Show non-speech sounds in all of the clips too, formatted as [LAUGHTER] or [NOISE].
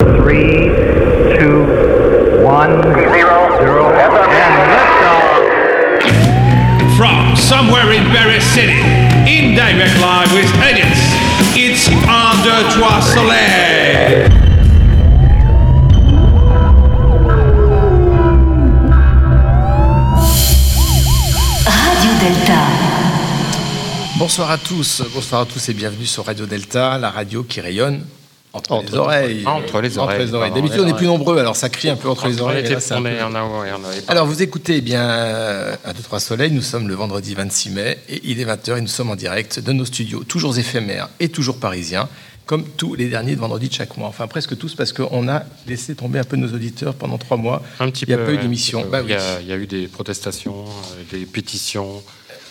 Three, two, one, zero, zero, and liftoff. From somewhere in Paris City, in direct live with Edits, it's Under Trois Soleil. Radio Delta. Bonsoir à tous, bonsoir à tous et bienvenue sur Radio Delta, la radio qui rayonne entre, Entre- les oreilles. entre les oreilles, D'habitude, on est plus nombreux, alors ça crie un peu entre les oreilles. et là, on est en Alors, vous écoutez eh bien euh, un 2, 3 soleil. Nous sommes le vendredi 26 mai et il est 20h et nous sommes en direct de nos studios, toujours éphémères et toujours parisiens, comme tous les derniers de vendredi de chaque mois. Enfin, presque tous, parce qu'on a laissé tomber un peu nos auditeurs pendant trois mois. un petit il y a peu, pas eu ouais, d'émission. Bah il, y oui. a, il y a eu des protestations, euh, des pétitions.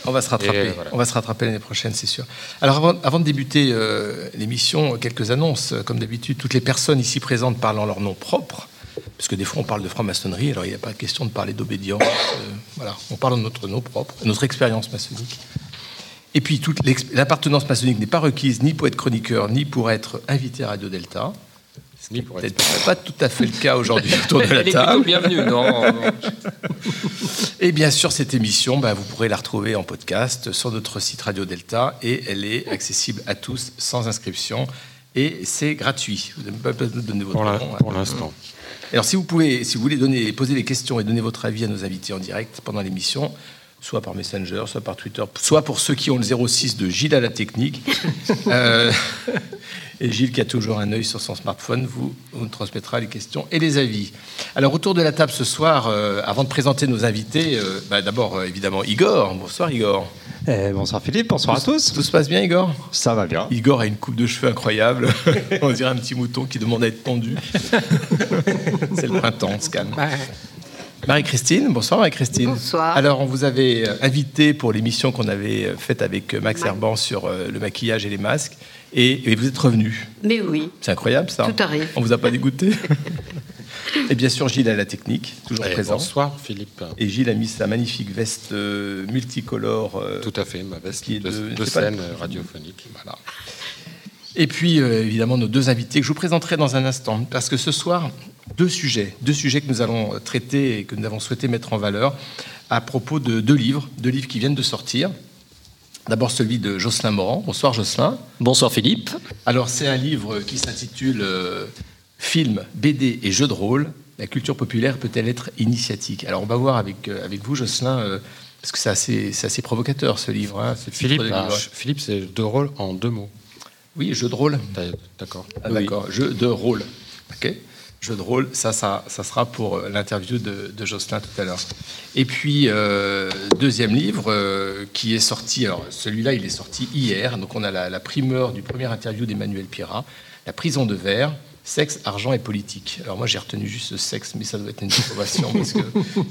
On va se rattraper. Voilà. On va se rattraper l'année prochaine, c'est sûr. Alors, avant, avant de débuter euh, l'émission, quelques annonces. Comme d'habitude, toutes les personnes ici présentes parlant leur nom propre, parce que des fois on parle de franc-maçonnerie, alors il n'y a pas question de parler d'obédience. euh, voilà, on parle de notre nom propre, notre expérience maçonnique. Et puis, l'appartenance maçonnique n'est pas requise ni pour être chroniqueur, ni pour être invité à Radio Delta. Être- peut-être pas tout à fait le cas aujourd'hui [LAUGHS] autour de la table. bienvenue, non [LAUGHS] Et bien sûr, cette émission, bah, vous pourrez la retrouver en podcast sur notre site Radio Delta et elle est accessible à tous sans inscription et c'est gratuit. Vous n'avez pas besoin de donner votre nom. hein. pour l'instant. Alors, si vous pouvez, si vous voulez donner, poser des questions et donner votre avis à nos invités en direct pendant l'émission, soit par Messenger, soit par Twitter, soit pour ceux qui ont le 06 de Gilles à la technique. [LAUGHS] Euh, et Gilles, qui a toujours un œil sur son smartphone, vous, vous nous transmettra les questions et les avis. Alors, autour de la table ce soir, euh, avant de présenter nos invités, euh, bah, d'abord, euh, évidemment, Igor. Bonsoir, Igor. Eh, bonsoir Philippe, bonsoir à tous. Tout se passe bien, Igor? Ça va bien. Igor a une coupe de cheveux incroyable. [LAUGHS] On dirait un petit mouton qui demande à être pendu. [LAUGHS] C'est le printemps, on se calme. Marie-Christine, bonsoir Marie-Christine. Bonsoir. Alors, on vous avait invité pour l'émission qu'on avait faite avec Max Herban sur le maquillage et les masques. Et, et vous êtes revenu. Mais oui, C'est incroyable ça. Tout arrive. On vous a pas dégoûté [LAUGHS] Et bien sûr, Gilles à la technique, toujours Et présent. bonsoir, Philippe. Et Gilles a mis sa magnifique veste euh, multicolore. euh, Tout à fait, ma veste qui est de, de- de c'est pas- scène radiophonique. Voilà. Et puis, euh, évidemment, nos deux invités que je vous présenterai dans un instant. Parce que ce soir, deux sujets. Deux sujets que nous allons traiter et que nous avons souhaité mettre en valeur à propos de deux livres. Deux livres qui viennent de sortir. D'abord celui de Jocelyn Morand. Bonsoir Jocelyn. Bonsoir Philippe. Alors, c'est un livre qui s'intitule euh, Film, BD et jeux de rôle. La culture populaire peut-elle être initiatique? Alors, on va voir avec, euh, avec vous, Jocelyn, euh, parce que c'est assez, provocateur ce livre. hein, ce Philippe, de ah, livre. Philippe c'est deux rôles en deux mots. Oui, jeux de rôle. D'accord. Ah, Oui. D'accord, jeu de rôle. Ok Jeu de rôle, ça, ça, ça sera pour euh, l'interview de, de Jocelyn tout à l'heure. Et puis, euh, deuxième livre euh, qui est sorti, alors celui-là, il est sorti hier, donc on a la, la primeur du premier interview d'Emmanuel Pirat, La prison de verre, sexe, argent et politique. Alors moi, j'ai retenu juste le sexe, mais ça doit être une déformation parce qu'il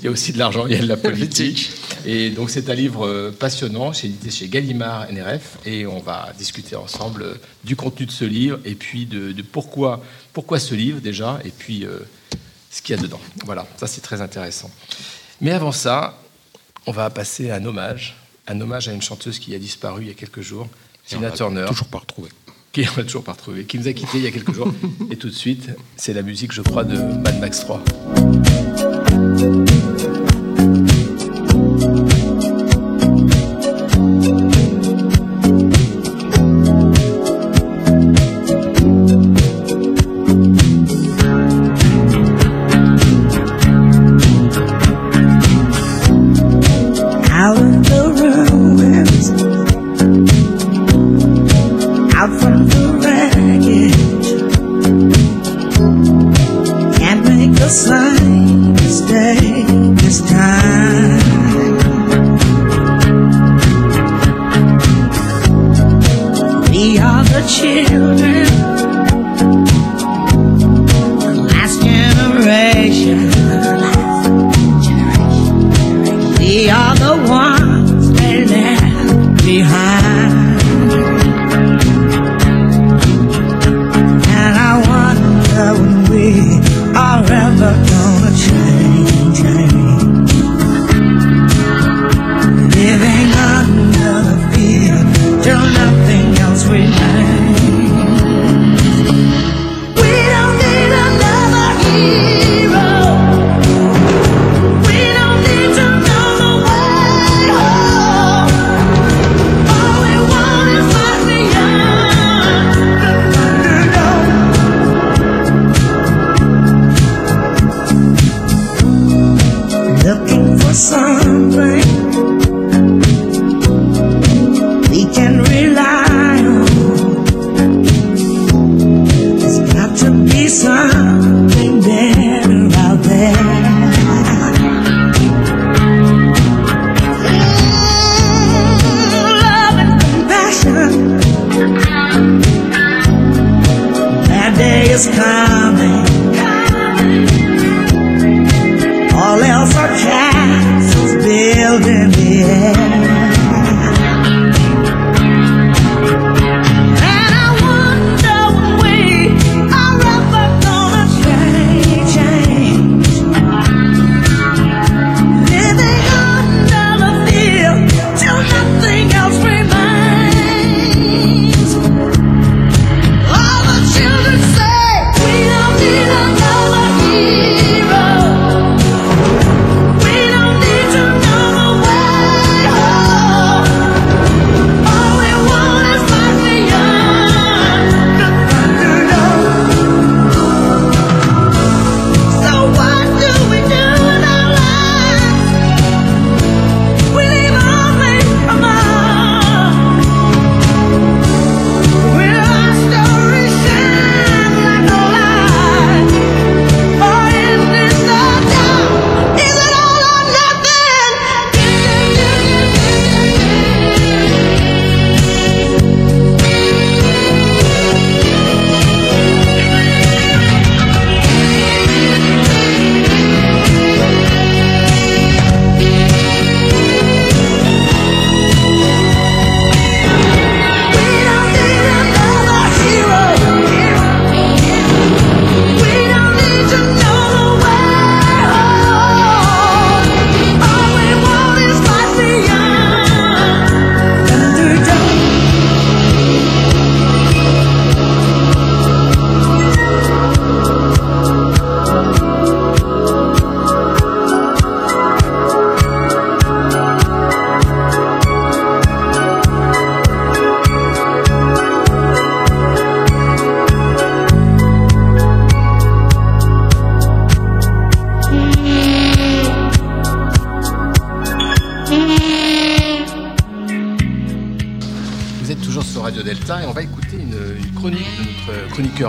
y a aussi de l'argent, il y a de la politique. Et donc, c'est un livre euh, passionnant, c'est édité chez Gallimard NRF, et on va discuter ensemble euh, du contenu de ce livre, et puis de, de pourquoi, pourquoi ce livre déjà, et puis euh, ce qu'il y a dedans. Voilà, ça c'est très intéressant. Mais avant ça, on va passer à un hommage, un hommage à une chanteuse qui a disparu il y a quelques jours, Tina Turner, Toujours pas retrouvé. Qui on toujours pas retrouvée, qui nous a quittés il y a quelques jours. Et tout de suite, c'est la musique, je crois, de Mad Max 3.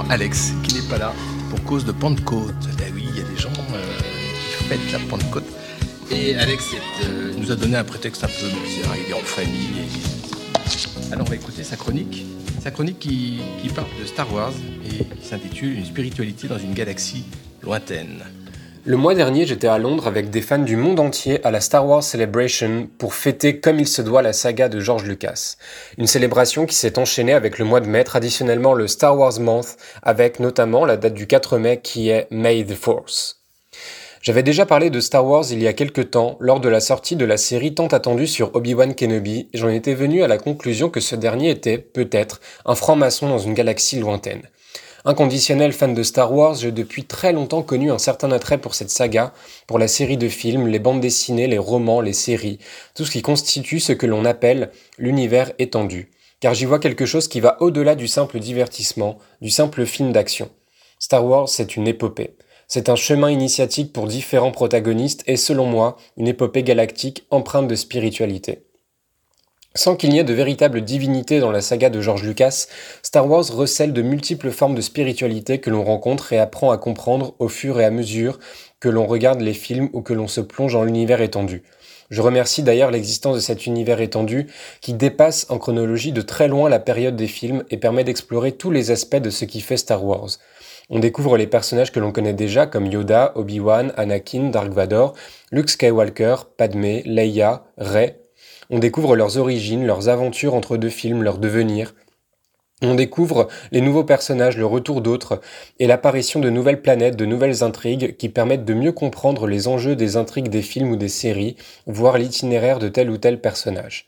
Alex qui n'est pas là pour cause de Pentecôte. Ben oui, il y a des gens euh, qui fêtent la Pentecôte. Et Alex euh, nous a donné un prétexte un peu bizarre, il est en famille. Alors on va écouter sa chronique. Sa chronique qui parle de Star Wars et qui s'intitule Une spiritualité dans une galaxie lointaine. Le mois dernier, j'étais à Londres avec des fans du monde entier à la Star Wars Celebration pour fêter comme il se doit la saga de George Lucas. Une célébration qui s'est enchaînée avec le mois de mai, traditionnellement le Star Wars Month, avec notamment la date du 4 mai qui est May the Force. J'avais déjà parlé de Star Wars il y a quelques temps, lors de la sortie de la série tant attendue sur Obi-Wan Kenobi, et j'en étais venu à la conclusion que ce dernier était, peut-être, un franc-maçon dans une galaxie lointaine. Inconditionnel fan de Star Wars, j'ai depuis très longtemps connu un certain attrait pour cette saga, pour la série de films, les bandes dessinées, les romans, les séries, tout ce qui constitue ce que l'on appelle l'univers étendu. Car j'y vois quelque chose qui va au-delà du simple divertissement, du simple film d'action. Star Wars, c'est une épopée. C'est un chemin initiatique pour différents protagonistes et selon moi, une épopée galactique empreinte de spiritualité. Sans qu'il n'y ait de véritable divinité dans la saga de George Lucas, Star Wars recèle de multiples formes de spiritualité que l'on rencontre et apprend à comprendre au fur et à mesure que l'on regarde les films ou que l'on se plonge dans l'univers étendu. Je remercie d'ailleurs l'existence de cet univers étendu qui dépasse en chronologie de très loin la période des films et permet d'explorer tous les aspects de ce qui fait Star Wars. On découvre les personnages que l'on connaît déjà comme Yoda, Obi-Wan, Anakin, Dark Vador, Luke Skywalker, Padmé, Leia, Rey. On découvre leurs origines, leurs aventures entre deux films, leur devenir. On découvre les nouveaux personnages, le retour d'autres, et l'apparition de nouvelles planètes, de nouvelles intrigues qui permettent de mieux comprendre les enjeux des intrigues des films ou des séries, voire l'itinéraire de tel ou tel personnage.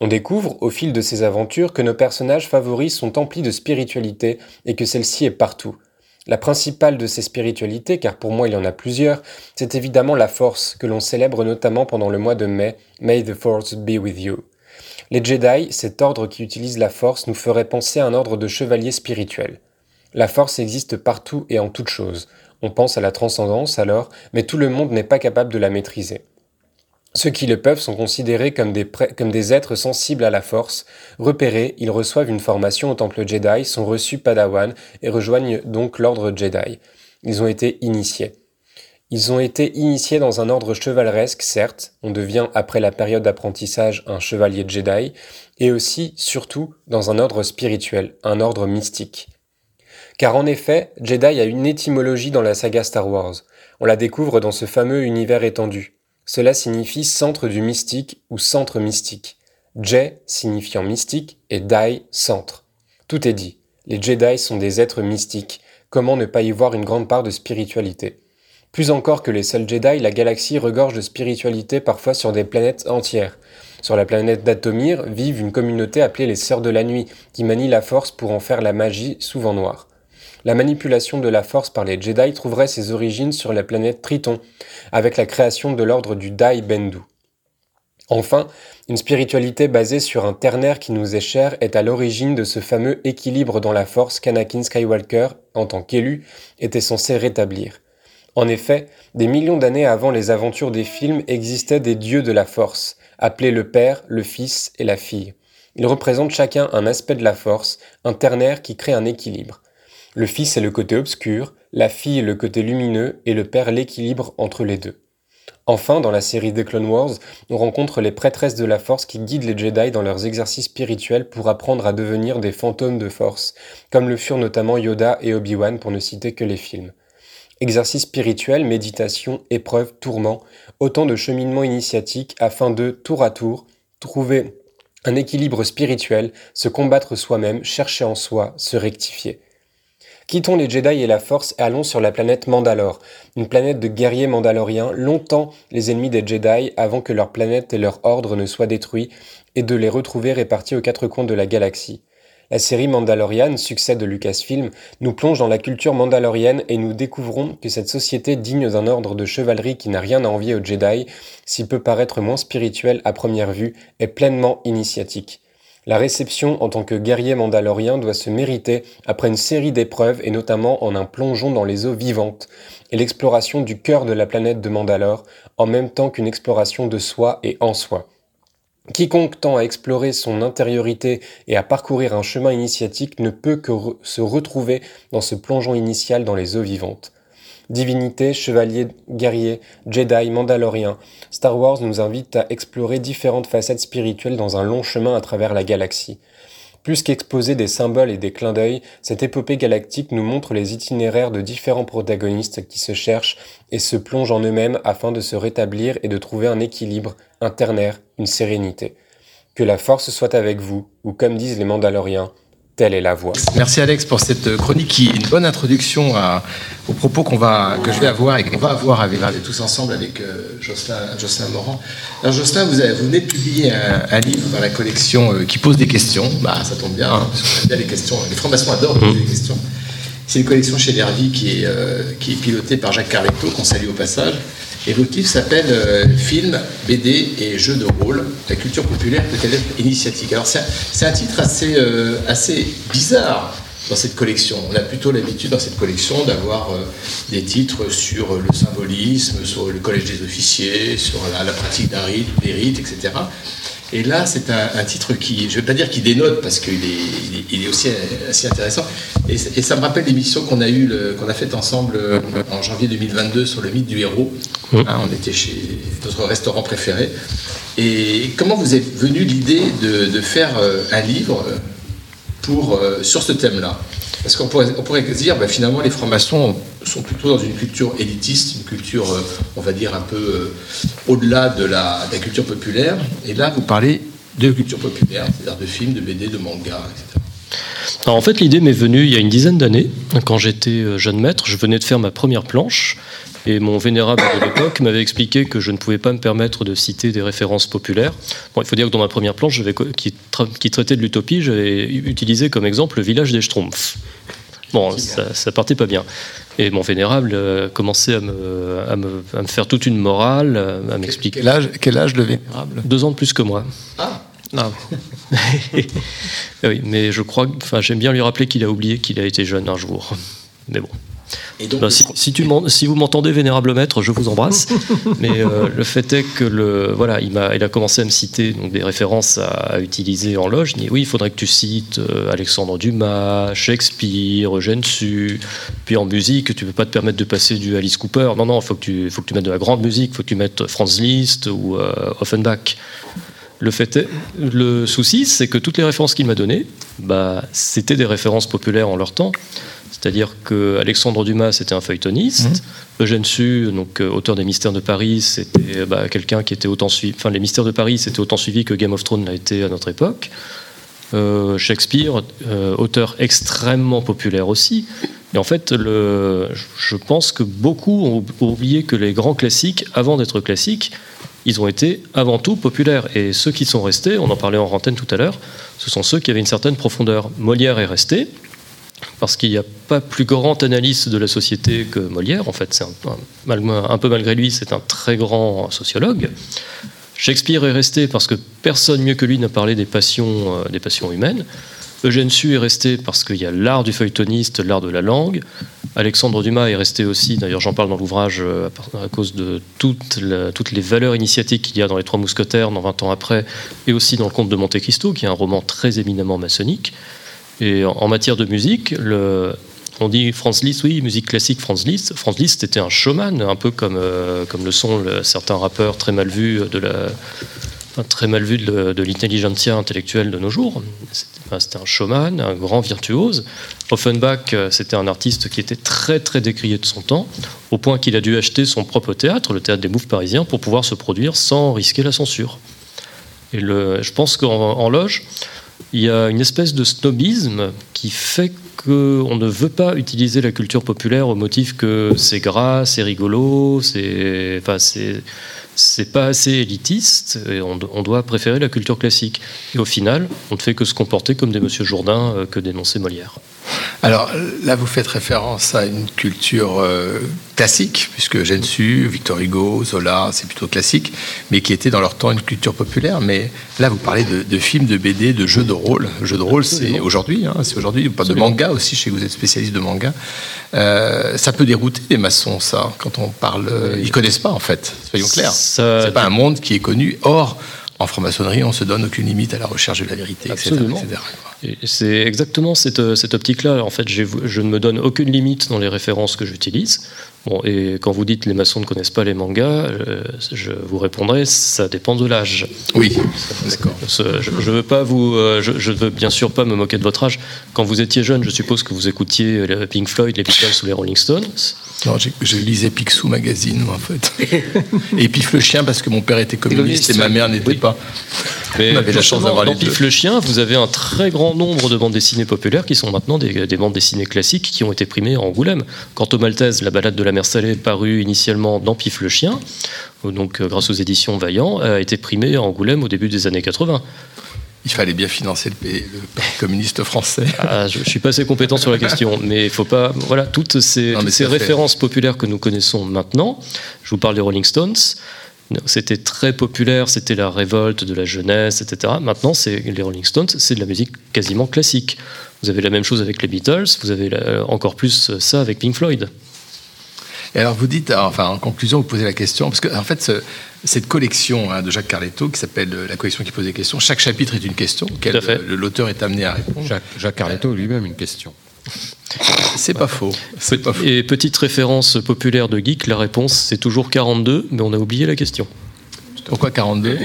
On découvre, au fil de ces aventures, que nos personnages favoris sont emplis de spiritualité et que celle-ci est partout. La principale de ces spiritualités, car pour moi il y en a plusieurs, c'est évidemment la force, que l'on célèbre notamment pendant le mois de mai, May the Force be with you. Les Jedi, cet ordre qui utilise la force, nous ferait penser à un ordre de chevaliers spirituels. La force existe partout et en toutes choses. On pense à la transcendance alors, mais tout le monde n'est pas capable de la maîtriser. Ceux qui le peuvent sont considérés comme des, comme des êtres sensibles à la force. Repérés, ils reçoivent une formation au temple Jedi, sont reçus Padawan et rejoignent donc l'ordre Jedi. Ils ont été initiés. Ils ont été initiés dans un ordre chevaleresque, certes, on devient après la période d'apprentissage un chevalier Jedi, et aussi, surtout, dans un ordre spirituel, un ordre mystique. Car en effet, Jedi a une étymologie dans la saga Star Wars. On la découvre dans ce fameux univers étendu. Cela signifie centre du mystique ou centre mystique. Je signifiant mystique et Dai centre. Tout est dit. Les Jedi sont des êtres mystiques. Comment ne pas y voir une grande part de spiritualité? Plus encore que les seuls Jedi, la galaxie regorge de spiritualité parfois sur des planètes entières. Sur la planète d'Atomir vivent une communauté appelée les Sœurs de la Nuit, qui manient la force pour en faire la magie souvent noire. La manipulation de la force par les Jedi trouverait ses origines sur la planète Triton, avec la création de l'ordre du Dai Bendu. Enfin, une spiritualité basée sur un ternaire qui nous est cher est à l'origine de ce fameux équilibre dans la force qu'Anakin Skywalker, en tant qu'élu, était censé rétablir. En effet, des millions d'années avant les aventures des films existaient des dieux de la force, appelés le Père, le Fils et la Fille. Ils représentent chacun un aspect de la force, un ternaire qui crée un équilibre. Le Fils est le côté obscur, la Fille le côté lumineux et le Père l'équilibre entre les deux. Enfin, dans la série The Clone Wars, on rencontre les prêtresses de la Force qui guident les Jedi dans leurs exercices spirituels pour apprendre à devenir des fantômes de Force, comme le furent notamment Yoda et Obi-Wan pour ne citer que les films. Exercice spirituel, méditation, épreuve, tourment, autant de cheminements initiatiques afin de, tour à tour, trouver un équilibre spirituel, se combattre soi-même, chercher en soi, se rectifier. Quittons les Jedi et la Force et allons sur la planète Mandalore, une planète de guerriers mandaloriens, longtemps les ennemis des Jedi avant que leur planète et leur ordre ne soient détruits, et de les retrouver répartis aux quatre coins de la galaxie. La série Mandalorian, succès de Lucasfilm, nous plonge dans la culture mandalorienne et nous découvrons que cette société digne d'un ordre de chevalerie qui n'a rien à envier aux Jedi, s'il peut paraître moins spirituel à première vue, est pleinement initiatique. La réception en tant que guerrier mandalorien doit se mériter après une série d'épreuves et notamment en un plongeon dans les eaux vivantes et l'exploration du cœur de la planète de Mandalore en même temps qu'une exploration de soi et en soi. Quiconque tend à explorer son intériorité et à parcourir un chemin initiatique ne peut que se retrouver dans ce plongeon initial dans les eaux vivantes. Divinité, chevalier, guerrier, Jedi, mandalorien, Star Wars nous invite à explorer différentes facettes spirituelles dans un long chemin à travers la galaxie. Plus qu'exposer des symboles et des clins d'œil, cette épopée galactique nous montre les itinéraires de différents protagonistes qui se cherchent et se plongent en eux-mêmes afin de se rétablir et de trouver un équilibre, un ternaire, une sérénité. Que la force soit avec vous, ou comme disent les Mandaloriens, telle est la voie. Merci Alex pour cette chronique qui est une bonne introduction à- aux propos qu'on va, que je vais avoir et qu'on va avoir avec, avec- tous ensemble avec euh, Jocelyn, Jocelyn Morand. Alors Jocelyn, vous, avez- vous venez de publier un, un livre dans la collection euh, qui pose des questions. Bah, ça tombe bien, hein, parce qu'on aime bien les questions. Les francs-maçons adorent poser des questions. C'est une collection chez est, euh, qui est pilotée par Jacques Carletto, qu'on salue au passage. Et livre s'appelle euh, Film, BD et jeux de rôle. La culture populaire peut-elle être initiatique Alors c'est un, titre assez, euh, assez bizarre dans cette collection. On a plutôt l'habitude dans cette collection d'avoir euh, des titres sur le symbolisme, sur le collège des officiers, sur la, la pratique d'un rite, des rites, etc. Et là, c'est un, un titre qui, je ne vais pas dire qu'il dénote, parce qu'il est, il est, il est aussi assez intéressant. Et, ça me rappelle l'émission qu'on a, eu, qu'on a faite ensemble euh, en janvier 2022 sur le mythe du héros. Hein, on était chez notre restaurant préféré. Et comment vous êtes venu l'idée de, de faire euh, un livre euh, pour, sur ce thème-là? Parce qu'on pourrait, on pourrait dire, bah, finalement, les francs-maçons sont plutôt dans une culture élitiste, une culture, euh, on va dire, un peu euh, au-delà de la, de la culture populaire. Et là, vous parlez de culture populaire, c'est-à-dire de films, de BD, de manga, etc. Alors en fait, l'idée m'est venue il y a une dizaine d'années, quand j'étais euh, jeune maître. Je venais de faire ma première planche, et mon vénérable de l'époque m'avait expliqué que je ne pouvais pas me permettre de citer des références populaires. Bon, il faut dire que dans ma première planche, tra- qui traitait de l'utopie, j'avais utilisé comme exemple le village des Schtroumpfs. Bon, ça, ça partait pas bien. Et mon vénérable euh, commençait à me, à, me, à me faire toute une morale, euh, à m'expliquer. Quel âge, quel âge le vénérable? Deux ans de plus que moi. Ah Ah. [LAUGHS] oui, mais je crois, enfin, j'aime bien lui rappeler qu'il a oublié qu'il a été jeune un jour. Mais bon, Et donc, si, si tu si vous m'entendez, vénérable maître, je vous embrasse. [LAUGHS] Mais euh, le fait est que le, voilà, il, m'a, il a commencé à me citer donc, des références à, à utiliser en loge. Il dit oui, il faudrait que tu cites euh, Alexandre Dumas, Shakespeare, Eugène Sue. Puis en musique, tu ne peux pas te permettre de passer du Alice Cooper. Non, non, il faut, que tu- faut que tu mettes de la grande musique. Il faut que tu mettes Franz Liszt ou euh, Offenbach. Le fait est, le souci, c'est que toutes les références qu'il m'a données, bah, c'était des références populaires en leur temps. C'est-à-dire que Alexandre Dumas, c'était un feuilletoniste. Eugène Sue, donc euh, auteur des Mystères de Paris, c'était bah, quelqu'un qui était autant suivi. Enfin, les Mystères de Paris, c'était autant suivi que Game of Thrones l'a été à notre époque. Euh, Shakespeare, euh, auteur extrêmement populaire aussi. Et en fait, le, je pense que beaucoup ont oublié que les grands classiques, avant d'être classiques, ils ont été avant tout populaires. Et ceux qui sont restés, on en parlait en antenne tout à l'heure, ce sont ceux qui avaient une certaine profondeur. Molière est resté, parce qu'il n'y a pas plus grand analyste de la société que Molière. En fait, c'est un, peu malgré lui, c'est un très grand sociologue. Shakespeare est resté parce que personne mieux que lui n'a parlé des passions, euh, des passions humaines. Eugène Sue est resté parce qu'il y a l'art du feuilletoniste, l'art de la langue. Alexandre Dumas est resté aussi, d'ailleurs j'en parle dans l'ouvrage euh, à cause de toutes, toutes les valeurs initiatiques qu'il y a dans Les Trois Mousquetaires, dans 20 ans après, et aussi dans Le Comte de Monte Cristo, qui est un roman très éminemment maçonnique. Et en, matière de musique, on dit Franz Liszt, oui, musique classique Franz Liszt. Franz Liszt était un showman, un peu comme, euh, le sont le- certains rappeurs très mal vus de la l'intelligentsia intellectuelle de nos jours. C'était un showman, un grand virtuose. Offenbach, euh, c'était un artiste qui était très très décrié de son temps, au point qu'il a dû acheter son propre théâtre, le théâtre des Mouves parisiens, pour pouvoir se produire sans risquer la censure. Et je pense qu'en en loge, il y a une espèce de snobisme qui fait qu'on ne veut pas utiliser la culture populaire au motif que c'est gras, c'est rigolo, c'est pas assez élitiste et on, on doit préférer la culture classique. Et au final, on ne fait que se comporter comme des Monsieur Jourdain euh, que dénoncer Molière. Alors là, vous faites référence à une culture euh, classique, puisque Gensu, Victor Hugo, Zola, c'est plutôt classique, mais qui était dans leur temps une culture populaire. Mais là, vous parlez de, de films, de BD, de jeux de rôle. Jeux de rôle, c'est aujourd'hui, hein, c'est aujourd'hui. Pas de Absolument. manga aussi, je sais que vous êtes spécialiste de manga. Euh, ça peut dérouter les maçons, ça, quand on parle. euh, ils connaissent pas, en fait. Soyons clairs. C'est pas un monde qui est connu. Or, en franc-maçonnerie, on se donne aucune limite à la recherche de la vérité, etc. Absolument. etc. Et C'est exactement cette, euh, cette optique-là. En fait, je ne me donne aucune limite dans les références que j'utilise. Bon, et quand vous dites les maçons ne connaissent pas les mangas, euh, je vous répondrai, ça dépend de l'âge. Oui, d'accord. Je, je veux pas vous, euh, je, je veux bien sûr pas me moquer de votre âge. Quand vous étiez jeune, je suppose que vous écoutiez les Pink Floyd, les Beatles ou les Rolling Stones. Non, je lisais Picsou Magazine, moi, en fait. [LAUGHS] Et Pif le chien, parce que mon père était communiste et ma mère n'était pas. Mais On avait la chance d'avoir les deux. Pif le chien, vous avez un très grand nombre de bandes dessinées populaires qui sont maintenant des, des bandes dessinées classiques qui ont été primées à Angoulême. Quant au Maltese, la balade de la mer Salée, parue initialement dans Pif le chien, donc euh, grâce aux éditions Vaillant, a été primée à Angoulême au début des années 80. Il fallait bien financer le, pays- le Parti communiste français. Ah, je, je suis pas assez compétent sur la question, mais il faut pas. Voilà, toutes ces, Non, mais toutes ces ça fait- références populaires que nous connaissons maintenant. Je vous parle des Rolling Stones. C'était très populaire, c'était la révolte de la jeunesse, etc. Maintenant, c'est les Rolling Stones, c'est de la musique quasiment classique. Vous avez la même chose avec les Beatles, vous avez la- encore plus ça avec Pink Floyd. Et alors, vous dites, enfin, en conclusion, vous posez la question, parce que, en fait, ce- cette collection hein, de Jacques Carletto, qui s'appelle euh, La collection qui pose des questions, chaque chapitre est une question auquel l'auteur est amené à répondre. Jacques, Jacques Carletto lui-même une question. C'est pas faux. C'est pas faux. Et petite référence populaire de geek, la réponse c'est toujours 42, mais on a oublié la question. Pourquoi 42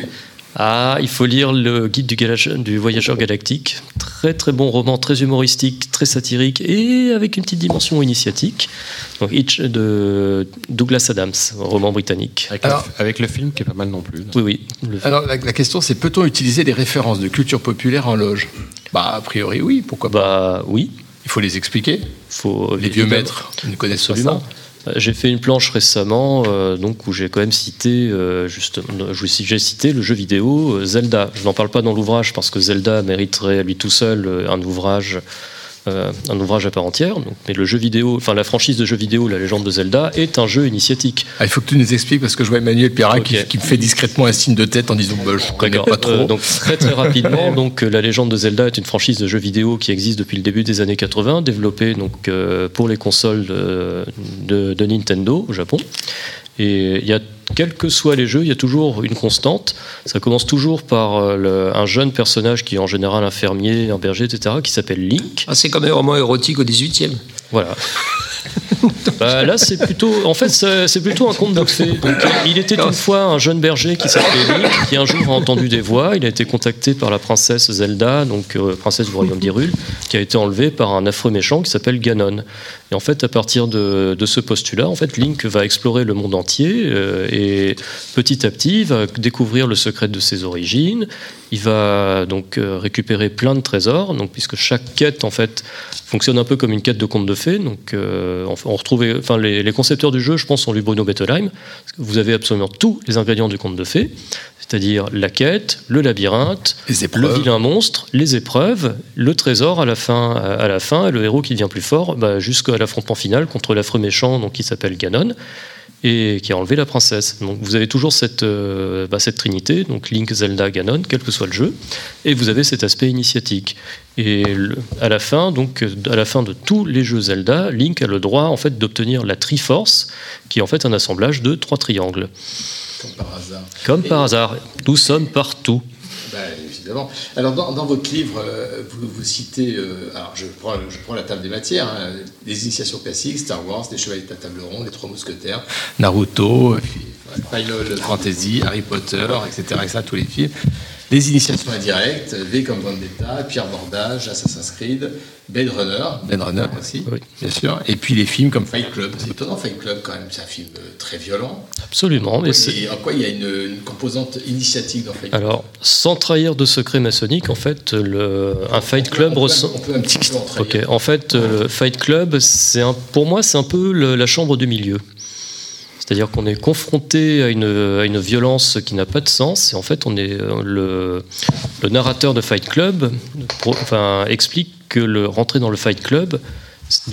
Ah, il faut lire le guide du, galage- du voyageur galactique. Très très bon roman, très humoristique, très satirique et avec une petite dimension initiatique. Donc Hitch de Douglas Adams, roman britannique. Avec, Alors- le, avec le film qui est pas mal non plus. Oui, oui. le- Alors, la, la question, c'est peut-on utiliser des références de culture populaire en loge? Bah, a priori, oui, pourquoi pas. bah oui. Il faut les expliquer. Faut Les vieux maîtres ne connaissent Absolument. pas ça. J'ai fait une planche récemment, euh, donc où j'ai quand même cité, euh, justement, j'ai cité le jeu vidéo euh, Zelda. Je n'en parle pas dans l'ouvrage parce que Zelda mériterait à lui tout seul euh, un ouvrage euh, un ouvrage à part entière. Donc, mais le jeu vidéo, enfin la franchise de jeux vidéo, La Légende de Zelda, est un jeu initiatique. Ah, il faut que tu nous expliques parce que je vois Emmanuel Pierrat qui, me fait discrètement un signe de tête en disant bah, je connais pas trop. Euh, donc très très rapidement, [LAUGHS] donc la légende de Zelda est une franchise de jeux vidéo qui existe depuis le début des années 80, développée donc euh, pour les consoles de, de- de Nintendo au Japon. Et il y a quels que soient les jeux, il y a toujours une constante. Ça commence toujours par euh, le- un jeune personnage qui est en général un fermier, un berger, etc., qui s'appelle Link. Ah, c'est comme un roman érotique au 18e. Voilà. [LAUGHS] Bah, là, c'est plutôt, en fait, c'est plutôt un conte de fées. Donc, il était une fois un jeune berger qui s'appelait Link, qui un jour a entendu des voix. Il a été contacté par la princesse Zelda, donc euh, princesse du royaume d'Hyrule, qui a été enlevée par un affreux méchant qui s'appelle Ganon. Et en fait, à partir de, ce postulat, en fait, Link va explorer le monde entier euh, et petit à petit, va découvrir le secret de ses origines. Il va donc euh, récupérer plein de trésors, donc puisque chaque quête en fait fonctionne un peu comme une quête de conte de fées. Donc euh, on, retrouve, enfin les, concepteurs du jeu, je pense, ont lu Bruno Bettelheim. Vous avez absolument tous les ingrédients du conte de fées, c'est-à-dire la quête, le labyrinthe, le vilain monstre, les épreuves, le trésor à la fin, à la fin, et le héros qui devient plus fort, bah, jusqu'à l'affrontement final contre l'affreux méchant, donc qui s'appelle Ganon et qui a enlevé la princesse. Donc vous avez toujours cette, euh, bah, cette trinité, donc Link, Zelda, Ganon, quel que soit le jeu, et vous avez cet aspect initiatique. Et le- à la fin, donc à la fin de tous les jeux Zelda, Link a le droit en fait d'obtenir la Triforce, qui est en fait un assemblage de trois triangles. Comme par hasard. Comme par hasard, nous sommes partout. Ben, évidemment. Alors, dans, dans votre livre, euh, vous, vous citez, euh, alors je prends, je prends la table des matières, hein, les initiations classiques, Star Wars, les Chevaliers de la Table Ronde, les Trois Mousquetaires, Naruto, puis, Final Fantasy, Harry Potter, etc., etc., tous les films. Les initiations indirectes, V comme Vendetta, Pierre Bordage, Assassin's Creed, Blade Runner, Blade Runner aussi, Oui. bien sûr, et puis les films comme Fight Club. C'est étonnant, Fight Club, quand même, c'est un film euh, très violent. Absolument, mais. Et en quoi il y a une, une composante initiatique dans Fight Club? Alors, sans trahir de secret maçonnique, en fait, le, un Fight Club ressent... on peut un petit peu en en fait, le Fight Club, un, pour moi, c'est un peu le- la chambre du milieu. C'est-à-dire qu'on est confronté à une, violence qui n'a pas de sens. Et en fait, on est euh, le, narrateur de Fight Club enfin, explique que rentrer dans le Fight Club,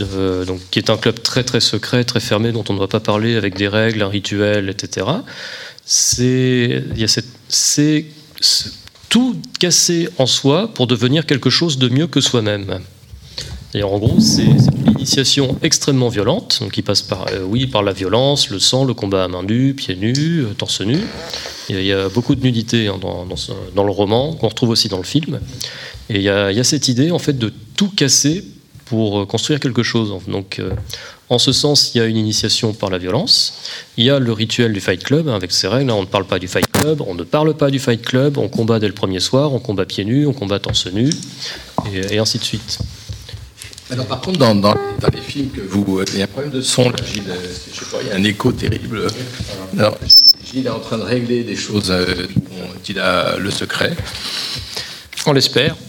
euh, donc, qui est un club très très secret, très fermé, dont on ne doit pas parler, avec des règles, un rituel, etc. C'est tout casser en soi pour devenir quelque chose de mieux que soi-même. Et en gros, c'est une initiation extrêmement violente, donc qui passe par, euh, oui, par la violence, le sang, le combat à main nue, pieds nus, euh, torse nu. Il y a- beaucoup de nudité hein, dans, le roman, qu'on retrouve aussi dans le film. Et il y, a, cette idée, en fait, de tout casser pour euh, construire quelque chose. Donc, en ce sens, il y a une initiation par la violence. Il y a le rituel du Fight Club, hein, avec ses règles. On ne parle pas du Fight Club, on ne parle pas du Fight Club, on combat dès le premier soir, on combat pieds nus, on combat torse nu, et ainsi de suite. Alors par contre, dans, dans- dans les films que vous... euh, Il y a un problème de son, là, Gilles. euh, Je sais pas, il y a un écho terrible. Alors, Gilles est en train de régler des choses euh, dont il a le secret. On l'espère. [COUGHS]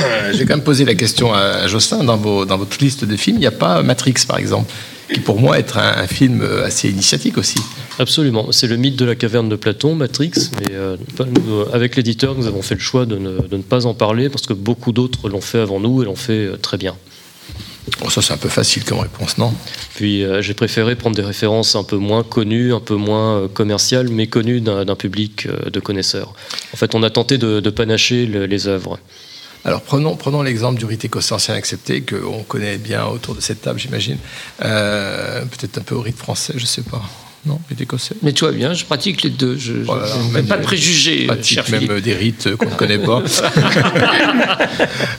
Euh, J'ai quand même posé la question à Jocelyn. Dans, vos, dans votre liste de films, il n'y a pas Matrix, par exemple, qui pour moi est un, un film euh, assez initiatique aussi. Absolument. C'est le mythe de la caverne de Platon, Matrix, mais euh, euh, avec l'éditeur, nous avons fait le choix de ne, de ne pas en parler parce que beaucoup d'autres l'ont fait avant nous et l'ont fait euh, très bien. Bon, ça, c'est un peu facile comme réponse, non? Puis euh, j'ai préféré prendre des références un peu moins connues, un peu moins euh, commerciales, mais connues d'un public euh, de connaisseurs. En fait, on a tenté de, de panacher le- les œuvres. Alors prenons, prenons l'exemple du rite écossais ancien accepté, qu'on connaît bien autour de cette table, j'imagine. Euh, Peut-être un peu au rite français, je sais pas. Non, rite écossais Mais tu vois bien, je pratique les deux. Je Oh là là, je- Manuel. pas de préjugés, pratique cher même Philippe. euh, des rites euh, qu'on ne connaît pas. [LAUGHS]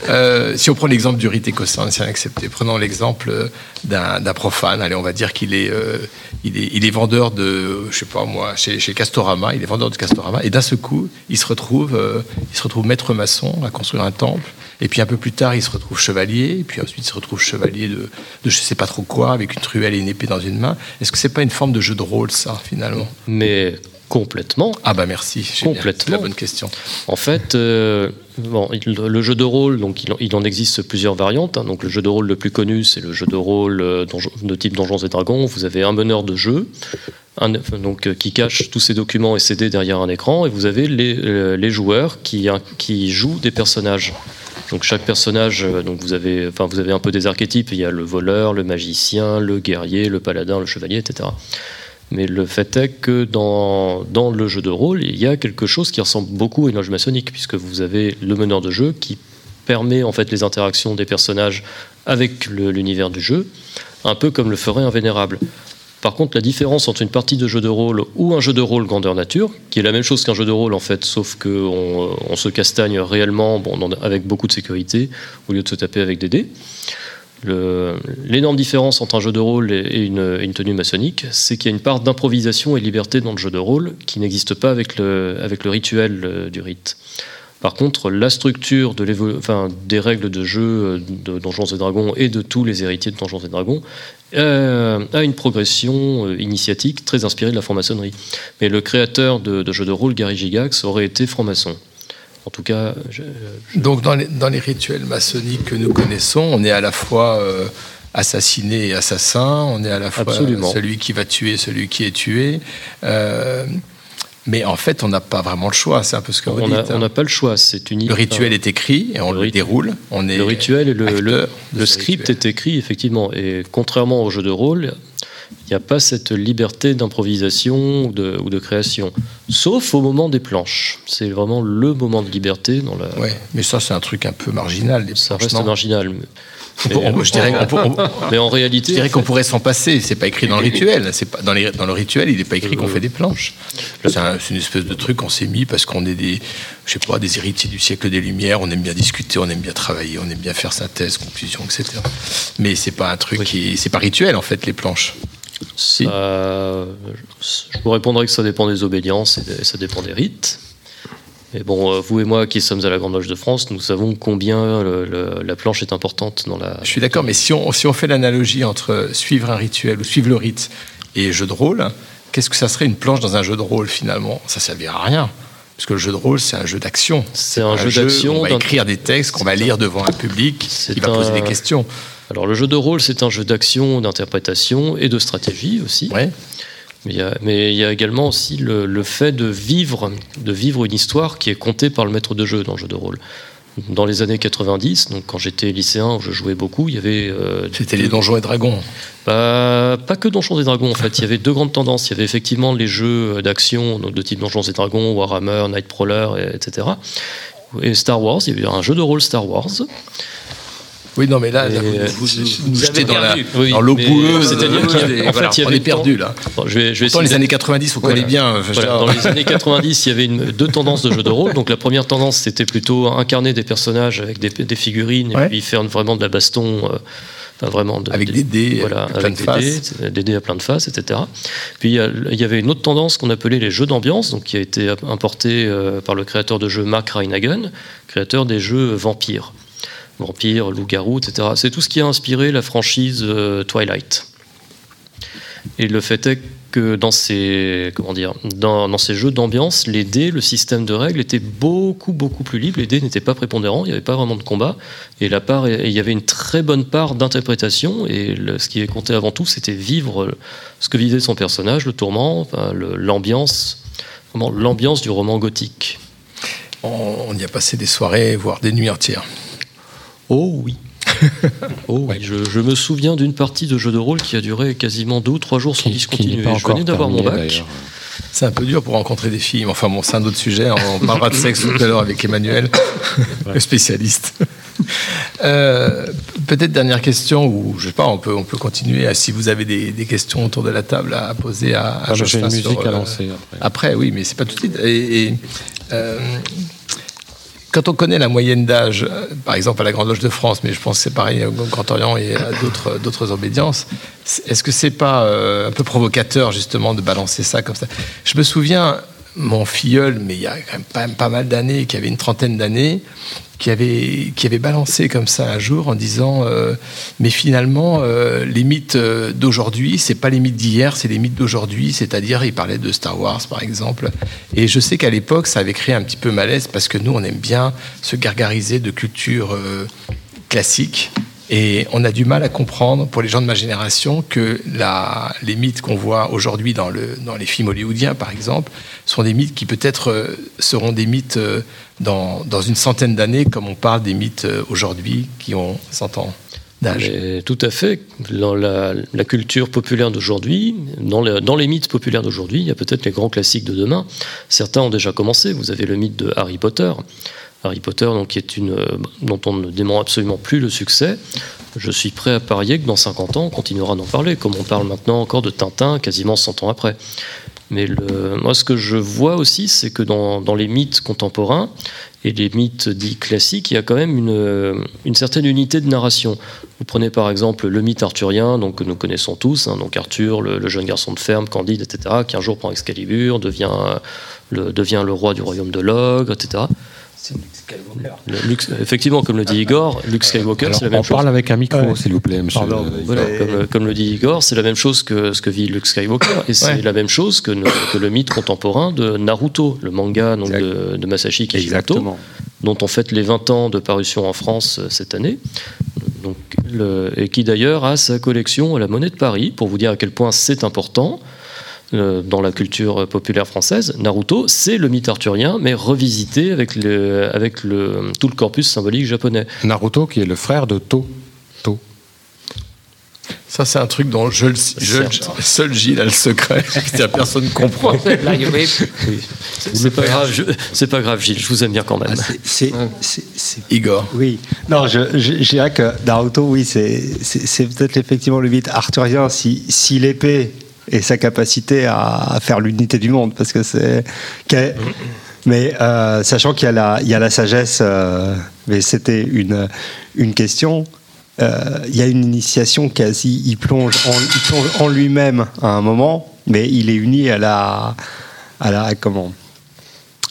Euh, si on prend l'exemple du rite écossais ancien accepté, prenons l'exemple euh, d'un d'un profane. Allez, on va dire qu'il est, euh, il est, vendeur de, je sais pas moi, chez, chez Castorama. Il est vendeur de Castorama, et d'un seul coup, il se retrouve, euh, il se retrouve maître maçon à construire un temple. Et puis un peu plus tard, il se retrouve chevalier. Et puis ensuite, il se retrouve chevalier de, de je sais pas trop quoi, avec une truelle et une épée dans une main. Est-ce que c'est pas une forme de jeu de rôle, ça, finalement? Mais complètement. Ah bah merci. Complètement. C'est la bonne question. En fait, euh, bon, il- le jeu de rôle, donc il, en- il en existe plusieurs variantes. hein. Donc le jeu de rôle le plus connu, c'est le jeu de rôle euh, donjon- de type Donjons et Dragons. Vous avez un meneur de jeu, un- donc euh, qui cache tous ses documents et CD derrière un écran, et vous avez les, les joueurs qui, qui jouent des personnages. Donc chaque personnage, donc vous avez, enfin vous avez un peu des archétypes. Il y a le voleur, le magicien, le guerrier, le paladin, le chevalier, etc. Mais le fait est que dans, dans le jeu de rôle, il y a quelque chose qui ressemble beaucoup à une loge maçonnique, puisque vous avez le meneur de jeu qui permet en fait les interactions des personnages avec l'univers du jeu, un peu comme le ferait un vénérable. Par contre, la différence entre une partie de jeu de rôle ou un jeu de rôle grandeur nature, qui est la même chose qu'un jeu de rôle en fait, sauf qu'on on se castagne réellement bon, avec beaucoup de sécurité, au lieu de se taper avec des dés. L'énorme différence entre un jeu de rôle et une, tenue maçonnique, c'est qu'il y a une part d'improvisation et de liberté dans le jeu de rôle qui n'existe pas avec le, rituel euh, du rite. Par contre, la structure des règles de jeu euh, de Donjons et Dragons et de tous les héritiers de Donjons et Dragons euh, a une progression initiatique très inspirée de la franc-maçonnerie. Mais le créateur de, de jeux de rôle, Gary Gigax, aurait été franc-maçon. En tout cas, je- Donc dans les, dans les rituels maçonniques que nous connaissons, on est à la fois euh, assassiné et assassin, on est à la fois Absolument. celui qui va tuer celui qui est tué. euh, mais en fait, on n'a pas vraiment le choix, c'est un peu ce que vous on dites. n'a hein. on n'a pas le choix. C'est une Le rituel est écrit et on Le déroule. On est Le rituel et le, script rituel. est écrit, effectivement. Et contrairement au jeu de rôle, n'y a pas cette liberté d'improvisation ou de, ou de création. Sauf au moment des planches. C'est vraiment le moment de liberté dans la. Ouais, mais ça, c'est un truc un peu marginal. les Ça reste marginal. mais- on- je dirais qu'on peut- on- [LAUGHS] Mais en je réalité, dirais en qu'on fait, pourrait s'en passer. C'est pas écrit dans le rituel. C'est pas dans, les- dans le rituel, il n'est pas écrit qu'on fait des planches. C'est un- c'est une espèce de truc qu'on s'est mis parce qu'on est des, je sais pas, des héritiers du siècle des Lumières. On aime bien discuter, on aime bien travailler, on aime bien faire synthèse, conclusion, etc. Mais c'est pas un truc qui, c'est pas rituel en fait les planches. Si. ça- je vous répondrai que ça dépend des obédiences et des- ça dépend des rites. Mais bon, euh, vous et moi qui sommes à la Grande Loge de France, nous savons combien le- le- la planche est importante dans la. Je suis d'accord, mais si on, si on fait l'analogie entre suivre un rituel ou suivre le rite et jeu de rôle, qu'est-ce que ça serait une planche dans un jeu de rôle finalement? Ça servira à rien. Parce que le jeu de rôle, c'est un jeu d'action. C'est un jeu d'action On va écrire des textes qu'on va lire devant un public qui va poser un- des questions. Alors le jeu de rôle, c'est un jeu d'action, d'interprétation et de stratégie aussi. Ouais. Mais il y a, mais il y a également aussi le, le fait de vivre, de vivre une histoire qui est contée par le maître de jeu dans le jeu de rôle. Dans les années 90, donc quand j'étais lycéen, où je jouais beaucoup, il y avait euh, C'était les donjons et dragons. pas, pas que Donjons et Dragons, en fait. Il y avait deux grandes tendances. Il y avait effectivement les jeux d'action, de type Donjons et Dragons, Warhammer, Nightcrawler, et- etc. Et Star Wars, il y avait un jeu de rôle Star Wars. Oui, non, mais là, Et, là, vous, euh, vous- vous nous jetez dans, la, perdu. Oui, dans l'eau boueuse. c'est-à-dire en Voilà, fait, il y on avait est perdu là. Bon, je vais, je vais Pourtant, les années 90, on Voilà. connaît bien. Voilà, dire. dans les années 90, il y avait une- deux tendances de jeux de rôle. Donc la première tendance, c'était plutôt incarner des personnages avec des, des figurines Ouais. et puis faire vraiment de la baston. euh, enfin, vraiment de- Avec des dés, voilà, avec plein avec de des faces. dés, des dés à plein de faces, etc. Puis il y avait une autre tendance qu'on appelait les jeux d'ambiance, donc qui a été importé euh, par le créateur de jeux Mark Reinhagen, créateur des jeux vampires, vampires, loups-garous, etc. C'est tout ce qui a inspiré la franchise euh, Twilight. Et le fait est que dans ces, comment dire, dans, ces jeux d'ambiance, les dés, le système de règles était beaucoup, beaucoup plus libre. Les dés n'étaient pas prépondérants, il n'y avait pas vraiment de combat. Et, la part, il y avait une très bonne part d'interprétation. Et ce qui compté avant tout, c'était vivre ce que vivait son personnage, le tourment, l'ambiance, l'ambiance du roman gothique. On y a passé des soirées, voire des nuits entières. Oh oui. [LAUGHS] Oh oui, je, je me souviens d'une partie de jeu de rôle qui a duré quasiment deux ou trois jours sans Qui, discontinuer. pas Je venais d'avoir mon bac. C'est un peu dur pour rencontrer des filles. mais Enfin bon, c'est un autre sujet. On parlera de sexe tout à l'heure avec Emmanuel, [LAUGHS] le spécialiste. Euh, Peut-être dernière question, ou je sais pas, on peut, on peut continuer. à- Si vous avez des, des questions autour de la table à, à poser à, à Ah, bah, J'ai une sur, musique à euh, lancer après. Après, oui, mais c'est pas tout de suite. Et, et, euh, quand on connaît la moyenne d'âge, euh, par exemple à la Grande Loge de France, mais je pense que c'est pareil au Grand Orient et à d'autres d'autres obédiences, est-ce que c'est pas euh, un peu provocateur justement de balancer ça comme ça? Je me souviens, mon filleul, mais il y a quand même pas, mal d'années, qui avait une trentaine d'années, qui avait, balancé comme ça un jour en disant euh, mais finalement euh, les mythes euh, d'aujourd'hui c'est pas les mythes d'hier c'est les mythes d'aujourd'hui. C'est-à-dire il parlait de Star Wars par exemple. Et je sais qu'à l'époque ça avait créé un petit peu malaise parce que nous on aime bien se gargariser de culture classique Et on a du mal à comprendre, pour les gens de ma génération, que les mythes qu'on voit aujourd'hui dans, le, dans les films hollywoodiens, par exemple, sont des mythes qui peut-être euh, seront des mythes euh, dans, une centaine d'années, comme on parle des mythes euh, aujourd'hui qui ont 100 ans d'âge. Mais tout à fait. Dans la, culture populaire d'aujourd'hui, dans les mythes populaires d'aujourd'hui, il y a peut-être les grands classiques de demain. Certains ont déjà commencé. Vous avez le mythe de Harry Potter. Harry Potter, donc, qui est une, euh, dont on ne dément absolument plus le succès. Je suis prêt à parier que dans 50 ans, on continuera d'en parler, comme on parle maintenant encore de Tintin, quasiment 100 ans après. Mais moi, ce que je vois aussi, c'est que dans, dans les mythes contemporains et les mythes dits classiques, il y a quand même une, une certaine unité de narration. Vous prenez par exemple le mythe arthurien, donc, que nous connaissons tous, hein, donc Arthur, le, le jeune garçon de ferme, Candide, etc., qui un jour prend Excalibur, devient, euh, le, devient le roi du royaume de l'ogre, etc. Le Luke- effectivement, comme le dit Igor, Luke Skywalker, Alors, c'est la même on chose. parle avec un micro, Ouais. s'il vous plaît, monsieur. Pardon, Euh, Voilà, C'est- comme, comme le dit Igor, c'est la même chose que ce que vit Luke Skywalker, et c'est Ouais. la même chose que, que le mythe contemporain de Naruto, le manga donc, de, de Masashi Kishimoto, Exactement. dont on fête les 20 ans de parution en France euh, cette année, donc, le- et qui d'ailleurs a sa collection à la Monnaie de Paris, pour vous dire à quel point c'est important. Euh, Dans la culture populaire française, Naruto, c'est le mythe arthurien, mais revisité avec, le, avec le, tout le corpus symbolique japonais. Naruto, qui est le frère de To. To. Ça, c'est un truc dont je, le- je- seul Gilles a le secret. [LAUGHS] C'est-à-dire, personne ne comprend. [LAUGHS] C'est pas grave, je- pas grave, Gilles, je vous aime bien quand même. Ah, c'est- Igor. Oui, non, je, je, je dirais que Naruto, oui, c'est peut-être effectivement le mythe arthurien si, si l'épée et sa capacité à, faire l'unité du monde, parce que c'est. Mais euh, sachant qu'il y a la sagesse, euh, mais c'était une, une question. euh, il y a une initiation quasi, il plonge en, il plonge en lui-même à un moment, mais il est uni à la, à la comment,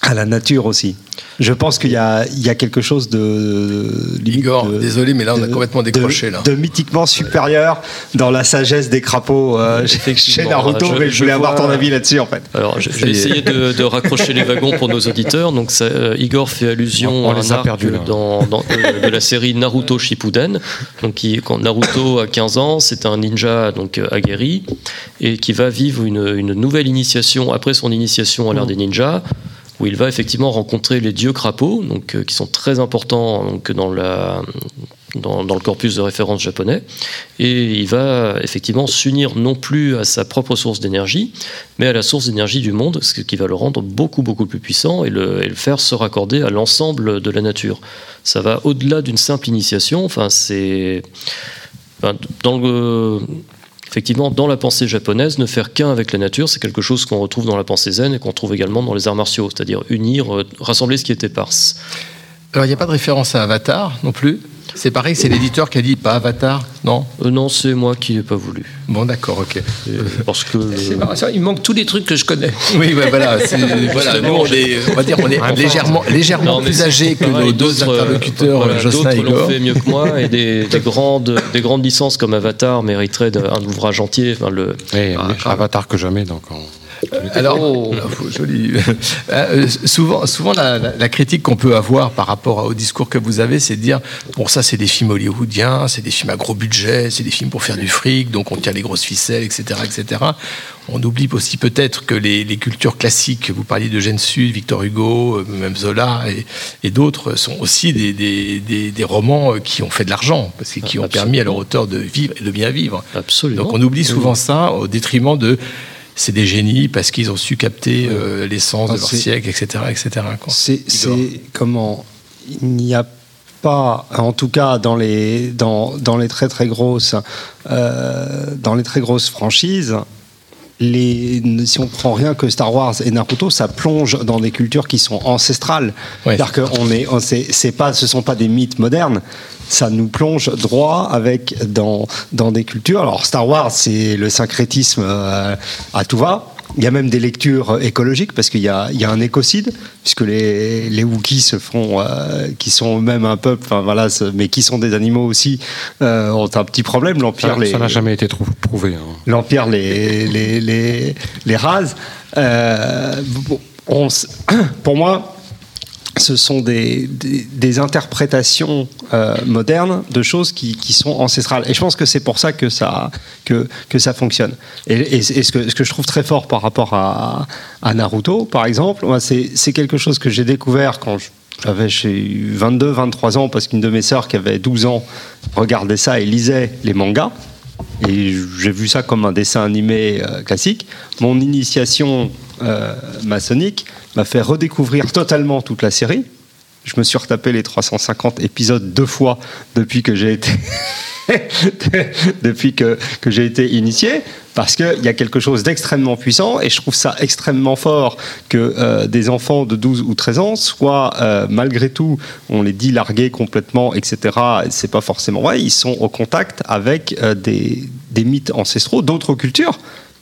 à la nature aussi. Je pense qu'il y a, il y a quelque chose de. limite Igor, de- désolé, mais là, on a de- complètement de- décroché, là. De mythiquement supérieur dans la sagesse des crapauds euh, chez- Naruto, je- mais je je voulais avoir ton avis là-dessus en fait. Alors, je, vais essayer de, de raccrocher les wagons pour nos auditeurs. Donc, ça, euh, Igor fait allusion On- on à les un arc dans, dans- de, de la série Naruto Shippuden. Donc, qui, quand Naruto a 15 ans, c'est un ninja donc euh, aguerri et qui va vivre une, une nouvelle initiation après son initiation à l'ère des ninjas. Où il va effectivement rencontrer les dieux crapauds, donc, euh, qui sont très importants dans, le corpus de référence japonais. Et il va effectivement s'unir non plus à sa propre source d'énergie, mais à la source d'énergie du monde, ce qui va le rendre beaucoup beaucoup plus puissant et le, faire se raccorder à l'ensemble de la nature. Ça va au-delà d'une simple initiation. Enfin, c'est dans le Effectivement, dans la pensée japonaise, ne faire qu'un avec la nature, c'est quelque chose qu'on retrouve dans la pensée zen et qu'on trouve également dans les arts martiaux, c'est-à-dire unir, euh, rassembler ce qui est éparse. Alors, il n'y a pas de référence à Avatar non plus. C'est pareil, c'est l'éditeur qui a dit pas Avatar, non? Euh, non, c'est moi qui n'ai pas voulu. Bon, d'accord, ok. Euh, Parce que marrant, ça, il manque tous les trucs que je connais. Oui, ouais, voilà. [LAUGHS] voilà nous, on, est, on va dire, on est légèrement, légèrement Non, mais plus âgés que nos deux euh, interlocuteurs, voilà, Jocelyn et D'autres l'ont Igor. fait mieux que moi et des, [LAUGHS] des grandes, des grandes licences comme Avatar mériteraient un ouvrage entier. Enfin, le, Et Ah, Avatar que jamais, donc. on- Alors, Oh. [LAUGHS] euh, joli. Euh, souvent, souvent la, la- la critique qu'on peut avoir par rapport au discours que vous avez, c'est de dire bon, ça, c'est des films hollywoodiens, c'est des films à gros budget, c'est des films pour faire du fric, donc on tire les grosses ficelles, etc., etc. On oublie aussi peut-être que les, les cultures classiques, vous parliez de Sud, Victor Hugo, euh, même Zola et, et d'autres, sont aussi des, des- des- des romans euh, qui ont fait de l'argent, parce que qui ont Absolument. permis à leur auteur de vivre et de bien vivre. absolument. Donc on oublie souvent ça au détriment de c'est des génies parce qu'ils ont su capter euh, l'essence de Ah, leur siècle, etc. etc. C'est comment il n'y a pas, en tout cas dans les dans, dans les très très grosses euh, dans les très grosses franchises. Les, si on prend rien que Star Wars et Naruto, ça plonge dans des cultures qui sont ancestrales. Ouais. C'est-à-dire qu'on est, on- c'est pas, ce sont pas des mythes modernes. Ça nous plonge droit avec dans dans des cultures. Alors Star Wars, c'est le syncrétisme euh, à tout va. Il y a même des lectures écologiques parce qu'il y a, il y a un écocide, puisque les, les Wookiees se font, euh, qui sont eux-mêmes un peuple, enfin voilà, ce- mais qui sont des animaux aussi, euh, ont un petit problème. L'Empire Ça les, n'a jamais été prouvé. hein. l'Empire les, les, les, les rase. Euh, bon, on s- [COUGHS] pour moi, ce sont des, des, interprétations euh, modernes de choses qui, qui sont ancestrales. Et je pense que c'est pour ça que ça, que, que ça fonctionne. Et, ce, que, ce que je trouve très fort par rapport à, à Naruto, par exemple, c'est quelque chose que j'ai découvert quand j'avais chez 22, 23 ans, parce qu'une de mes sœurs qui avait 12 ans regardait ça et lisait les mangas. Et j'ai vu ça comme un dessin animé euh, classique. Mon initiation euh, maçonnique m'a fait redécouvrir totalement toute la série. Je me suis retapé les 350 épisodes deux fois depuis que j'ai été [LAUGHS] depuis que, que j'ai été initié, parce qu'il y a quelque chose d'extrêmement puissant, et je trouve ça extrêmement fort que euh, des enfants de 12 ou 13 ans soient, euh, malgré tout, on les dit largués complètement, etc., et c'est pas forcément vrai, ils sont au contact avec euh, des mythes ancestraux d'autres cultures.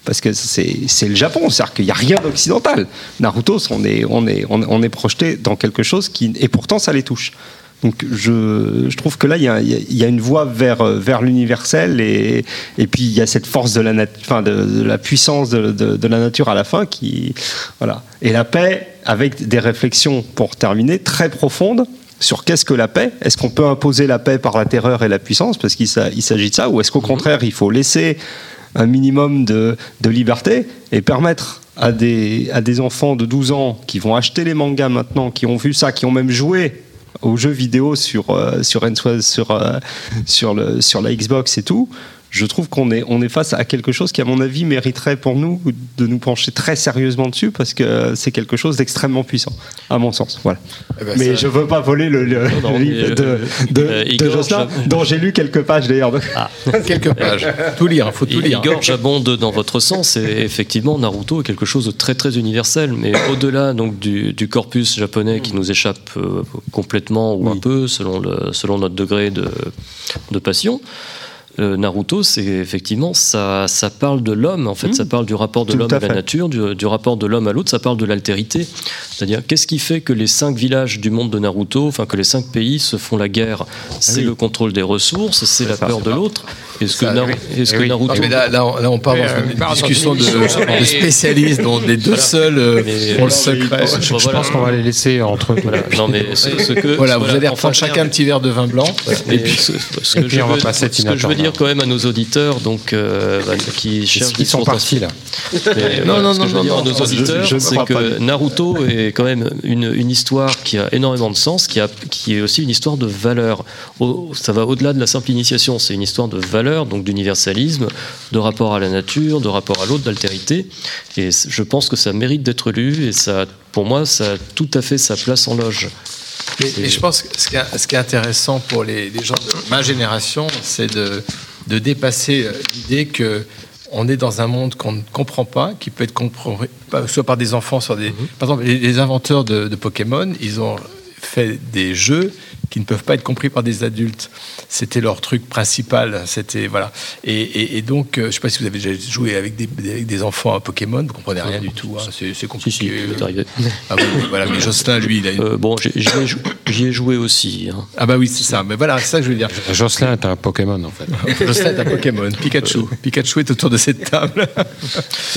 Parce que c'est le Japon, c'est-à-dire qu'il n'y a rien d'occidental. Naruto, on est, on, est, on, est projeté dans quelque chose qui. Et pourtant, ça les touche. Donc je, je trouve que là, il y a, il y a- une voie vers, vers l'universel et, et puis il y a cette force de la, nat- enfin, de, de la puissance de, de- de la nature à la fin qui. Voilà. Et la paix, avec des réflexions, pour terminer, très profondes sur qu'est-ce que la paix. Est-ce qu'on peut imposer la paix par la terreur et la puissance Parce qu'il s'a- il s'agit de ça. Ou est-ce qu'au contraire, il faut laisser un minimum de, de liberté et permettre à des, à des enfants de 12 ans qui vont acheter les mangas maintenant, qui ont vu ça, qui ont même joué aux jeux vidéo sur, euh, sur, sur, euh, sur, le, sur la Xbox et tout, je trouve qu'on est, on est face à quelque chose qui, à mon avis, mériterait pour nous de nous pencher très sérieusement dessus parce que c'est quelque chose d'extrêmement puissant, à mon sens. Voilà. Eh ben, mais ça- je veux pas voler le, le- Non, le mais, livre euh, de, de, euh, de Igor, Jocelyn, je- dont j'ai lu quelques pages d'ailleurs. [LAUGHS] Quelques pages. Tout lire, faut tout lire. Igor, j'abonde dans votre sens et effectivement Naruto est quelque chose de très très universel, mais [COUGHS] au-delà donc du, du corpus japonais qui nous échappe euh, complètement ou un peu selon le selon notre degré de, de passion. Euh, Naruto, c'est effectivement ça, ça parle de l'homme en fait, ça parle du rapport de l'homme à à, la fait. nature, du, du rapport de l'homme à l'autre, ça parle de l'altérité. C'est-à-dire qu'est-ce qui fait que les cinq villages du monde de Naruto, enfin que les cinq pays se font la guerre, c'est oui. le contrôle des ressources, c'est la peur de l'autre. Est-ce que, Ça, Naru- oui. est-ce Eh que oui. Naruto Non, mais là, là, on, là, on part dans Euh, une discussion de, spécialistes dont les deux seuls euh, ont le secret. Je, je Voilà. pense qu'on va les laisser entre eux. Voilà. Non, mais ce, ce que. Voilà, vous allez enfin, reprendre chacun un petit verre de vin blanc. Et puis, on va passer ce que je veux Turner. Dire quand même à nos auditeurs, donc euh, bah, qui cherchent Ils sont partis là. Mais, Non, non, ce que non, je veux non, dire à non, nos auditeurs, c'est que. Naruto est quand même une, une histoire qui a énormément de sens, qui, a, qui est aussi une histoire de valeur. Au- ça va au-delà de la simple initiation, c'est une histoire de valeur, donc d'universalisme, de rapport à la nature, de rapport à l'autre, d'altérité. Et je pense que ça mérite d'être lu, et ça, pour moi, ça a tout à fait sa place en loge. Mais je pense que ce qui est, ce qui est intéressant pour les, les gens de ma génération, c'est de, de dépasser euh, l'idée que on est dans un monde qu'on ne comprend pas, qui peut être compris soit par des enfants, soit des. Par exemple, les, les inventeurs de, de Pokémon, ils ont fait des jeux qui ne peuvent pas être compris par des adultes. C'était leur truc principal. C'était voilà. Et, et- et donc, euh, je ne sais pas si vous avez déjà joué avec des, avec des enfants à Pokémon, vous comprenez rien du tout. hein. C'est c'est Si, si, compliqué. c'est arrivé. Ah oui, voilà. Mais Jocelyn, lui, il a une- Euh, bon, j'y ai, jou- j'y ai joué aussi. hein. Ah bah oui, c'est ça. Mais voilà, c'est ça que je veux dire. Jocelyn est un Pokémon en fait. [LAUGHS] Jocelyn est un Pokémon. Pikachu. Pikachu est autour de cette table.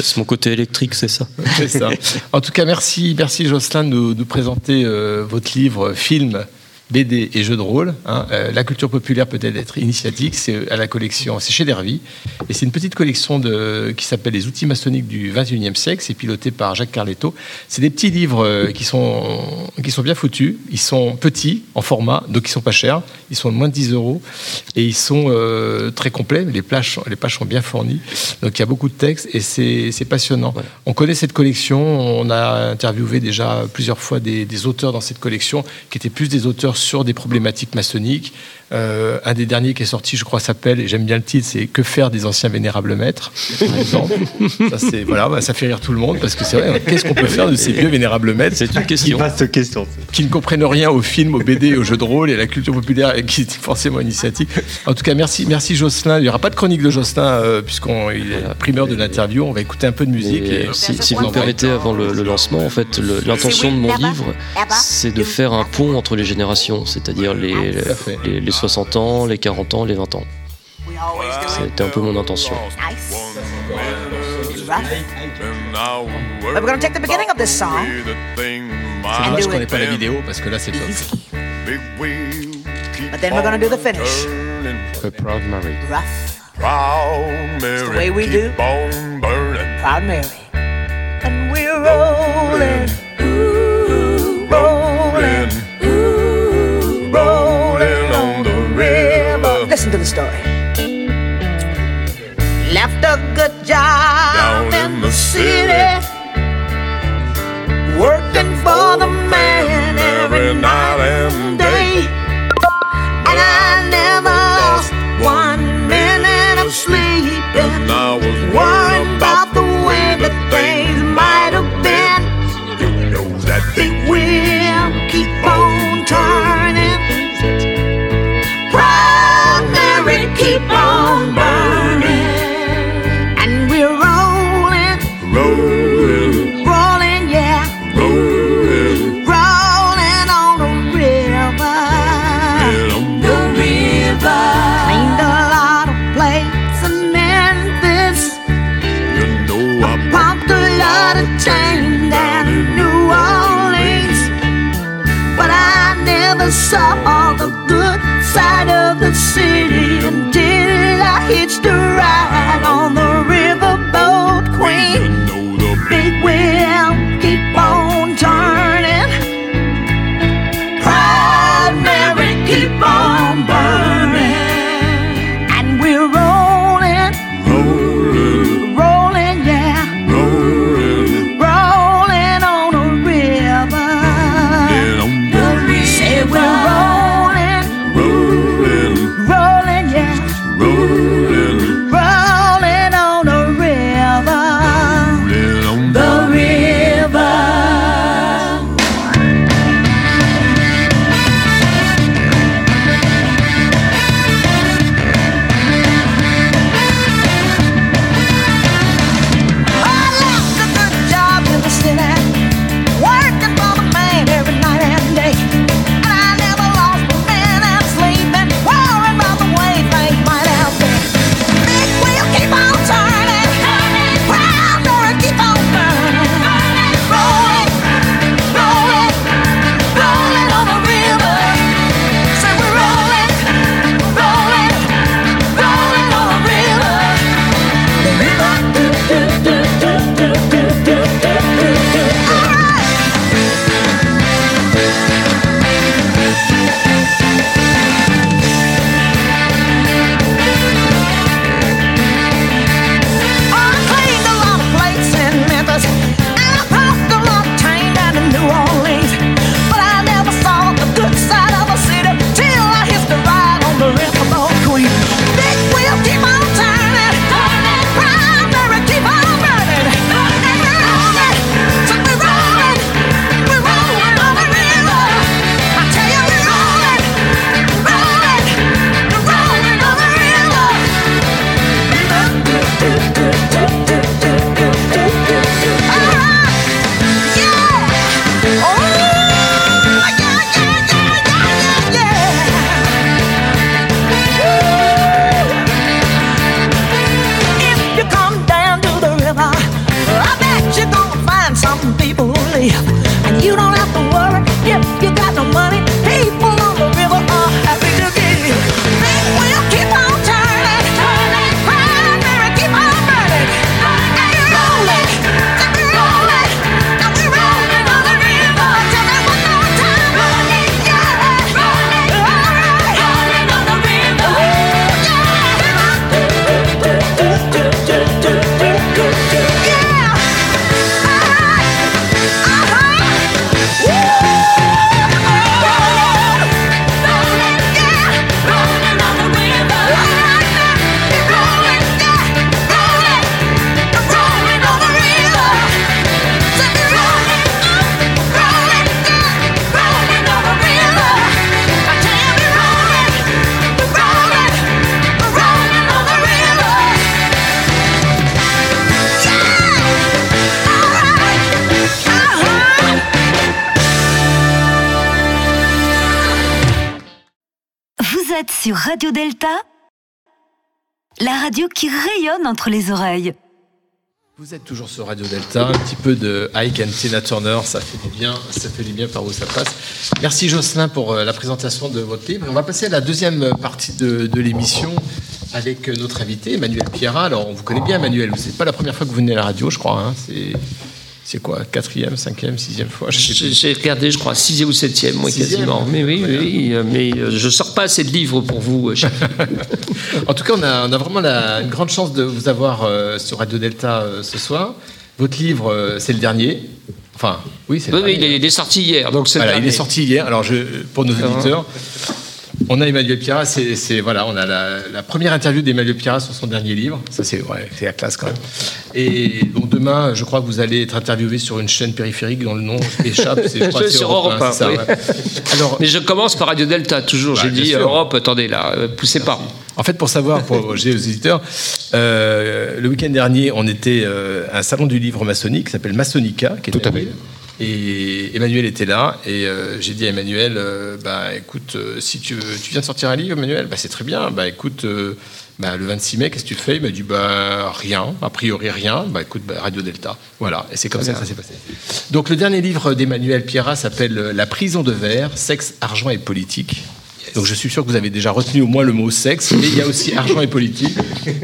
C'est mon côté électrique, c'est ça. c'est ça. En tout cas, merci, merci Jocelyn de nous, nous présenter euh, votre livre, film. BD et jeux de rôle. hein. Euh, la culture populaire peut-être être initiatique, c'est à la collection, c'est chez Dervy. Et c'est une petite collection de, qui s'appelle Les outils maçonniques du 21e siècle. C'est piloté par Jacques Carletto. C'est des petits livres euh, qui sont, qui sont bien foutus. Ils sont petits en format, donc ils sont pas chers. Ils sont de moins de 10 euros. Et ils sont euh, très complets. Les pages, sont- les pages sont bien fournies. Donc il y a beaucoup de textes et c'est passionnant. On connaît cette collection. On a interviewé déjà plusieurs fois des, des auteurs dans cette collection qui étaient plus des auteurs sur des problématiques maçonniques. Euh, un des derniers qui est sorti, je crois, s'appelle, et j'aime bien le titre, c'est Que faire des anciens vénérables maîtres? Par exemple. ça, c'est- voilà, bah, ça fait rire tout le monde parce que c'est vrai, qu'est-ce qu'on peut faire de ces vieux vénérables maîtres? C'est une question. Vaste question. qui ne comprennent rien au film, au BD, au jeu de rôle et à la culture populaire et qui est forcément initiatique. En tout cas, merci, merci Jocelyn. Il n'y aura pas de chronique de Jocelyn euh, puisqu'il est primeur de l'interview. On va écouter un peu de musique. Et Et, si, si vous me permettez, avant le, le lancement, en fait, l'intention de mon livre, c'est de faire un pont entre les générations, c'est-à-dire les, fait. les, les 60 ans, les 40 ans, les 20 ans. C'était un peu mon intention. C'est dommage qu'on n'ait pas la vidéo parce que là c'est top. But then we're gonna do the finish. The Proud Mary. Rough. Proud Mary. It's the way we do. On. Proud Mary. And we're rolling. Ooh, rolling. Ooh, rolling. to the story. Left a good job down in the city, working for the man every night. and radio qui rayonne entre les oreilles. Vous êtes toujours sur Radio Delta, un petit peu de Ike and Tina Turner, ça fait du bien, ça fait du bien par où ça passe. Merci Jocelyn pour euh, la présentation de votre livre. On va passer à la deuxième partie de, l'émission avec euh, notre invité Emmanuel Pierra. Alors on vous connaît bien Emmanuel, c'est pas la première fois que vous venez à la radio, je crois. Hein. C'est quoi Quatrième, cinquième, sixième fois J'ai regardé, je crois, sixième ou septième, moi, quasiment. Mais oui, voilà. oui, euh, mais je sors pas assez de livres pour vous. [LAUGHS] En tout cas, on a, on a vraiment la- une grande chance de vous avoir euh, sur Radio Delta euh, ce soir. Votre livre, euh, c'est le dernier. Enfin, oui, c'est le Oui, oui, dernier. il est, il est sorti hier, donc c'est Voilà, il est dernier. sorti hier. Alors, je, pour nos auditeurs, on a Emmanuel Pierra. C'est, voilà, on a la, la première interview d'Emmanuel Pierra sur son dernier livre. Ça, c'est ouais, c'est la classe quand même. Et donc demain, je crois que vous allez être interviewé sur une chaîne périphérique dont le nom échappe. C'est, [LAUGHS] je crois c'est Sur Europe Europe un, un, c'est ça, oui. ouais. Alors, Mais je commence par Radio Delta, toujours. Bah, bien dit sûr. Europe, attendez là, poussez pas. En fait, pour savoir, pour [LAUGHS] j'ai aux éditeurs, euh, le week-end dernier, on était euh, à un salon du livre maçonnique qui s'appelle Masonica, qui est Tout à fait. Et Emmanuel était là, et euh, j'ai dit à Emmanuel, bah écoute, si tu, veux- tu viens de sortir un livre, Emmanuel, bah c'est très bien. Bah écoute, bah, le 26 mai, qu'est-ce que tu fais? Il m'a dit bah rien, a priori rien. Bah écoute, bah, Radio Delta, voilà. Et c'est comme ça que ça s'est passé. Donc le dernier livre d'Emmanuel Pierra s'appelle La prison de verre, sexe, argent et politique. Donc je suis sûr que vous avez déjà retenu au moins le mot sexe, mais il y a aussi argent et politique.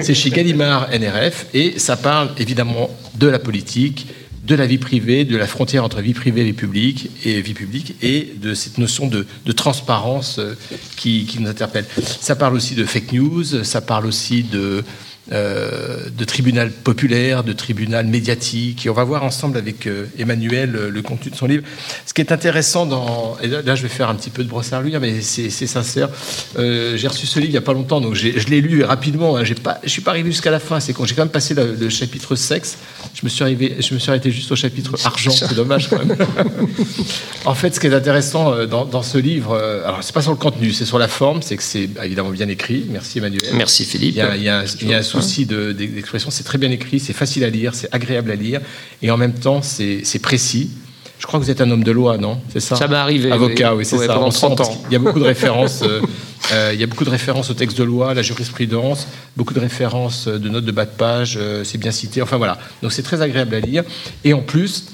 C'est chez Gallimard NRF et ça parle évidemment de la politique, de la vie privée, de la frontière entre vie privée et vie publique et vie publique et de cette notion de, de transparence euh, qui, qui nous interpelle. Ça parle aussi de fake news, ça parle aussi de euh, de tribunal populaire, de tribunal médiatique. Et on va voir ensemble avec euh, Emmanuel euh, le contenu de son livre. Ce qui est intéressant dans... Et là, là, je vais faire un petit peu de brossard-lui, mais c'est sincère. J'ai reçu ce livre il n'y a pas longtemps, donc je l'ai lu rapidement. hein. Pas, je ne suis pas arrivé jusqu'à la fin. C'est quand j'ai quand même passé le, le chapitre sexe. Je me, suis arrivé, je me suis arrêté juste au chapitre argent. C'est dommage quand même. [LAUGHS] en fait, ce qui est intéressant dans, dans ce livre, alors c'est pas sur le contenu, c'est sur la forme, c'est que c'est évidemment bien écrit. Merci Emmanuel. Merci Philippe. Il y a, il y a un, il y a un souci de- d'expression, c'est très bien écrit, c'est facile à lire, c'est agréable à lire, et en même temps, c'est précis. Je crois que vous êtes un homme de loi, non? C'est ça? Ça m'est arrivé, Avocat, oui. oui, c'est Ouais, ça. pendant On sent 30 parce ans. qu'il y a beaucoup de références. euh, euh, il y a beaucoup de références au texte de loi, la jurisprudence, beaucoup de références euh, de notes de bas de page, euh, c'est bien cité. Enfin voilà. Donc c'est très agréable à lire. Et en plus,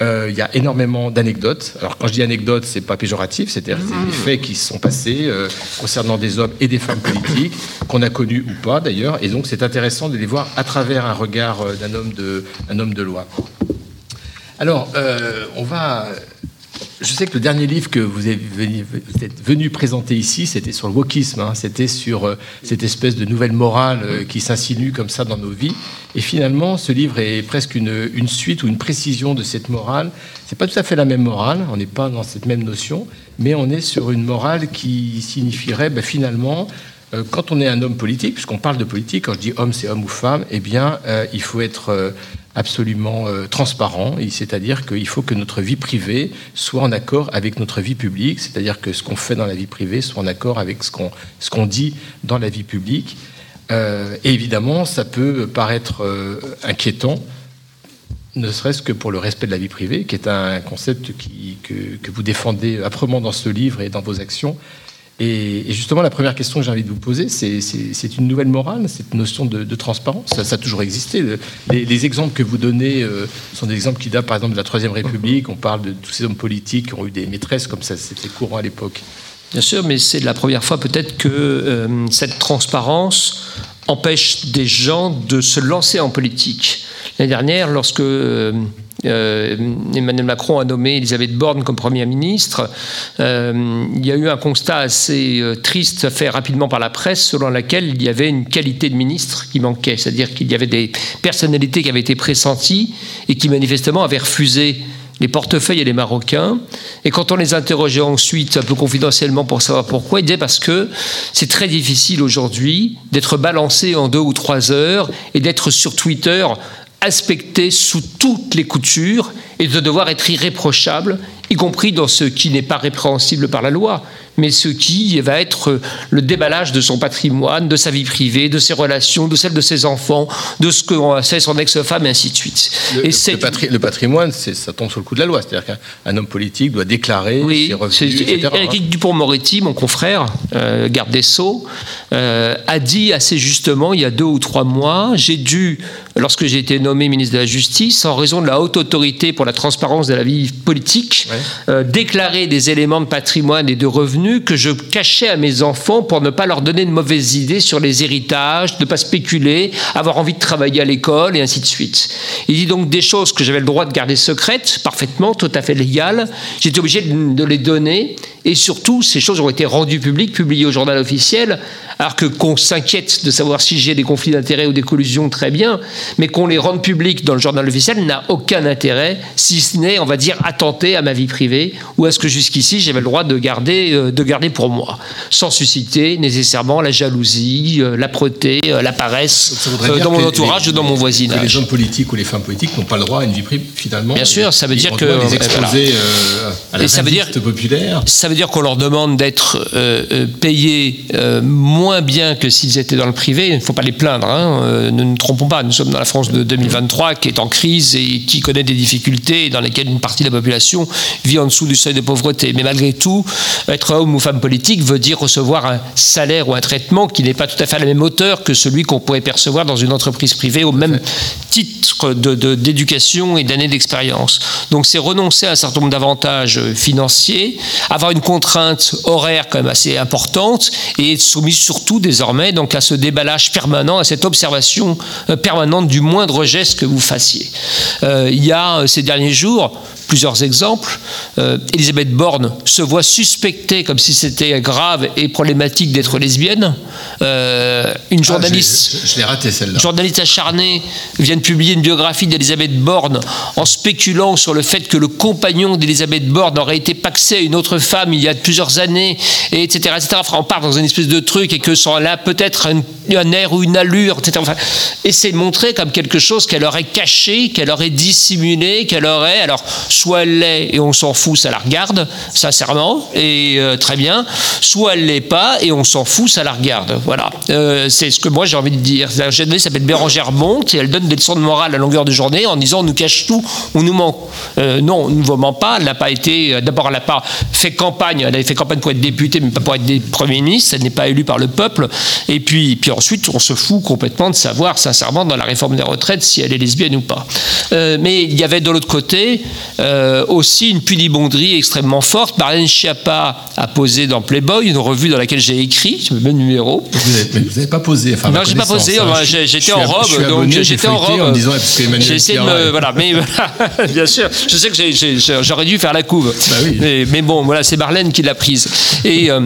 euh, il y a énormément d'anecdotes. Alors quand je dis anecdotes, c'est pas péjoratif, c'est-à-dire c'est des faits qui se sont passés euh, concernant des hommes et des femmes politiques qu'on a connus ou pas d'ailleurs. Et donc c'est intéressant de les voir à travers un regard euh, d'un homme de, un homme de loi. Alors, euh, on va. Je sais que le dernier livre que vous êtes venu, présenter ici, c'était sur le wokisme. hein. c'était sur euh, cette espèce de nouvelle morale euh, qui s'insinue comme ça dans nos vies. Et finalement, ce livre est presque une, suite ou une précision de cette morale. C'est pas tout à fait la même morale. On n'est pas dans cette même notion, mais on est sur une morale qui signifierait ben, finalement euh, quand on est un homme politique, puisqu'on parle de politique, quand je dis homme, c'est homme ou femme, eh bien, il faut être absolument euh, transparent, c'est-à-dire qu'il faut que notre vie privée soit en accord avec notre vie publique, c'est-à-dire que ce qu'on fait dans la vie privée soit en accord avec ce qu'on dit dans la vie publique. Euh, évidemment, ça peut paraître euh, inquiétant, ne serait-ce que pour le respect de la vie privée, qui est un concept que, que vous défendez âprement dans ce livre et dans vos actions. Et, justement, la première question que j'ai envie de vous poser, c'est une nouvelle morale, cette notion de, transparence. Ça, a toujours existé. Le- Les, les exemples que vous donnez euh, sont des exemples qui datent, par exemple, de la Troisième République. On parle de tous ces hommes politiques qui ont eu des maîtresses, comme ça, c'était courant à l'époque. Bien sûr, mais c'est la première fois peut-être que euh, cette transparence empêche des gens de se lancer en politique. L'année dernière, lorsque euh, euh, Emmanuel Macron a nommé Elisabeth Borne comme Première ministre, euh, il y a eu un constat assez euh, triste fait rapidement par la presse selon laquelle il y avait une qualité de ministre qui manquait, c'est-à-dire qu'il y avait des personnalités qui avaient été pressenties et qui manifestement avaient refusé les portefeuilles et les Marocains. Et quand on les interrogeait ensuite, un peu confidentiellement pour savoir pourquoi, ils disaient parce que c'est très difficile aujourd'hui d'être balancé en deux ou trois heures et d'être sur Twitter inspecté sous toutes les coutures et de devoir être irréprochable, y compris dans ce qui n'est pas répréhensible par la loi, mais ce qui va être le déballage de son patrimoine, de sa vie privée, de ses relations, de celle de ses enfants, de ce que fait son ex-femme, et ainsi de suite. Le, et le c'est patri- le patrimoine, ça tombe sur le coup de la loi. C'est-à-dire qu'un un homme politique doit déclarer Oui, ses revenus, et- etc. Éric Dupont-Moretti, mon confrère, euh, garde des Sceaux, euh, a dit assez justement il y a deux ou trois mois, j'ai dû, lorsque j'ai été nommé ministre de la Justice, en raison de la haute autorité pour la transparence de la vie politique, euh, déclarer des éléments de patrimoine et de revenus que je cachais à mes enfants pour ne pas leur donner de mauvaises idées sur les héritages, ne pas spéculer, avoir envie de travailler à l'école et ainsi de suite. Il dit donc des choses que j'avais le droit de garder secrètes, parfaitement, tout à fait légales. J'étais obligé de de les donner et surtout, ces choses ont été rendues publiques, publiées au journal officiel, alors que qu'on s'inquiète de savoir si j'ai des conflits d'intérêts ou des collusions, très bien, mais qu'on les rende publiques dans le journal officiel n'a aucun intérêt, si ce n'est, on va dire, attenter à ma vie privée, ou à ce que jusqu'ici j'avais le droit de garder, euh, de garder pour moi, sans susciter nécessairement la jalousie, euh, l'âpreté, euh, la paresse euh, dans que mon entourage les- ou dans mon que voisinage. les hommes politiques ou les femmes politiques n'ont pas le droit à une vie privée, finalement. Bien sûr, ça veut dire que- les exposer voilà. à la Et ça veut dire- populaire. Ça veut dire qu'on leur demande d'être euh, euh, payés euh, moins bien que s'ils étaient dans le privé. Il ne faut pas les plaindre. hein. Ne nous trompons pas. Nous sommes dans la France de 2023 qui est en crise et qui connaît des difficultés dans lesquelles une partie de la population vit en dessous du seuil de pauvreté. Mais malgré tout, être homme ou femme politique veut dire recevoir un salaire ou un traitement qui n'est pas tout à fait à la même hauteur que celui qu'on pourrait percevoir dans une entreprise privée au même titre de- de- d'éducation et d'années d'expérience. Donc c'est renoncer à un certain nombre d'avantages financiers, avoir une contrainte horaire quand même assez importante et être soumis surtout désormais donc à ce déballage permanent, à cette observation euh, permanente du moindre geste que vous fassiez. Euh, il y a euh, ces derniers jours plusieurs exemples. Euh, Elisabeth Borne se voit suspectée comme si c'était grave et problématique d'être lesbienne. Euh, une Ah, journaliste je- je- je l'ai raté celle-là. journaliste acharné vient de publier une biographie d'Elisabeth Borne en spéculant sur le fait que le compagnon d'Elisabeth Borne aurait été paxé à une autre femme il y a plusieurs années, et etc. etc. Enfin, on part dans une espèce de truc et que ça a peut-être un, air ou une allure, etc. Enfin, et c'est montré comme quelque chose qu'elle aurait caché, qu'elle aurait dissimulé, qu'elle aurait. Alors, soit elle l'est et on s'en fout, ça la regarde, sincèrement, et euh, très bien, soit elle l'est pas et on s'en fout, ça la regarde. Voilà. Euh, c'est ce que moi j'ai envie de dire. La journaliste s'appelle Bérangère Monte et elle donne des leçons de morale à longueur de journée en disant on nous cache tout, on nous ment. Euh, non, on ne vous ment pas. Elle n'a pas été. D'abord, elle n'a pas fait campagne. Elle avait fait campagne pour être députée, mais pas pour être des premiers ministres. Elle n'est pas élue par le peuple. Et puis, puis ensuite, on se fout complètement de savoir, sincèrement, dans la réforme des retraites, si elle est lesbienne ou pas. Euh, mais il y avait de l'autre côté euh, aussi une pudibonderie extrêmement forte. Marlène Schiappa a posé dans Playboy, une revue dans laquelle j'ai écrit, le même numéro. Vous n'avez mais vous n'avez pas posé. Enfin, Non, j'ai pas posé. hein. J'étais en robe, donc j'étais en robe. en disant, parce J'ai essayé de me, voilà, mais [LAUGHS] bien sûr, je sais que j'aurais dû faire la couve. Bah oui. mais, mais bon, voilà, c'est Marlène qui l'a prise. Et euh,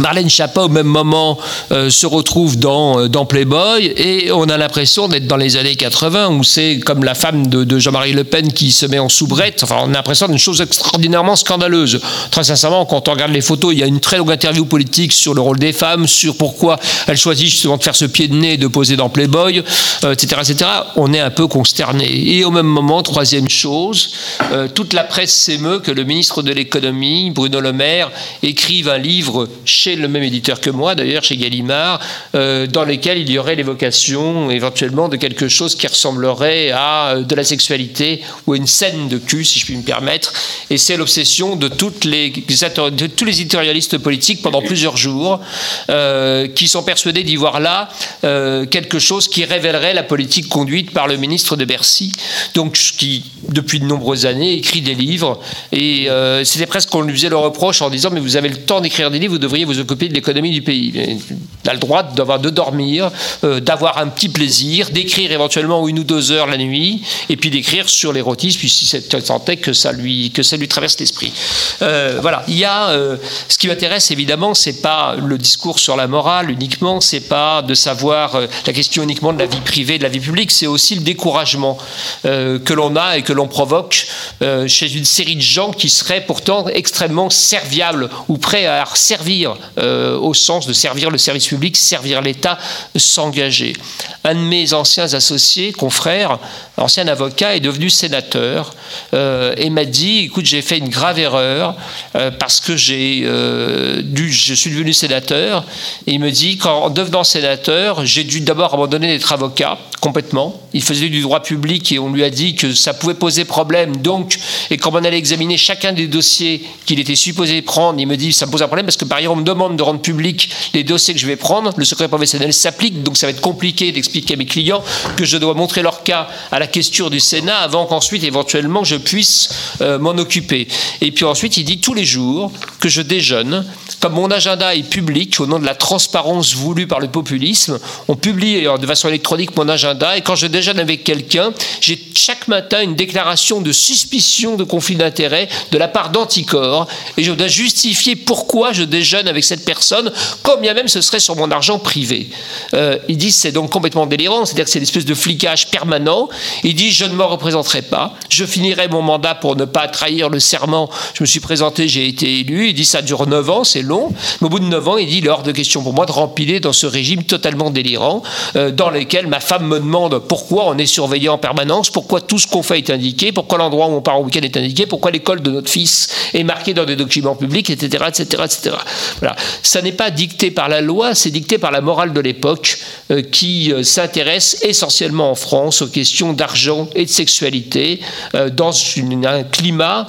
Marlène Schiappa, au même moment, euh, se retrouve dans, euh, dans Playboy, et on a l'impression d'être dans les années 80, où c'est comme la femme de, Jean-Marie Le Pen qui se met en soubrette. Enfin, on a l'impression d'une chose extraordinairement scandaleuse. Très sincèrement, quand on regarde les photos, il y a une très longue interview politique sur le rôle des femmes, sur pourquoi elles choisissent justement de faire ce pied de nez et de poser dans Playboy, euh, etc., etc. On est un peu consterné. Et au même moment, troisième chose, toute la presse s'émeut que le ministre de l'économie, Bruno Le Maire, écrive un livre chez le même éditeur que moi, d'ailleurs chez Gallimard, euh, dans lequel il y aurait l'évocation éventuellement de quelque chose qui ressemblerait à euh, de la sexualité ou à une scène de cul, si je puis me permettre. Et c'est l'obsession de, de tous les éditorialistes politiques pendant plusieurs jours, euh, qui sont persuadés d'y voir là quelque chose qui révélerait la politique conduite par le ministre de Bercy, donc qui depuis de nombreuses années écrit des livres. Et c'était presque qu'on lui faisait le reproche en disant mais vous avez le temps d'écrire des livres, vous devriez vous de l'économie du pays. Mais On a le droit de dormir, euh, d'avoir un petit plaisir, d'écrire éventuellement une ou deux heures la nuit, et puis d'écrire sur l'érotisme, puis si sentait que ça lui que ça lui traverse l'esprit. Euh, voilà, il y a euh, ce qui m'intéresse évidemment, c'est pas le discours sur la morale uniquement, c'est pas de savoir la question uniquement de la vie privée, de la vie publique, c'est aussi le découragement que l'on a et que l'on provoque chez une série de gens qui seraient pourtant extrêmement serviables ou prêts à servir euh, au sens de servir le service public, servir l'État, s'engager. Un de mes anciens associés, confrères, ancien avocat, est devenu sénateur euh, et m'a dit écoute, j'ai fait une grave erreur euh, parce que j'ai dû, je suis devenu sénateur. Et il me dit qu'en devenant sénateur, j'ai dû d'abord abandonner d'être avocat complètement. Il faisait du droit public et on lui a dit que ça pouvait poser problème. Donc, et quand on allait examiner chacun des dossiers qu'il était supposé prendre, il me dit ça me pose un problème parce que par ailleurs on me demande de rendre public les dossiers que je vais prendre. Le secret professionnel s'applique, donc ça va être compliqué d'expliquer à mes clients que je dois montrer leur cas à la question du Sénat avant qu'ensuite éventuellement je puisse euh, m'en occuper. Et puis ensuite il dit tous les jours que je déjeune. Comme mon agenda est public, au nom de la transparence voulue par le populisme, on publie euh, de façon électronique mon agenda et quand je déjeune avec quelqu'un, j'ai chaque matin une déclaration de suspicion de conflit d'intérêt de la part d'anticorps et je dois justifier pourquoi je déjeune avec cette personne, quand bien même ce serait sur mon argent privé. Euh, il dit c'est donc complètement délirant, c'est-à-dire que c'est une espèce de flicage permanent. Il dit je ne me représenterai pas, je finirai mon mandat pour ne pas trahir le serment. Je me suis présenté, j'ai été élu. Il dit ça dure 9 ans, c'est long. Mais au bout de 9 ans, il dit il de question pour moi de rempiler dans ce régime totalement délirant, euh, dans lequel ma femme me demande pourquoi on est surveillé en permanence, pourquoi tout ce qu'on fait est indiqué, pourquoi l'endroit où on part au week-end est indiqué, pourquoi l'école de notre fils est marquée dans des documents publics, etc. etc., etc. Voilà. Ça n'est pas dicté par la loi, c'est dicté par la morale de l'époque euh, qui euh, s'intéresse essentiellement en France aux questions d'argent et de sexualité euh, dans un climat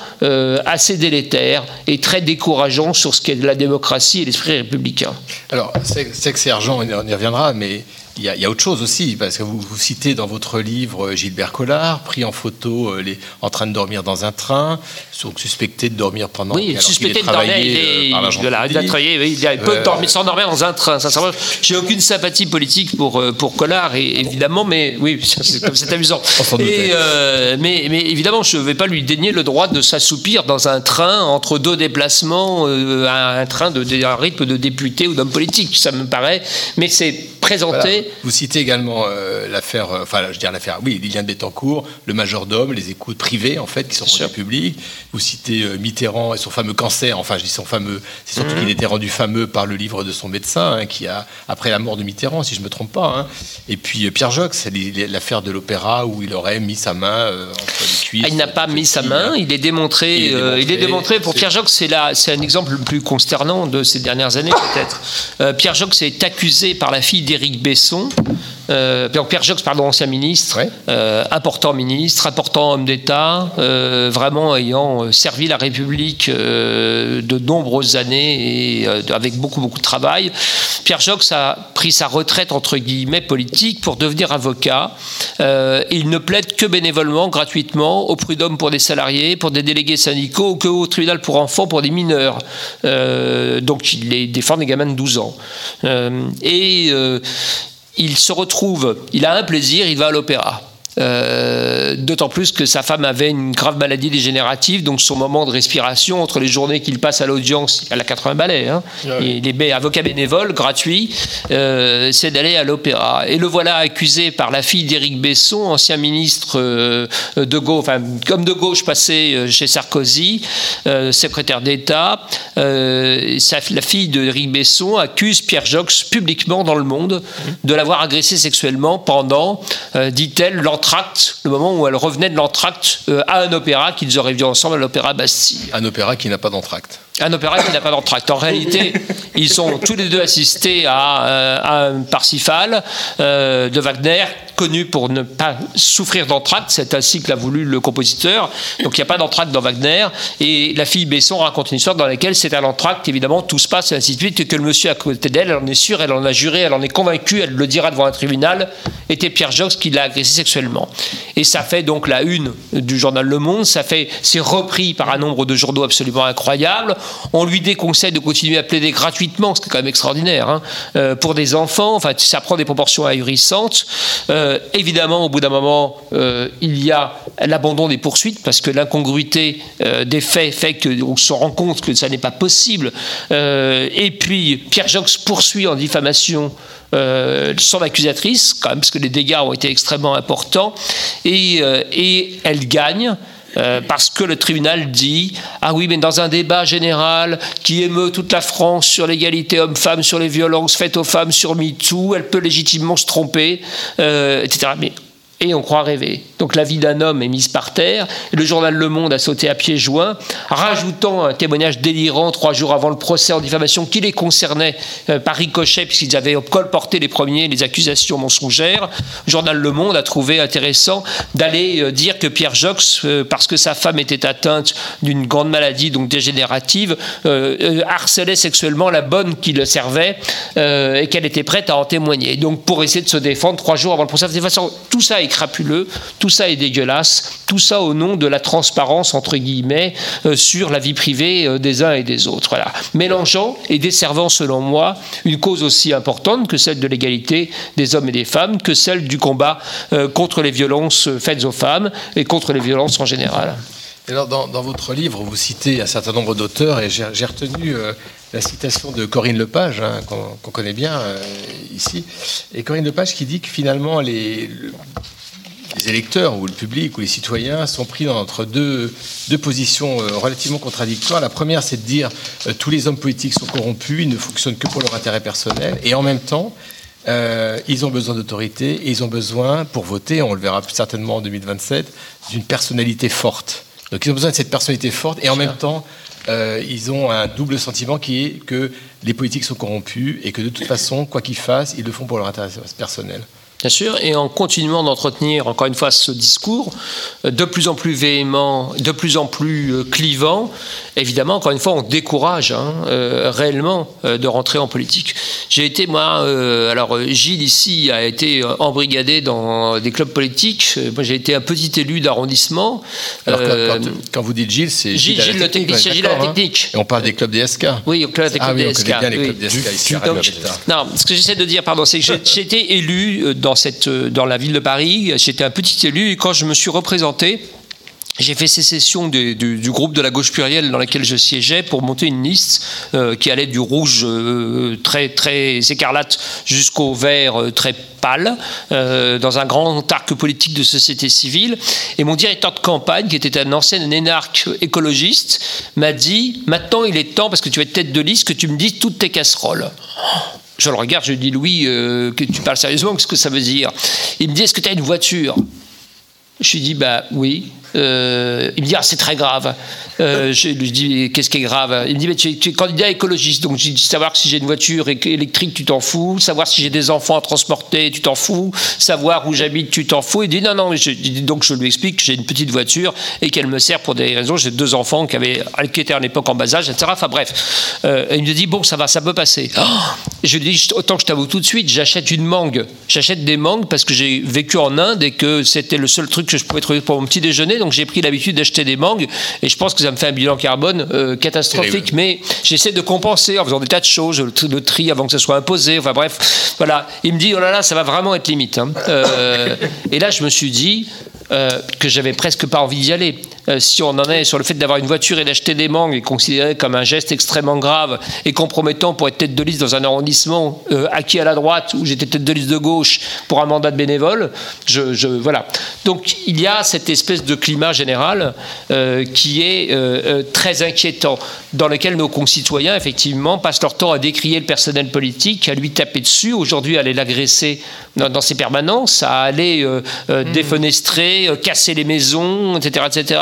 assez délétère et très décourageant sur ce qu'est la démocratie et l'esprit républicain. Alors, que c'est argent, on y reviendra, mais il y, a, il y a autre chose aussi, parce que vous, vous citez dans votre livre euh, Gilbert Collard, pris en photo euh, les, en train de dormir dans un train, donc suspecté de dormir pendant Oui, suspecté de dormir. Il euh, il a peut Euh, dormir- s'endormir dans un train. Sincèrement, j'ai aucune sympathie politique pour, pour Collard, et, évidemment, mais oui, [LAUGHS] c'est amusant. Et, euh, mais, mais évidemment, je ne vais pas lui dénier le droit de s'assoupir dans un train entre deux déplacements, euh, un, train de, de- un rythme de député ou d'homme politique. Ça me paraît, mais c'est présenté. Voilà. Vous citez également euh, l'affaire, euh, enfin, je veux dire l'affaire, oui, Liliane Bettencourt, le majordome, les écoutes privées, en fait, qui sont rendues publiques. Vous citez euh, Mitterrand et son fameux cancer, enfin, je dis son fameux, c'est surtout Mhm. qu'il était rendu fameux par le livre de son médecin, hein, qui a, après la mort de Mitterrand, si je ne me trompe pas. hein. Et puis Pierre Jox, l'affaire de l'opéra où il aurait mis sa main entre les cuisses. Ah, il n'a pas mis sa main, il est démontré. Il est il est démontré, pour Pierre Jox, c'est un exemple le plus consternant de ces dernières années peut-être. Pierre Jox est accusé par la fille d'Éric Besson. Euh, donc Pierre Jox, pardon, ancien ministre, euh, important ministre, important homme d'État, euh, vraiment ayant servi la République de nombreuses années et avec beaucoup beaucoup de travail. Pierre Jox a pris sa retraite entre guillemets politique pour devenir avocat. Il ne plaide que bénévolement, gratuitement, au prud'homme pour des salariés, pour des délégués syndicaux, que au tribunal pour enfants pour des mineurs. Donc il les défend des gamins de 12 ans. Et il se retrouve, il a un plaisir, il va à l'opéra. Euh, D'autant plus que sa femme avait une grave maladie dégénérative, donc son moment de respiration entre les journées qu'il passe à l'audience, elle a 80 balais, hein, il est bé- avocat bénévole, gratuit, euh, c'est d'aller à l'opéra. Et le voilà accusé par la fille d'Éric Besson, ancien ministre euh, de gauche, enfin, comme de gauche passé chez Sarkozy, secrétaire d'État. La fille d'Éric Besson accuse Pierre Jox publiquement dans le monde de l'avoir agressé sexuellement pendant, dit-elle, l'entracte, le moment où elle revenait de l'entracte euh, à un opéra qu'ils auraient vu ensemble à l'opéra Bastille. Un opéra qui n'a pas d'entracte. Un opéra qui n'a pas d'entracte. En réalité, [LAUGHS] ils sont tous les deux assistés à, euh, à un Parsifal euh, de Wagner, connu pour ne pas souffrir d'entracte. C'est ainsi que l'a voulu le compositeur. Donc il n'y a pas d'entracte dans Wagner. Et la fille Besson raconte une histoire dans laquelle c'est à l'entracte, évidemment, tout se passe et ainsi de suite, et que le monsieur à côté d'elle, elle en est sûre, elle en a juré, elle en est convaincue, elle le dira devant un tribunal, était Pierre Jox qui l'a agressé sexuellement. Et ça fait donc la une du journal Le Monde, ça fait, c'est repris par un nombre de journaux absolument incroyable. On lui déconseille de continuer à plaider gratuitement, ce qui est quand même extraordinaire, hein, euh, pour des enfants. Enfin, ça prend des proportions ahurissantes. Euh, évidemment, au bout d'un moment, euh, il y a l'abandon des poursuites parce que l'incongruité des faits fait qu'on se rend compte que ça n'est pas possible. Et puis, Pierre Jox poursuit en diffamation euh, son accusatrice, quand même, parce que les dégâts ont été extrêmement importants, et, euh, elle gagne. Euh, parce que le tribunal dit ah oui mais dans un débat général qui émeut toute la France sur l'égalité homme-femme sur les violences faites aux femmes sur MeToo elle peut légitimement se tromper euh, etc mais et on croit rêver. Donc la vie d'un homme est mise par terre. Le journal Le Monde a sauté à pieds joints, rajoutant un témoignage délirant trois jours avant le procès en diffamation qui les concernait euh, par ricochet, puisqu'ils avaient colporté les premiers les accusations mensongères. Le journal Le Monde a trouvé intéressant d'aller euh, dire que Pierre Jox, euh, parce que sa femme était atteinte d'une grande maladie donc dégénérative, harcelait sexuellement la bonne qui le servait et qu'elle était prête à en témoigner. Donc pour essayer de se défendre trois jours avant le procès, de toute façon, tout ça est crapuleux, tout ça est dégueulasse, tout ça au nom de la transparence entre guillemets euh, sur la vie privée euh, des uns et des autres. Voilà. Mélangeant et desservant selon moi une cause aussi importante que celle de l'égalité des hommes et des femmes, que celle du combat euh, contre les violences faites aux femmes et contre les violences en général. Alors, dans, votre livre, vous citez un certain nombre d'auteurs et j'ai retenu la citation de Corinne Lepage, hein, qu'on connaît bien ici. Et Corinne Lepage qui dit que finalement, les, le- les électeurs ou le public ou les citoyens sont pris entre deux, deux positions euh, relativement contradictoires. La première, c'est de dire euh, tous les hommes politiques sont corrompus, ils ne fonctionnent que pour leur intérêt personnel. Et en même temps, euh, ils ont besoin d'autorité et ils ont besoin, pour voter, on le verra certainement en 2027, d'une personnalité forte. Donc ils ont besoin de cette personnalité forte et en même temps, euh, ils ont un double sentiment qui est que les politiques sont corrompus et que de toute façon, quoi qu'ils fassent, ils le font pour leur intérêt personnel. Bien sûr, et en continuant d'entretenir, encore une fois, ce discours euh, de plus en plus véhément, de plus en plus euh, clivant, évidemment, encore une fois, on décourage hein, euh, réellement euh, de rentrer en politique. J'ai été, moi, euh, alors Gilles ici a été embrigadé dans des clubs politiques. Moi, j'ai été un petit élu d'arrondissement. Alors, quand- quand, quand vous dites Gilles, c'est Gilles, Gilles le technique, technicien, Gilles à la hein. technique. Et on parle des clubs DSK. Oui, au club des Ah clubs oui, on DSK, connaît bien les oui. clubs DSK ici Donc, non, ce que j'essaie de dire, pardon, c'est que j'ai- été élu euh, dans, cette, euh, dans la ville de Paris. J'étais un petit élu et quand je me suis représenté, j'ai fait sécession du, du- groupe de la gauche plurielle dans lequel je siégeais pour monter une liste euh, qui allait du rouge euh, très, très écarlate jusqu'au vert très pâle, dans un grand arc politique de société civile. Et mon directeur de campagne, qui était un ancien énarque écologiste, m'a dit Maintenant, il est temps, parce que tu es tête de liste, que tu me dises toutes tes casseroles. Je le regarde, je lui dis Louis, euh, tu parles sérieusement, qu'est-ce que ça veut dire? Il me dit Est-ce que tu as une voiture? Je lui dis bah oui. Euh, il me dit ah c'est très grave. Euh, je lui dis qu'est-ce qui est grave? Il me dit mais tu es, candidat écologiste donc j'ai dit savoir si j'ai une voiture électrique tu t'en fous, savoir si j'ai des enfants à transporter tu t'en fous, savoir où j'habite tu t'en fous. Il dit non non donc je lui explique que j'ai une petite voiture et qu'elle me sert pour des raisons. J'ai deux enfants qui avaient qui étaient à l'époque en bas âge etc. Enfin bref. Euh, il me dit bon ça va ça peut passer. Oh je lui dis autant que je t'avoue tout de suite j'achète une mangue. J'achète des mangues parce que j'ai vécu en Inde et que c'était le seul truc que je pouvais trouver pour mon petit déjeuner. Donc j'ai pris l'habitude d'acheter des mangues et je pense que ça me fait un bilan carbone euh, catastrophique. Mais j'essaie de compenser en faisant des tas de choses, le tri- le tri avant que ça soit imposé. Enfin bref, voilà. Il me dit oh là là, ça va vraiment être limite. hein. Euh, et là je me suis dit euh, que j'avais presque pas envie d'y aller. Euh, si on en est sur le fait d'avoir une voiture et d'acheter des mangues est considéré comme un geste extrêmement grave et compromettant pour être tête de liste dans un arrondissement euh, acquis à la droite où j'étais tête de liste de gauche pour un mandat de bénévole, je, je- voilà. Donc il y a cette espèce de climat général euh, qui est très inquiétant, dans lequel nos concitoyens effectivement passent leur temps à décrier le personnel politique, à lui taper dessus, aujourd'hui à aller l'agresser dans, dans ses permanences, à aller euh, défenestrer, casser les maisons, etc., etc.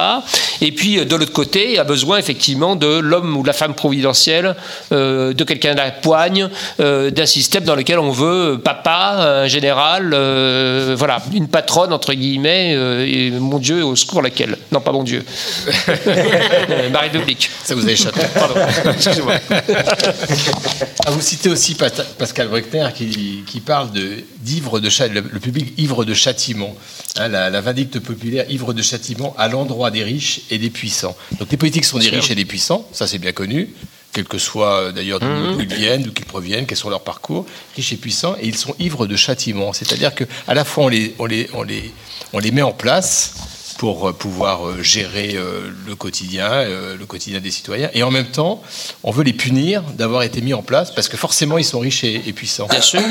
Et puis euh, de l'autre côté, il a besoin effectivement de l'homme ou de la femme providentielle, euh, de quelqu'un de la poigne, euh, d'un système dans lequel on veut papa, un général, euh, voilà, une patronne entre guillemets. euh, et mon Dieu, au secours laquelle? Non, pas mon Dieu. [LAUGHS] Ma République. Ça vous a échappé. Pardon. Excusez-moi. Ah, vous citez aussi Pascal Bruckner qui, qui parle de- d'ivre de, le public ivre de châtiment, Hein, la, la vindicte populaire ivre de châtiment à l'endroit des riches et des puissants. Donc les politiques sont des riches et des puissants, ça c'est bien connu, quel que soit euh, d'ailleurs d'où d'où ils viennent, d'où qu'ils proviennent, quels sont leurs parcours, riches et puissants, et ils sont ivres de châtiment. C'est-à-dire que à la fois on les, on les, on les, on les met en place pour euh, pouvoir euh, gérer euh, le quotidien, le quotidien des citoyens. Et en même temps, on veut les punir d'avoir été mis en place parce que forcément, ils sont riches et, et puissants. Bien sûr.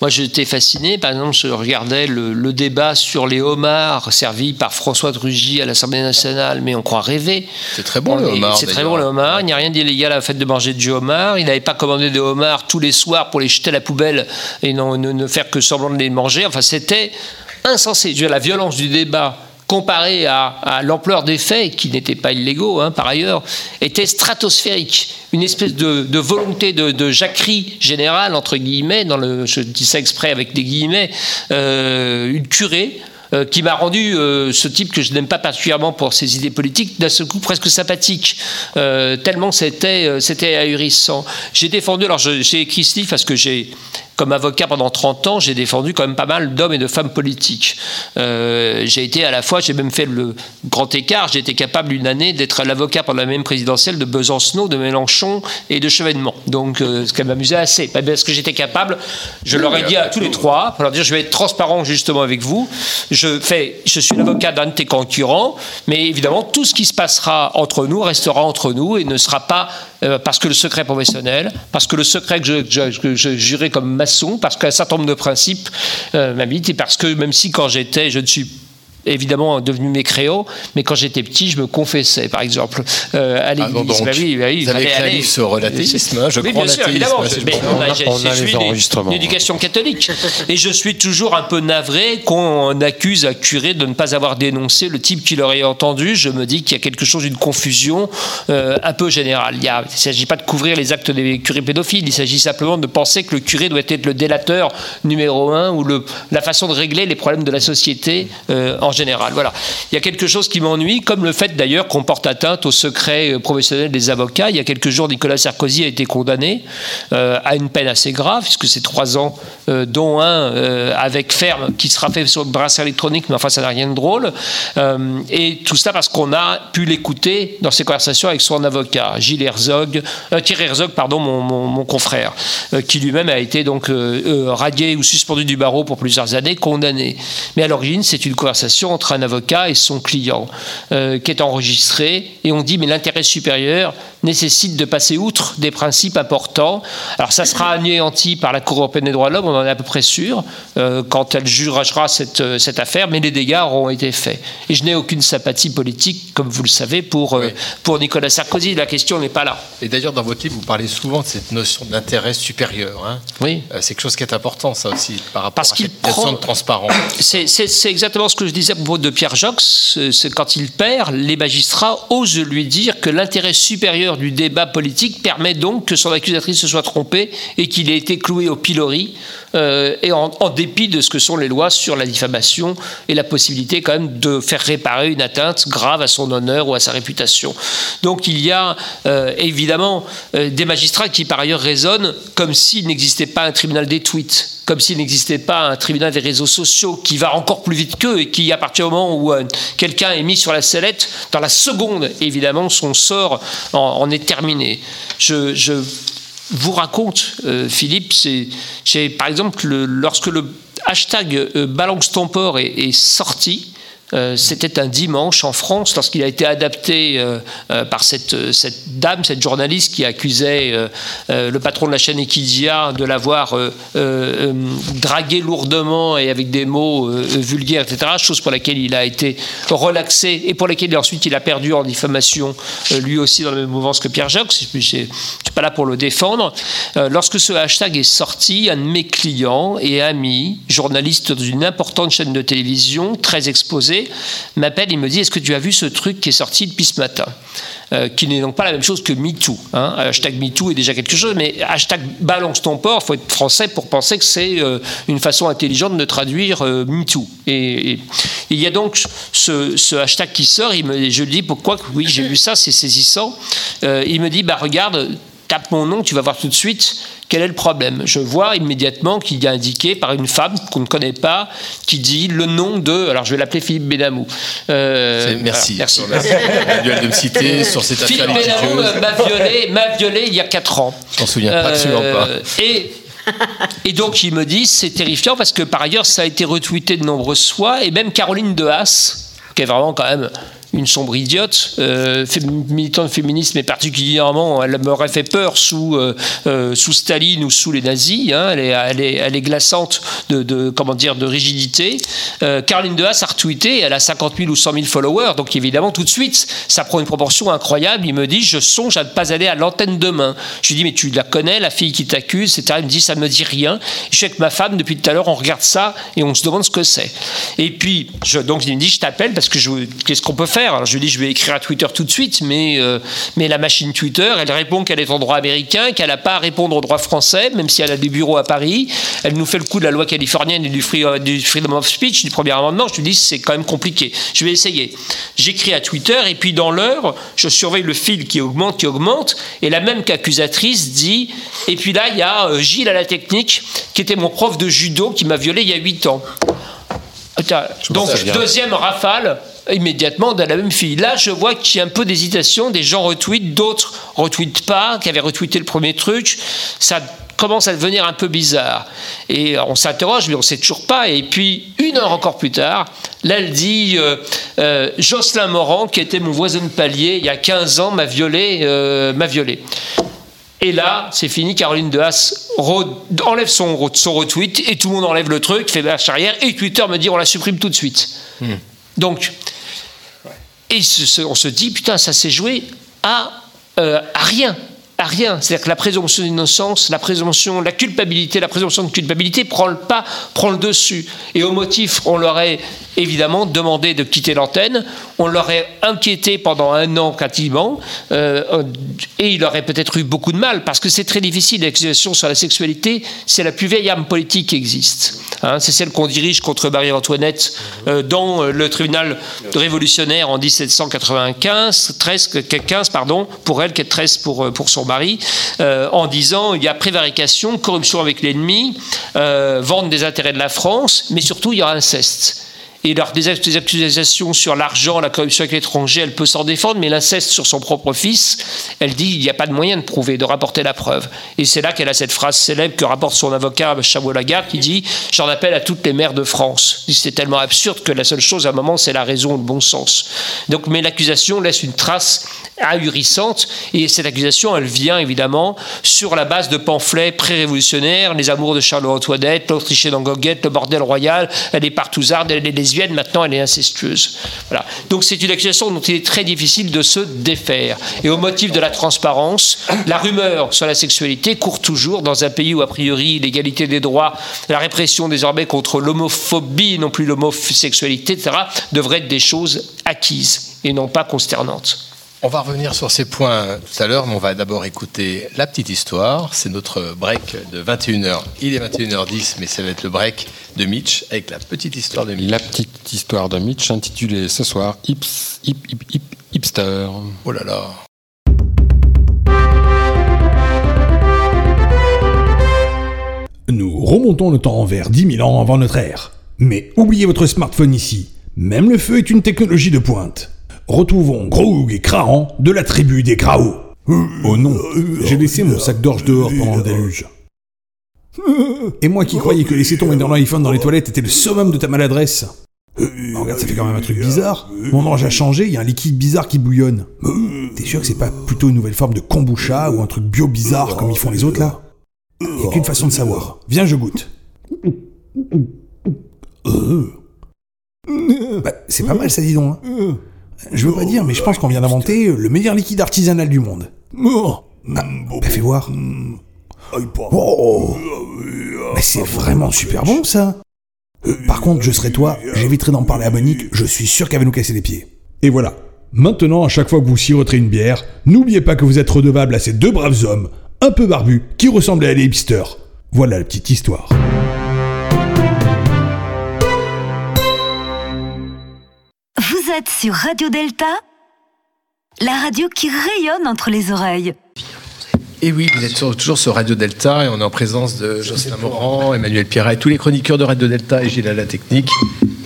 Moi, j'étais fasciné. Par exemple, je regardais le, le débat sur les homards servis par François de Rugy à l'Assemblée nationale, mais on croit rêver. C'est très bon, On le homard, C'est très bon le homard. Il n'y a rien d'illégal à la fait de manger du homard. Il n'avait pas commandé de homard tous les soirs pour les jeter à la poubelle et non, ne, ne faire que semblant de les manger. Enfin, c'était insensé. Je veux dire, la violence du débat comparée à, l'ampleur des faits, qui n'étaient pas illégaux hein, par ailleurs, était stratosphérique. Une espèce de, volonté de, jacquerie générale, entre guillemets, dans le, je dis ça exprès avec des guillemets, euh, une curée euh, qui m'a rendu euh, ce type que je n'aime pas particulièrement pour ses idées politiques, d'un seul coup presque sympathique, tellement c'était c'était ahurissant. J'ai défendu, alors j'ai écrit ce livre parce que j'ai, comme avocat pendant 30 ans, j'ai défendu quand même pas mal d'hommes et de femmes politiques. Euh, j'ai été à la fois, j'ai même fait le grand écart, j'ai été capable une année d'être l'avocat pendant la même présidentielle de Besancenot, de Mélenchon et de Chevènement. Donc euh, ce qui m'amusait assez, parce que j'étais capable, je leur ai dit à tous les trois, pour leur dire je vais être transparent justement avec vous, je, fais, je suis l'avocat d'un de tes concurrents, mais évidemment tout ce qui se passera entre nous restera entre nous et ne sera pas euh, parce que le secret professionnel, parce que le secret que je, jurais comme maçon, parce qu'un certain nombre de principes euh, et parce que même si quand j'étais, je ne suis évidemment devenu mécréant, mais quand j'étais petit, je me confessais, par exemple, euh, à l'église. Ah, donc, Bah oui, bah vous avez écrit un aller. livre sur l'athéisme, hein, je oui, crois bien sûr, évidemment. Je- mais on a, On les une- enregistrements. une éducation catholique. Et je suis toujours un peu navré qu'on accuse un curé de ne pas avoir dénoncé le type qui l'aurait entendu. Je me dis qu'il y a quelque chose d'une confusion euh, un peu générale. Il ne s'agit pas de couvrir les actes des curés pédophiles, il s'agit simplement de penser que le curé doit être le délateur numéro un ou le, la façon de régler les problèmes de la société euh, en général. Voilà. Il y a quelque chose qui m'ennuie, comme le fait d'ailleurs qu'on porte atteinte au secret euh, professionnel des avocats. Il y a quelques jours, Nicolas Sarkozy a été condamné euh, à une peine assez grave, puisque c'est trois ans, euh, dont un avec ferme, qui sera fait sur le électronique, mais enfin ça n'a rien de drôle. Et tout ça parce qu'on a pu l'écouter dans ses conversations avec son avocat, Gilles Herzog, Thierry Herzog, pardon, mon, mon- mon confrère, qui lui-même a été donc radié ou suspendu du barreau pour plusieurs années, condamné. Mais à l'origine, c'est une conversation entre un avocat et son client euh, qui est enregistrée, et on dit mais l'intérêt supérieur nécessite de passer outre des principes importants. Alors ça sera anéanti par la Cour européenne des droits de l'homme, on en est à peu près sûr, euh, quand elle jugera cette, euh, cette affaire, mais les dégâts auront été faits. Et je n'ai aucune sympathie politique, comme vous le savez, pour, euh, pour Nicolas Sarkozy. La question n'est pas là. Et d'ailleurs, dans votre livre, vous parlez souvent de cette notion d'intérêt supérieur. hein. Oui. Euh, C'est quelque chose qui est important, ça aussi, par rapport Parce à cette notion prend- de transparence. C'est c'est- c'est exactement ce que je disais à propos de Pierre Jox. C'est quand il perd, les magistrats osent lui dire que l'intérêt supérieur du débat politique permet donc que son accusatrice se soit trompée et qu'il ait été cloué au pilori, euh, et en, dépit de ce que sont les lois sur la diffamation et la possibilité quand même de faire réparer une atteinte grave à son honneur ou à sa réputation. Donc il y a euh, évidemment euh, des magistrats qui par ailleurs raisonnent comme s'il n'existait pas un tribunal des tweets comme s'il n'existait pas un tribunal des réseaux sociaux qui va encore plus vite qu'eux et qui, à partir du moment où euh, quelqu'un est mis sur la sellette, dans la seconde, évidemment, son sort en, est terminé. Je, vous raconte, euh, Philippe, j'ai, par exemple, le- lorsque le hashtag euh, Balance est sorti, euh, c'était un dimanche en France lorsqu'il a été adapté euh, euh, par cette, dame, cette journaliste qui accusait le patron de la chaîne Equidia de l'avoir dragué lourdement et avec des mots vulgaires, etc. Chose pour laquelle il a été relaxé et pour laquelle ensuite il a perdu en diffamation, lui aussi dans la même mouvance que Pierre Jacques. Je ne suis pas là pour le défendre. Lorsque ce hashtag est sorti, un de mes clients et amis, journaliste d'une importante chaîne de télévision, très m'appelle et me dit Est-ce que tu as vu ce truc qui est sorti depuis ce matin? Euh, qui n'est donc pas la même chose que MeToo. Hein. Hashtag MeToo est déjà quelque chose, mais hashtag balance ton port, il faut être français pour penser que c'est euh, une façon intelligente de traduire euh, MeToo. Et, il y a donc ce, hashtag qui sort, je lui dis pourquoi, oui, j'ai vu ça, c'est saisissant. Euh, il me dit bah regarde, tape mon nom, tu vas voir tout de suite quel est le problème. Je vois immédiatement qu'il y a indiqué par une femme qu'on ne connaît pas, qui dit le nom de, alors je vais l'appeler Philippe Benamou. Euh, merci. voilà, merci. De me citer [LAUGHS] sur cette Philippe Benamou m'a violé, m'a violé il y a 4 ans. Je m'en souviens absolument pas. Euh, Et, et donc il me dit c'est terrifiant parce que par ailleurs ça a été retweeté de nombreuses fois et même Caroline de Haas qui est vraiment quand même une sombre idiote, euh, militante féministe, mais particulièrement, elle m'aurait fait peur sous, euh, euh, sous Staline ou sous les nazis. hein. elle, est, elle, elle glaçante de, comment dire, de rigidité. Euh, Caroline de Haas a retweeté, elle a 50 000 ou 100 000 followers, donc évidemment, tout de suite, ça prend une proportion incroyable. Il me dit, je songe à ne pas aller à l'antenne demain. Je lui dis, mais tu la connais, la fille qui t'accuse, etc. Il me dit, ça ne me dit rien. Je suis avec ma femme, depuis tout à l'heure, on regarde ça et on se demande ce que c'est. Et puis, donc, il me dit, je t'appelle parce que qu'est-ce qu'on peut faire? Alors, Je lui dis, je vais écrire à Twitter tout de suite, mais, euh, mais la machine Twitter, elle répond qu'elle est en droit américain, qu'elle n'a pas à répondre au droit français, même si elle a des bureaux à Paris. Elle nous fait le coup de la loi californienne et du, free- euh, du freedom of speech, du premier amendement. Je lui dis, c'est quand même compliqué. Je vais essayer. J'écris à Twitter et puis dans l'heure, je surveille le fil qui augmente, qui augmente, et la même qu'accusatrice dit, et puis là, il y a euh, Gilles à la technique, qui était mon prof de judo, qui m'a violé il y a 8 ans. Donc, deuxième rafale, immédiatement de la même fille. Là, je vois qu'il y a un peu d'hésitation, des gens retweetent, d'autres retweetent pas, qui avaient retweeté le premier truc. Ça commence à devenir un peu bizarre. Et on s'interroge, mais on sait toujours pas. Et puis, une heure encore plus tard, là, elle dit euh, euh, Jocelyn Morand, qui était mon voisin de palier il y a 15 ans, m'a violé. euh, m'a violé. Et là, c'est fini. Caroline de Haas re- enlève son, son retweet et tout le monde enlève le truc, fait marche arrière. Et Twitter me dit on la supprime tout de suite. Donc, et on se dit putain, ça s'est joué à, euh, à rien. Rien. C'est-à-dire que la présomption d'innocence, la présomption, la culpabilité, la présomption de culpabilité prend le pas, prend le dessus. Et au motif, on leur est évidemment demandé de quitter l'antenne, on l'aurait inquiété pendant un an quasiment, euh, et il aurait peut-être eu beaucoup de mal, parce que c'est très difficile, l'accusation sur la sexualité, c'est la plus vieille arme politique qui existe. Hein, c'est celle qu'on dirige contre Marie-Antoinette euh, dans euh, le tribunal révolutionnaire en 1795, 13, 15 pardon, pour elle, qui est 13 pour, pour son euh, en disant il y a prévarication, corruption avec l'ennemi, euh, vente des intérêts de la France, mais surtout il y aura inceste. Et lors des ac- des accusations sur l'argent, la corruption avec l'étranger, elle peut s'en défendre, mais l'inceste sur son propre fils, elle dit il n'y a pas de moyen de prouver, de rapporter la preuve. Et c'est là qu'elle a cette phrase célèbre que rapporte son avocat Chavot-Lagarde qui dit J'en appelle à toutes les mères de France. C'est tellement absurde que la seule chose à un moment, c'est la raison, le bon sens. Donc, mais l'accusation laisse une trace ahurissante, et cette accusation, elle vient évidemment sur la base de pamphlets pré-révolutionnaires, les amours de Charles-Antoinette, l'Autrichienne en goguette, le bordel royal, elle est partouzarde, elle est lesbienne, maintenant elle est incestueuse. Voilà. Donc c'est une accusation dont il est très difficile de se défaire. Et au motif de la transparence, la rumeur sur la sexualité court toujours dans un pays où a priori l'égalité des droits, la répression désormais contre l'homophobie, non plus l'homosexualité, etc., devraient être des choses acquises et non pas consternantes. On va revenir sur ces points tout à l'heure, mais on va d'abord écouter la petite histoire. C'est notre break de 21h. Il est 21h10, mais ça va être le break de Mitch avec la petite histoire de Mitch. La petite histoire de Mitch intitulée ce soir Hips, hip, hip, hip, Hipster. Oh là là. Nous remontons le temps vers 10 000 ans avant notre ère. Mais oubliez votre smartphone ici. Même le feu est une technologie de pointe. Retrouvons Groog et Krahan de la tribu des Krao. Oh non, j'ai laissé mon sac d'orge dehors pendant le déluge. Et moi qui croyais que laisser tomber dans l'iPhone dans les toilettes était le summum de ta maladresse. Oh, regarde, ça fait quand même un truc bizarre. Mon orge a changé, il y a un liquide bizarre qui bouillonne. T'es sûr que c'est pas plutôt une nouvelle forme de kombucha ou un truc bio bizarre comme ils font les autres là? Il y a qu'une façon de savoir. Viens, je goûte. Euh. Bah, c'est pas mal ça, dis donc. hein. Je veux pas dire, mais je pense qu'on vient d'inventer le meilleur liquide artisanal du monde. Ah, bah, fais voir. Oh. Mais c'est vraiment super bon ça. Par contre, je serais toi, j'éviterais d'en parler à Monique, je suis sûr qu'elle va nous casser les pieds. Et voilà. Maintenant, à chaque fois que vous siroterez une bière, n'oubliez pas que vous êtes redevable à ces deux braves hommes, un peu barbus, qui ressemblaient à des hipsters. Voilà la petite histoire. Vous êtes sur Radio Delta, la radio qui rayonne entre les oreilles. Et oui, vous êtes sur- toujours sur Radio Delta et on est en présence de Jocelyn Morand, Emmanuel Pierret, tous les chroniqueurs de Radio Delta et Gilles à la technique.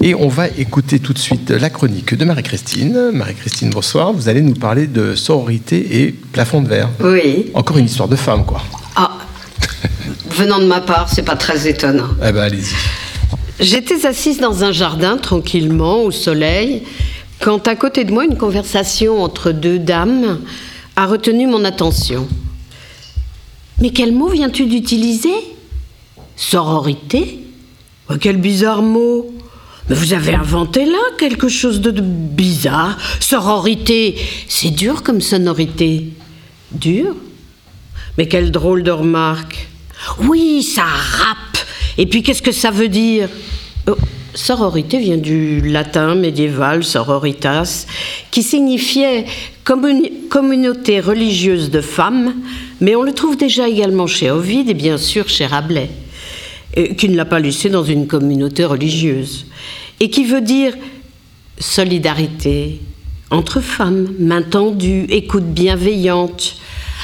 Et on va écouter tout de suite la chronique de Marie-Christine. Marie-Christine, bonsoir. Vous allez nous parler de sororité et plafond de verre. Oui. Encore une histoire de femme, quoi. Ah, [LAUGHS] venant de ma part, c'est pas très étonnant. Eh ben, allez-y. J'étais assise dans un jardin tranquillement au soleil quand à côté de moi, une conversation entre deux dames a retenu mon attention. Mais quel mot viens-tu d'utiliser Sororité Oh, Quel bizarre mot Mais vous avez inventé là quelque chose de, bizarre. Sororité, c'est dur comme sonorité. Dur Mais quelle drôle de remarque. Oui, ça rappe. Et puis qu'est-ce que ça veut dire? Oh, Sororité vient du latin médiéval sororitas, qui signifiait communauté religieuse de femmes, mais on le trouve déjà également chez Ovide et bien sûr chez Rabelais, euh, qui ne l'a pas laissé dans une communauté religieuse, et qui veut dire solidarité entre femmes, main tendue, écoute bienveillante,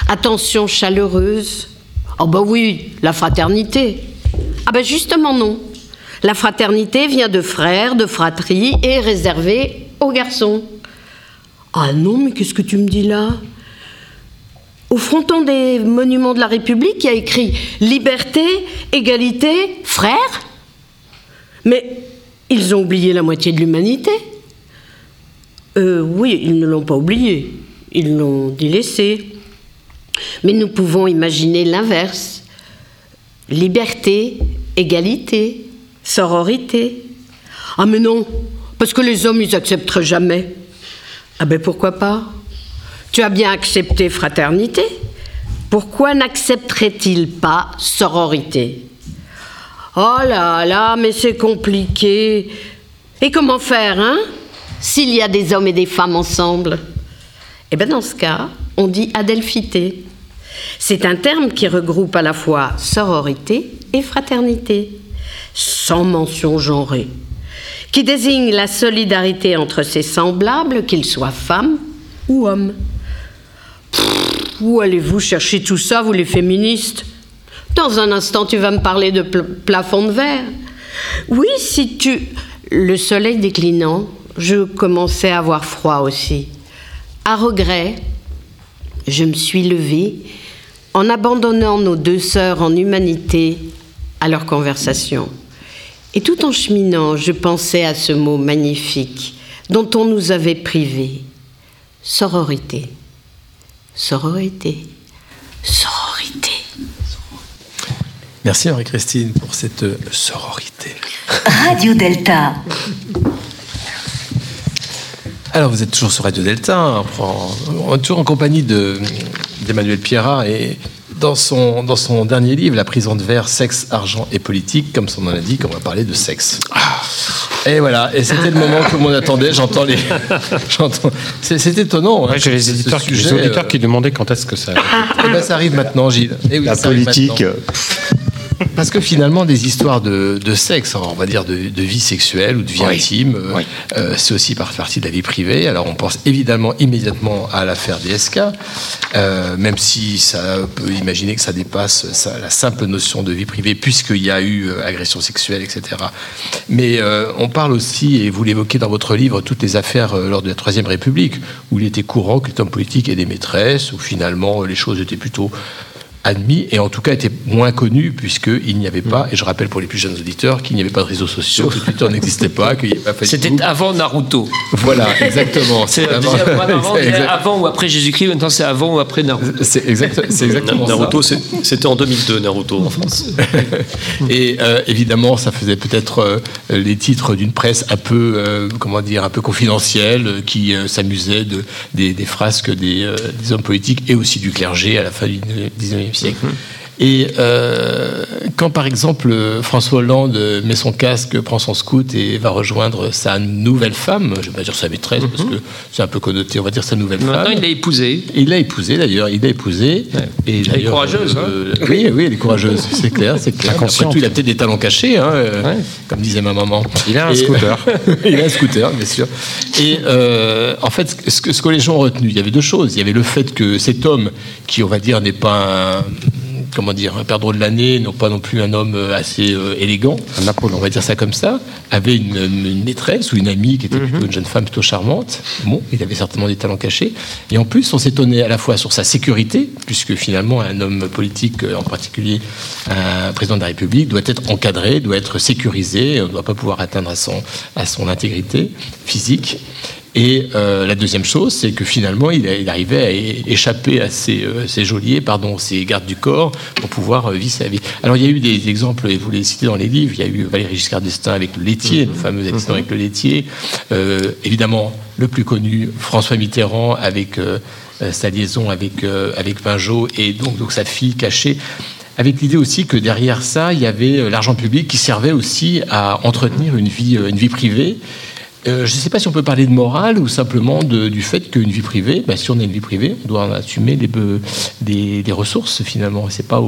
attention chaleureuse. Oh bah oui, la fraternité. Ah ben justement non. La fraternité vient de frères, de fratrie et réservée aux garçons. Ah non, mais qu'est-ce que tu me dis là? Au fronton des monuments de la République, il y a écrit liberté, égalité, frères. Mais ils ont oublié la moitié de l'humanité. Euh, oui, ils ne l'ont pas oublié. Ils l'ont délaissé. Mais nous pouvons imaginer l'inverse. Liberté, égalité, sororité. Ah mais non, parce que les hommes, ils accepteraient jamais. Ah ben pourquoi pas? Tu as bien accepté fraternité. Pourquoi n'accepterait-il pas sororité? Oh là là, mais c'est compliqué. Et comment faire, hein? S'il y a des hommes et des femmes ensemble Eh bien dans ce cas, on dit adelphité. C'est un terme qui regroupe à la fois sororité et fraternité, sans mention genrée, qui désigne la solidarité entre ses semblables, qu'ils soient femmes ou hommes. Où allez-vous chercher tout ça, vous les féministes? Dans un instant, tu vas me parler de pl- plafond de verre. Oui, si tu... Le soleil déclinant, je commençais à avoir froid aussi. À regret, je me suis levée en abandonnant nos deux sœurs en humanité à leur conversation. Et tout en cheminant, je pensais à ce mot magnifique dont on nous avait privés. Sororité. Sororité. Sororité. Merci Marie-Christine pour cette sororité. Radio Delta. Alors vous êtes toujours sur Radio Delta, hein, on, toujours en compagnie de- d'Emmanuel Pierrat et dans son, dans son dernier livre, La prison de verre, sexe, argent et politique, comme son nom l'indique, on va parler de sexe. Et voilà, et c'était le moment que tout le monde attendait, j'entends les... [LAUGHS] j'entends- C'est c'est étonnant. hein, J'ai les éditeurs, les auditeurs euh, qui demandaient quand est-ce que ça. eh ben, ça arrive maintenant, Gilles. Eh oui, La politique. Parce que finalement, des histoires de, de sexe, on va dire de, de vie sexuelle ou de vie Oui. intime, euh, Oui. euh, c'est aussi par partie de la vie privée. Alors on pense évidemment immédiatement à l'affaire DSK, euh, même si ça peut imaginer que ça dépasse ça- la simple notion de vie privée, puisqu'il y a eu euh, agression sexuelle, etc. Mais euh, on parle aussi, et vous l'évoquez dans votre livre, toutes les affaires lors de la Troisième République, où il était courant que les hommes politiques aient des maîtresses, où finalement les choses étaient plutôt admis et en tout cas était moins connu puisqu'il n'y avait pas, et je rappelle pour les plus jeunes auditeurs, qu'il n'y avait pas de réseaux sociaux, que Twitter n'existait pas, qu'il n'y avait pas Facebook. C'était avant Naruto. Voilà, exactement. C'est avant- ou après Jésus-Christ, maintenant c'est avant ou après Naruto. C'est exact- c'est exactement ça. Naruto, c'était en 2002, Naruto en France. [LAUGHS] Et euh, évidemment, ça faisait peut-être euh, les titres d'une presse un peu, euh, comment dire, un peu confidentielle, euh, qui euh, s'amusait de, des, des frasques des, euh, des hommes politiques et aussi du clergé à la fin du 19e siècle. Et euh, quand par exemple François Hollande euh, met son casque, prend son scout et va rejoindre sa nouvelle femme, je vais pas dire sa maîtresse parce que c'est un peu connoté, on va dire sa nouvelle Maintenant, femme. il l'a épousé. Il l'a épousé d'ailleurs, il l'a épousé. Et Elle est courageuse, hein. euh, oui, oui, elle est courageuse, [LAUGHS] c'est clair, c'est clair. Après tout, il a peut-être des talents cachés, hein, euh, comme disait ma maman. Il a un Et- scooter. [LAUGHS] il a un scooter, bien sûr. Et euh, en fait, ce que, ce que les gens ont retenu, il y avait deux choses. Il y avait le fait que cet homme, qui on va dire n'est pas un, comment dire, un perdreau de l'année, non pas non plus un homme euh, assez euh, élégant, on va dire ça comme ça, avait une, une maîtresse ou une amie qui était plutôt une jeune femme plutôt charmante. Bon, il avait certainement des talents cachés. Et en plus, on s'étonnait à la fois sur sa sécurité, puisque finalement, un homme politique, euh, en particulier un président de la République, doit être encadré, doit être sécurisé, on ne doit pas pouvoir atteindre à son, à son intégrité physique. Et euh, la deuxième chose, c'est que finalement, il, a- il arrivait à échapper à ses, euh, ses geôliers, pardon, ses gardes du corps, pour pouvoir euh, vivre sa vie. Alors, il y a eu des exemples, et vous les citez dans les livres, il y a eu Valéry Giscard d'Estaing avec le laitier, le fameux accident avec le laitier. Euh, évidemment, le plus connu, François Mitterrand avec euh, sa liaison avec, euh, avec Pinjot et donc, donc sa fille cachée. Avec l'idée aussi que derrière ça, il y avait l'argent public qui servait aussi à entretenir une vie, une vie privée. Euh, je ne sais pas si on peut parler de morale ou simplement du fait qu'une vie privée, bah, si on a une vie privée, on doit en assumer des, ressources finalement. C'est pas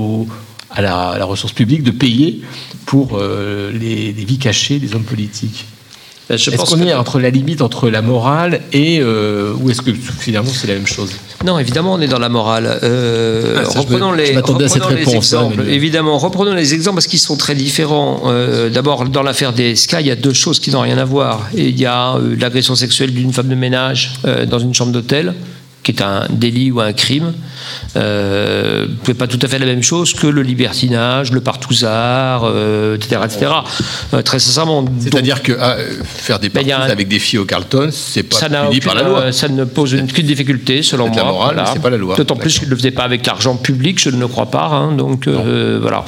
à, la, ressource publique de payer pour euh, les vies cachées des hommes politiques. Ben, je Est-ce pense qu'on que- est entre la limite entre la morale et euh, ou est-ce que finalement c'est la même chose? Non, évidemment, on est dans la morale. Euh, Ah, ça, je reprenons me- les, je m'attendais à cette reprenons les réponse, hein, exemples. mais- évidemment, reprenons les exemples parce qu'ils sont très différents. Euh, D'abord, dans l'affaire des SK, il y a deux choses qui n'ont rien à voir. Il y a euh, l'agression sexuelle d'une femme de ménage euh, dans une chambre d'hôtel qui est un délit ou un crime, euh, c'est pas tout à fait la même chose que le libertinage, le partouzard, euh, etc., etc. Euh, très sincèrement, C'est-à-dire que ah, faire des parties avec des filles au Carlton, c'est pas ça puni aucune, par la loi. euh, ça ne pose aucune difficulté, selon moi. la morale, mais c'est pas la loi. D'autant plus qu'il ne le faisait pas avec l'argent public, je ne le crois pas. hein, donc euh, voilà.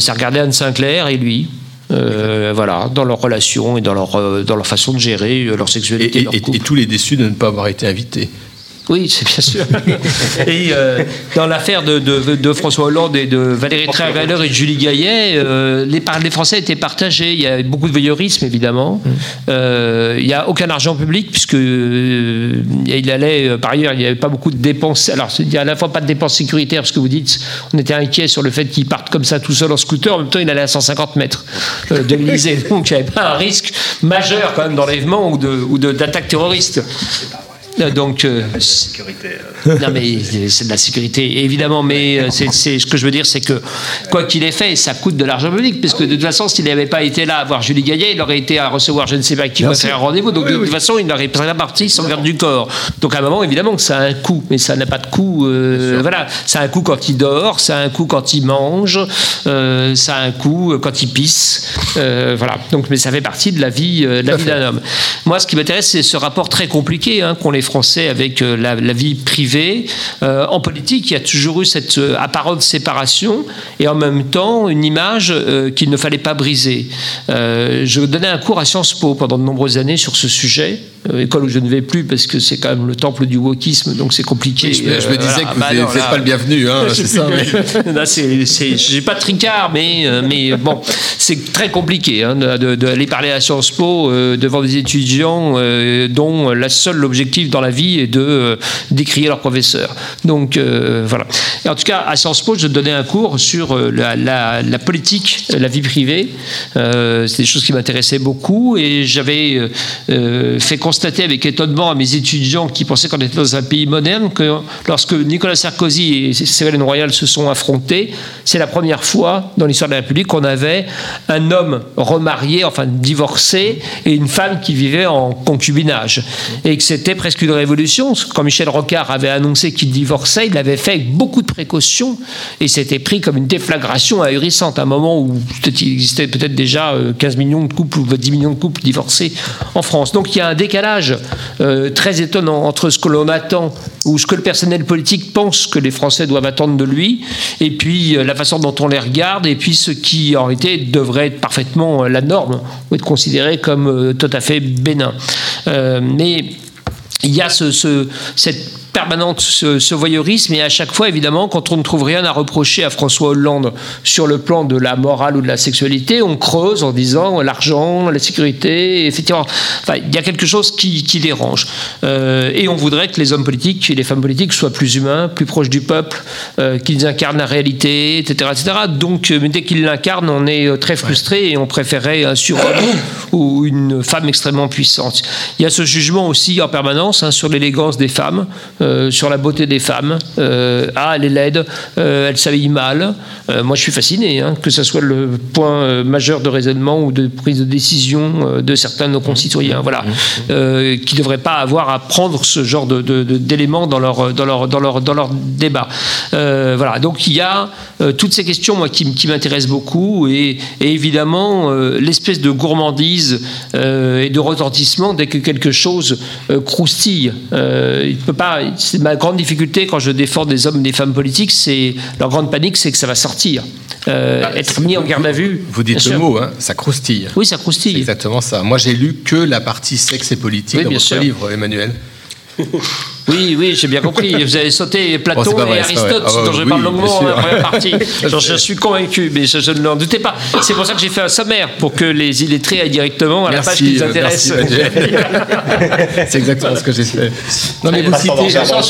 Ça regardait Anne Sinclair et lui. euh, voilà, dans leur relation et dans leur, dans leur façon de gérer leur sexualité. Et, leur et- couple. et tous les déçus de ne pas avoir été invités. Oui, c'est bien sûr. [LAUGHS] et euh, dans l'affaire de, de- de François Hollande et de Valérie Trierweiler et de Julie Gaillet, euh, les, Français étaient partagés. Il y a beaucoup de voyeurisme, évidemment. Euh, il n'y a aucun argent public, puisque euh, il allait, euh, par ailleurs, il n'y avait pas beaucoup de dépenses. Alors, il n'y a à la fois pas de dépenses sécuritaires, parce que vous dites, on était inquiet sur le fait qu'il parte comme ça tout seul en scooter. En même temps, il allait à 150 mètres euh, de l'Élysée. [LAUGHS] Donc, il n'y avait pas un risque majeur, quand même, d'enlèvement ou de- ou de- Euh, Donc, euh, non mais c'est de la sécurité évidemment, mais euh, c'est ce que je veux dire, c'est que quoi qu'il ait fait, ça coûte de l'argent public, parce que de toute façon, s'il n'avait pas été là à voir Julie Gaillet, il aurait été à recevoir je ne sais pas qui pour faire un rendez-vous. Donc de toute façon, il n'aurait pas parti sans garde du corps. Donc à un moment, évidemment, que ça a un coût, mais ça n'a pas de coût. euh, voilà, ça a un coût quand il dort, ça a un coût quand il mange, euh, ça a un coût quand il pisse. euh, voilà. Donc, mais ça fait partie de la vie, euh, de la vie d'un homme. Moi, ce qui m'intéresse, c'est ce rapport très compliqué hein, qu'ont les Français avec euh, la, la vie privée. Euh, en politique, il y a toujours eu cette euh, apparente séparation et en même temps une image euh, qu'il ne fallait pas briser. Euh, je donnais un cours à Sciences Po pendant de nombreuses années sur ce sujet. école où je ne vais plus parce que c'est quand même le temple du wokisme, donc c'est compliqué. Oui, je me- je me disais voilà. que vous Bah n'êtes pas le bienvenu, hein, [LAUGHS] c'est ça. mais- [LAUGHS] j'ai pas de tricard, mais, mais bon, c'est très compliqué hein, de- de- d'aller parler à Sciences Po euh, devant des étudiants euh, dont la seule objectif dans la vie est de euh, décrier leur professeur. Donc euh, voilà. Et en tout cas, à Sciences Po, je donnais un cours sur euh, la, politique, la vie privée. Euh, c'est des choses qui m'intéressaient beaucoup et j'avais euh, euh, fait constater avec étonnement à mes étudiants qui pensaient qu'on était dans un pays moderne que lorsque Nicolas Sarkozy et Ségolène Royal se sont affrontés, c'est la première fois dans l'histoire de la République qu'on avait un homme remarié, enfin divorcé, et une femme qui vivait en concubinage. Et que c'était presque une révolution. Quand Michel Rocard avait annoncé qu'il divorçait, il l'avait fait avec beaucoup de précautions et c'était pris comme une déflagration ahurissante à un moment où peut-être il existait peut-être déjà euh, 15 millions de couples ou 10 millions de couples divorcés en France. Donc il y a un décalage euh, très étonnant entre ce que l'on attend ou ce que le personnel politique pense que les Français doivent attendre de lui et puis euh, la façon dont on les regarde et puis ce qui en réalité devrait être parfaitement euh, la norme ou être considéré comme euh, tout à fait bénin. Euh, mais il y a ce, ce- cette permanente ce, ce voyeurisme. Et à chaque fois évidemment quand on ne trouve rien à reprocher à François Hollande sur le plan de la morale ou de la sexualité on creuse en disant l'argent la sécurité effectivement. Enfin, il y a quelque chose qui, qui dérange. Euh, et on voudrait que les hommes politiques et les femmes politiques soient plus humains plus proches du peuple euh, qu'ils incarnent la réalité etc etc donc euh, mais dès qu'ils l'incarnent on est très frustré et on préférait un surhomme ou une femme extrêmement puissante. Il y a ce jugement aussi en permanence hein, sur l'élégance des femmes euh, sur la beauté des femmes. Euh, ah, elle est laide, euh, elle s'habille mal. Moi, je suis fasciné, hein, que ce soit le point majeur de raisonnement ou de prise de décision de certains de nos concitoyens, voilà, qui ne devraient pas avoir à prendre ce genre d'éléments dans leur, débat. Voilà, donc il y a toutes ces questions moi, qui, m'intéressent beaucoup et, et évidemment l'espèce de gourmandise et de retentissement dès que quelque chose croustille. Il peut pas, ma grande difficulté quand je défends des hommes et des femmes politiques, c'est leur grande panique, c'est que ça va sortir. Euh, être mis en garde à vue. Bah, Vous dites le mot, hein, ça croustille. Oui, ça croustille. C'est exactement ça. Moi, j'ai lu que la partie sexe et politique Oui, dans votre sûr. livre, Emmanuel. [LAUGHS] Oui, oui, j'ai bien compris. Vous avez sauté Platon Oh, vrai, et vrai. Aristote, Ah dont je parle longuement dans la première partie. [LAUGHS] Je suis convaincu, mais je, je ne l'en doutais pas. C'est pour ça que j'ai fait un sommaire, pour que les illettrés aillent directement à la page qui les euh, intéresse. merci, [LAUGHS] c'est exactement ce que j'ai fait. Non, mais vous Dans citez.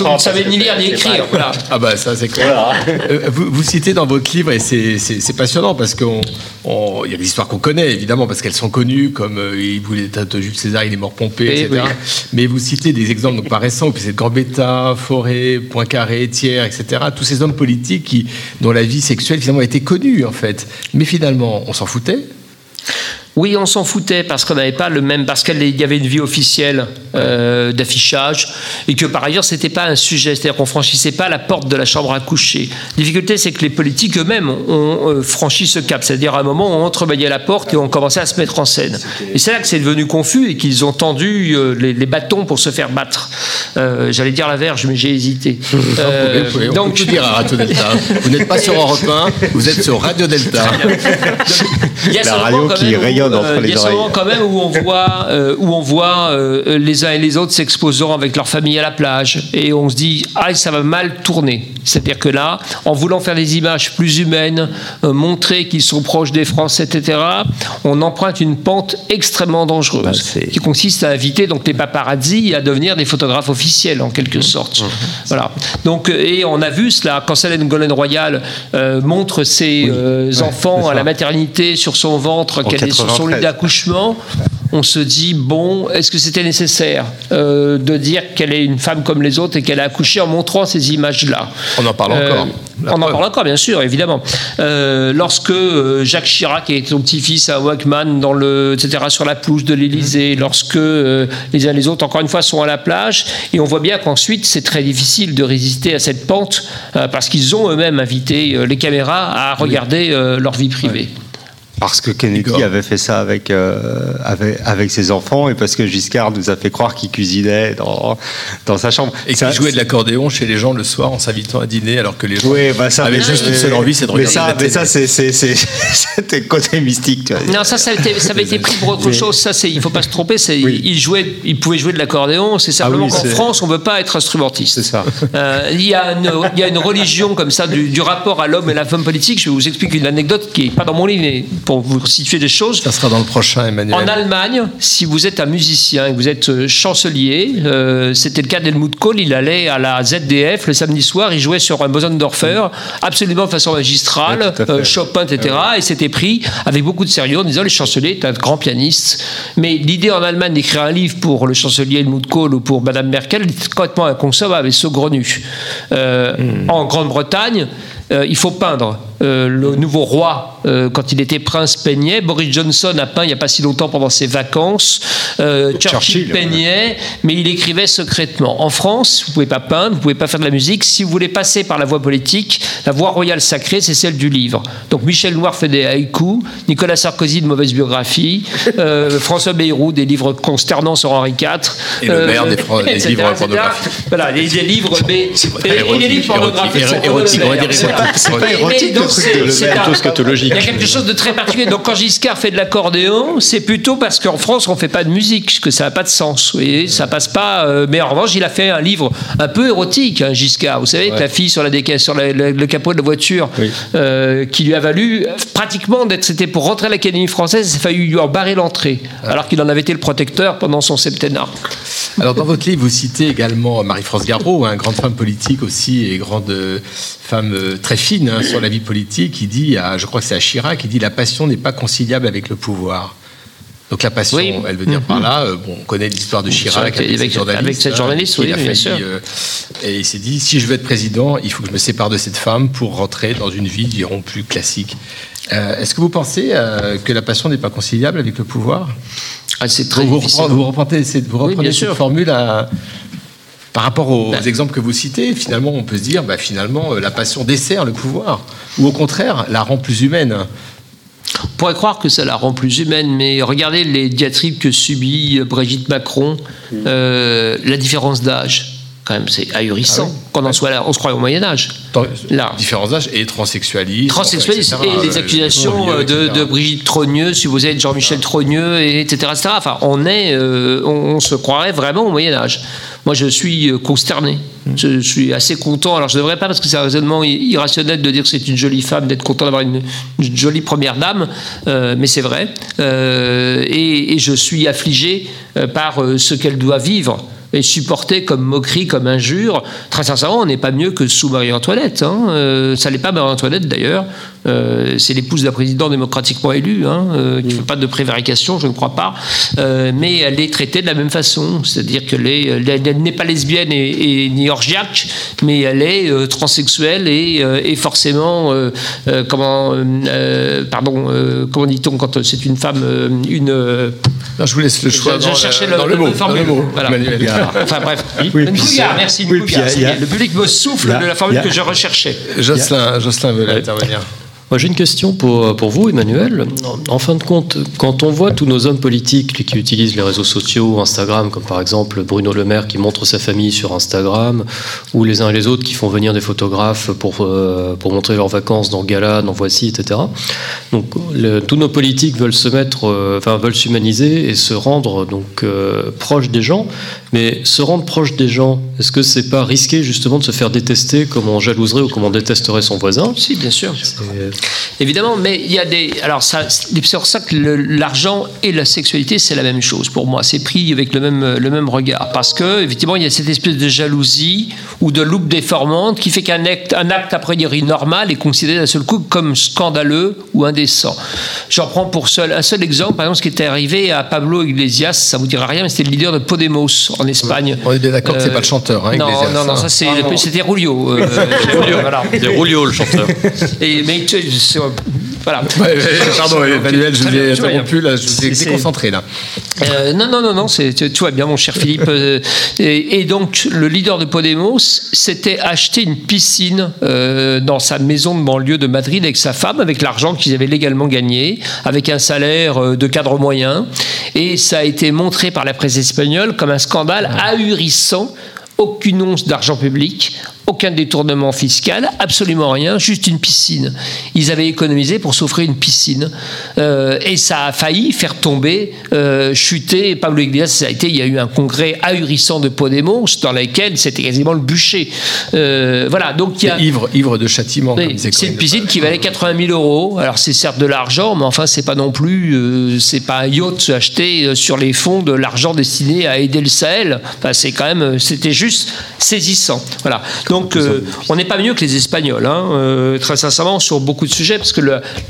vous ne savez ni lire ni écrire. Voilà. Ah bah ça c'est clair. Euh, vous, vous citez dans votre livre et c'est- passionnant parce qu'on on- il y a des histoires qu'on connaît évidemment parce qu'elles sont connues comme euh, il voulait de Jules César, il est mort pompé, Eh etc. Mais vous citez des exemples donc pas récents, puis c'est de Gambetta, Forêt, Poincaré, Thiers, etc. Tous ces hommes politiques dont la vie sexuelle finalement été connue en fait. Mais finalement on s'en foutait. Oui, on s'en foutait parce qu'on n'avait pas le même, parce qu'il y avait une vie officielle euh, d'affichage et que par ailleurs c'était pas un sujet, c'est-à-dire qu'on franchissait pas la porte de la chambre à coucher. La difficulté, c'est que les politiques eux-mêmes ont euh, franchi ce cap, c'est-à-dire à un moment on entrebâillait la porte et on commençait à se mettre en scène. Et c'est là que c'est devenu confus et qu'ils ont tendu euh, les, les bâtons pour se faire battre. J'allais dire la verge, mais j'ai hésité. [LAUGHS] Vous donc dire à Radio Delta. Vous n'êtes pas sur Europe 1, vous êtes sur Radio Delta. [LAUGHS] Il y a La radio qui où, rayonne entre euh, il y les a moment quand même où on voit, euh, où on voit euh, les uns et les autres s'exposant avec leur famille à la plage et on se dit ah ça va mal tourner. C'est-à-dire que là, en voulant faire des images plus humaines, euh, montrer qu'ils sont proches des Français, etc., on emprunte une pente extrêmement dangereuse Bah, qui consiste à inviter donc les paparazzi à devenir des photographes officiels en quelque sorte. Voilà. Donc euh, et on a vu cela quand Solène Golden Royal euh, montre ses euh, enfants à la maternité sur son ventre, En qu'elle est sur son lit 93. d'accouchement. On se dit bon, est-ce que c'était nécessaire euh, de dire qu'elle est une femme comme les autres et qu'elle a accouché en montrant ces images-là On en parle encore. La on en parle encore, bien sûr, évidemment. Euh, lorsque euh, Jacques Chirac et son petit-fils à Walkman, dans le, etc., sur la pelouse de l'Élysée, lorsque euh, les uns et les autres, encore une fois, sont à la plage, et on voit bien qu'ensuite, c'est très difficile de résister à cette pente, euh, parce qu'ils ont eux-mêmes invité euh, les caméras à regarder euh, leur vie privée. Parce que Kennedy Igor. avait fait ça avec, euh, avec, avec ses enfants et parce que Giscard nous a fait croire qu'il cuisinait dans, dans sa chambre. Et Ça- qui jouait de l'accordéon chez les gens le soir en s'invitant à dîner alors que les gens Oui, bah ça, avaient mais- juste une mais- seule envie, c'est de mais regarder ça, la mais télé. ça, c'est, c'est, c'est, [LAUGHS] c'était côté mystique, tu vois. Non, ça, ça avait été, ça avait été pris pour autre Mais- chose. Ça, c'est, il faut pas se tromper. C'est, Oui. il jouait, il pouvait jouer de l'accordéon. C'est simplement oui, qu'en c'est- France, on veut pas être instrumentiste. C'est ça. Euh, il, y a une, il y a une religion comme ça du, du rapport à l'homme et la femme politique. Je vais vous expliquer une anecdote qui est pas dans mon livre, mais pour vous situer des choses. Ça sera dans le prochain, Emmanuel. En Allemagne, si vous êtes un musicien et que vous êtes euh, chancelier, euh, c'était le cas d'Helmut Kohl, il allait à la ZDF le samedi soir, il jouait sur un Bosendorfer, absolument de façon magistrale, fait. euh, Chopin, etc. Et c'était pris avec beaucoup de sérieux en disant le chancelier est un grand pianiste. Mais l'idée en Allemagne d'écrire un livre pour le chancelier Helmut Kohl ou pour Madame Merkel est complètement inconcevable et saugrenu. Euh, En Grande-Bretagne, euh, il faut peindre. Euh, le nouveau roi, euh, quand il était prince, peignait. Boris Johnson a peint il n'y a pas si longtemps pendant ses vacances. Churchill, peignait, mais il écrivait secrètement. En France, vous ne pouvez pas peindre, vous ne pouvez pas faire de la musique. Si vous voulez passer par la voie politique, la voie royale sacrée, c'est celle du livre. Donc Michel Noir fait des haïkus, Nicolas Sarkozy de mauvaise biographie, [LAUGHS] François Bayrou des livres consternants sur Henri IV. Et le maire des des livres [LAUGHS] pornographiques. Voilà, des, des livres, mais, et, et les livres pornographiques. érotique, C'est pas- érotique. c'est pas Mais érotique, le truc de le scatologique. Il y a quelque chose de très particulier. Donc quand Giscard fait de l'accordéon, c'est plutôt parce qu'en France on fait pas de musique, que ça n'a pas de sens. Vous voyez, ça passe pas. euh, mais en revanche, il a fait un livre un peu érotique, hein, Giscard. Vous savez, avec la fille sur, la déca- sur la- la- le capot de la voiture, Oui. euh, qui lui a valu euh, pratiquement d'être. C'était pour rentrer à l'Académie française, il a fallu lui en barrer l'entrée, alors qu'il en avait été le protecteur pendant son septennat. Alors, dans votre livre, vous citez également Marie-France Garot, hein, grande femme politique aussi et grande femme euh, très fine hein, sur la vie politique. qui dit, à, je crois que c'est à Chirac, qui dit La passion n'est pas conciliable avec le pouvoir. Donc la passion, Oui. elle veut dire Mhm. par là, euh, bon, on connaît l'histoire de Chirac Avec- avec, cette journaliste. avec cette hein, journaliste, oui, bien sûr. euh, et il s'est dit, si je veux être président, il faut que je me sépare de cette femme pour rentrer dans une vie, dirons, plus classique. Euh, Est-ce que vous pensez que la passion n'est pas conciliable avec le pouvoir? Ah, c'est très vous, difficile. reprenez, vous reprenez cette, vous reprenez cette formule à- par rapport aux Ben. exemples que vous citez. Finalement, on peut se dire, bah, finalement, euh, la passion dessert le pouvoir, ou au contraire, la rend plus humaine. On pourrait croire que ça la rend plus humaine, mais regardez les diatribes que subit euh, Brigitte Macron, euh, la différence d'âge. Quand même, c'est ahurissant. Ah oui. Qu'on en soit là, on se croit au Moyen Âge. Là. Différents âges et transsexualisme. Transsexualisme enfin, et les accusations euh, de, Brigitte Trogneux, si vous êtes Jean-Michel Trogneux, et etc., etc. Enfin, on est, euh, on, on se croirait vraiment au Moyen Âge. Moi, je suis euh, consterné. Je, suis assez content. Alors, je ne devrais pas, parce que c'est un raisonnement irrationnel de dire que c'est une jolie femme, d'être content d'avoir une, une jolie première dame, euh, mais c'est vrai. Euh, et, et je suis affligé par ce qu'elle doit vivre et supporter comme moquerie, comme injure. Très sincèrement, on n'est pas mieux que sous Marie-Antoinette. Hein. Euh, ça n'est pas Marie-Antoinette d'ailleurs. Euh, c'est l'épouse d'un président démocratiquement élu, hein, euh, qui ne fait pas de prévarication, je ne crois pas. Euh, mais elle est traitée de la même façon. C'est-à-dire qu'elle elle elle n'est pas lesbienne et, et ni orgiaque, mais elle est euh, transsexuelle et, euh, et forcément, euh, euh, comment, pardon, euh, comment dit-on quand c'est une femme, euh, une. euh, Non, je vous laisse le choix je, cherchais le, le, dans le le- mot. le formule. mot, Voilà. Enfin bref. Oui, une merci, une oui, a-. Le public me souffle a- de la formule que je recherchais. Jocelyn, Jocelyn veut intervenir. Moi, j'ai une question pour, pour vous, Emmanuel. En fin de compte, quand on voit tous nos hommes politiques qui utilisent les réseaux sociaux, Instagram, comme par exemple Bruno Le Maire qui montre sa famille sur Instagram, ou les uns et les autres qui font venir des photographes pour, euh, pour montrer leurs vacances dans Gala, dans Voici, etc. Donc, le- tous nos politiques veulent se mettre, euh, enfin, veulent s'humaniser et se rendre donc euh, proches des gens. Mais se rendre proche des gens, est-ce que c'est pas risqué justement de se faire détester comme on jalouserait ou comme on détesterait son voisin? Si, bien sûr. Évidemment, mais il y a des. Alors, ça, c'est pour ça que l'argent et la sexualité, c'est la même chose pour moi. C'est pris avec le même, le même regard. Parce que, effectivement, il y a cette espèce de jalousie ou de loupe déformante qui fait qu'un acte, un acte a priori normal est considéré d'un seul coup comme scandaleux ou indécent. J'en prends pour seul, un seul exemple, par exemple, ce qui était arrivé à Pablo Iglesias, ça vous dira rien, mais c'était le leader de Podemos en Espagne. On est bien d'accord que c'est Euh, pas le chanteur, hein, non, Iglesias, non, non, hein. ça c'est, Ah, c'était Rulio. euh, [LAUGHS] voilà. C'est Rulio, le chanteur. Et, mais voilà. [LAUGHS] Pardon, Emmanuel, je vous ai interrompu, là, je vous ai déconcentré, là. Euh, non, non, non, non, c'est, tu, tu vois bien, mon cher Philippe. [LAUGHS] euh, et, et donc, le leader de Podemos s'était acheté une piscine euh, dans sa maison de banlieue de Madrid avec sa femme, avec l'argent qu'ils avaient légalement gagné, avec un salaire de cadre moyen. Et ça a été montré par la presse espagnole comme un scandale ahurissant. Aucune once d'argent public, aucun détournement fiscal, absolument rien, juste une piscine. Ils avaient économisé pour s'offrir une piscine. Euh, et ça a failli faire tomber, euh, chuter Pablo Iglesias. Ça a été, il y a eu un congrès ahurissant de Podemos dans lequel c'était quasiment le bûcher. Euh, voilà, donc il y a. Ivre, ivre de châtiment, Oui, c'est une piscine qui valait 80 000 euros. Alors c'est certes de l'argent, mais enfin c'est pas non plus, c'est pas un yacht acheté sur les fonds de l'argent destiné à aider le Sahel. Enfin c'est quand même, c'était juste saisissant. Voilà. Donc euh, on n'est pas mieux que les Espagnols, hein, euh, très sincèrement sur beaucoup de sujets, parce que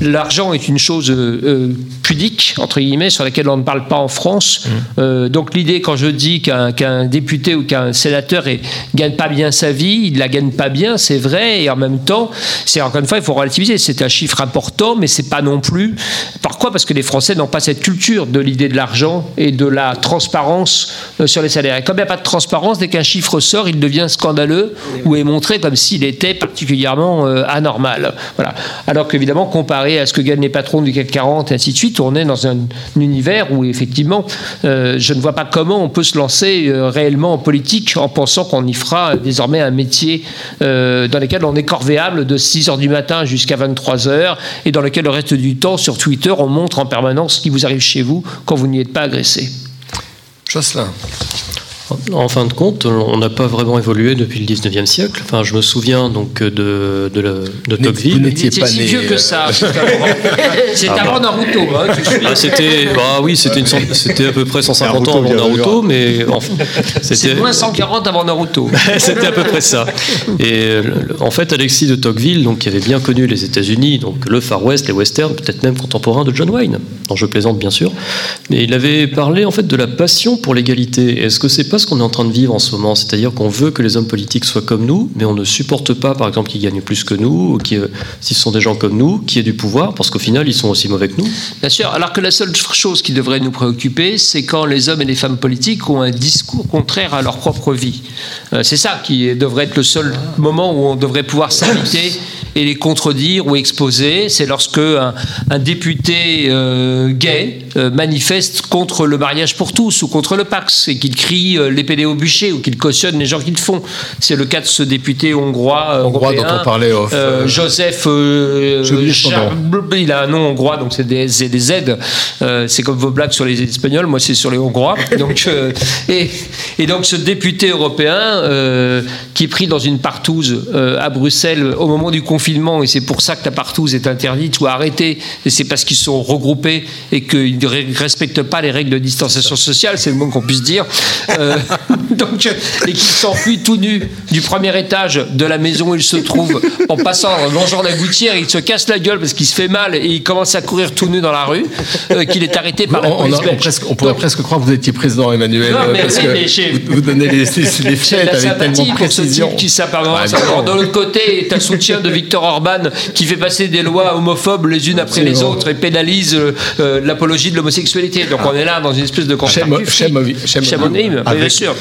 l'argent est une chose euh, pudique entre guillemets sur laquelle on ne parle pas en France. Euh, donc l'idée quand je dis qu'un député ou qu'un sénateur ne gagne pas bien sa vie, il la gagne pas bien, c'est vrai, et en même temps, c'est encore une fois, il faut relativiser. C'est un chiffre important, mais c'est pas non plus. Pourquoi? Parce que les Français n'ont pas cette culture de l'idée de l'argent et de la transparence sur les salaires. Et comme il n'y a pas de transparence, dès qu'un chiffre sort, il devient scandaleux ou montré comme s'il était particulièrement euh, anormal. Voilà. Alors qu'évidemment, comparé à ce que gagnent les patrons du CAC 40 et ainsi de suite, on est dans un, univers où effectivement, euh, je ne vois pas comment on peut se lancer euh, réellement en politique en pensant qu'on y fera désormais un métier dans lequel on est corvéable de 6h du matin jusqu'à 23h et dans lequel le reste du temps, sur Twitter, on montre en permanence ce qui vous arrive chez vous quand vous n'y êtes pas agressé. Jocelyn. En fin de compte, on n'a pas vraiment évolué depuis le 19e siècle. Enfin, je me souviens donc de, de, la- de Tocqueville. vous n'étiez C'est pas si né, vieux que euh, ça. C'est avant, [LAUGHS] c'est Ah avant bah. Naruto. Hein. Ah, c'était, bah oui, c'était, c'était à peu près 150 ans avant Naruto, mais enfin, [LAUGHS] c'était, moins 140 avant Naruto. [LAUGHS] c'était à peu près ça. Et euh, en fait, Alexis de Tocqueville, donc, qui avait bien connu les États-Unis, donc le Far West, les westerns, peut-être même contemporain de John Wayne, dont je plaisante bien sûr, mais il avait parlé en fait de la passion pour l'égalité. Est-ce que c'est pas ce qu'on est en train de vivre en ce moment C'est-à-dire qu'on veut que les hommes politiques soient comme nous, mais on ne supporte pas, par exemple, qu'ils gagnent plus que nous, ou euh, si ce sont des gens comme nous, qui aient du pouvoir, parce qu'au final, ils sont aussi mauvais que nous. Bien sûr, alors que la seule chose qui devrait nous préoccuper, c'est quand les hommes et les femmes politiques ont un discours contraire à leur propre vie. Euh, c'est ça qui devrait être le seul moment où on devrait pouvoir s'inviter et les contredire ou exposer. C'est lorsque un, un député euh, gay euh, manifeste contre le mariage pour tous ou contre le Pax et qu'il crie euh, l'épée au bûcher ou qu'il cautionne les gens qui le font. C'est le cas de ce député hongrois, Hongrois dont on parlait off, Joseph Char- il a un nom hongrois, donc c'est des, des Z. C'est comme vos blagues sur les Espagnols, moi c'est sur les Hongrois. Donc, et, et donc ce député européen qui est pris dans une partouze euh, à Bruxelles au moment du confinement, et c'est pour ça que la partouze est interdite ou arrêtée, et c'est parce qu'ils sont regroupés et qu'ils ne respectent pas les règles de distanciation sociale, c'est le moins qu'on puisse dire. Euh, [LAUGHS] donc, et qui s'enfuit tout nu du premier étage de la maison où il se trouve en passant, en longeant la gouttière, il se casse la gueule parce qu'il se fait mal et il commence à courir tout nu dans la rue, euh, qu'il est arrêté par la On, on police on belge. presque- on pourrait presque croire que vous étiez président Emmanuel, Non, mais parce que vous, vous donnez les, [LAUGHS] les, les faits la avec tellement précision. Qui s'apparente. Alors, de l'autre côté, tu as le soutien de Victor Orban qui fait passer des lois homophobes les unes après les autres et pénalise euh, euh, l'apologie de l'homosexualité. Donc on est là dans une espèce de Avec- bien sûr.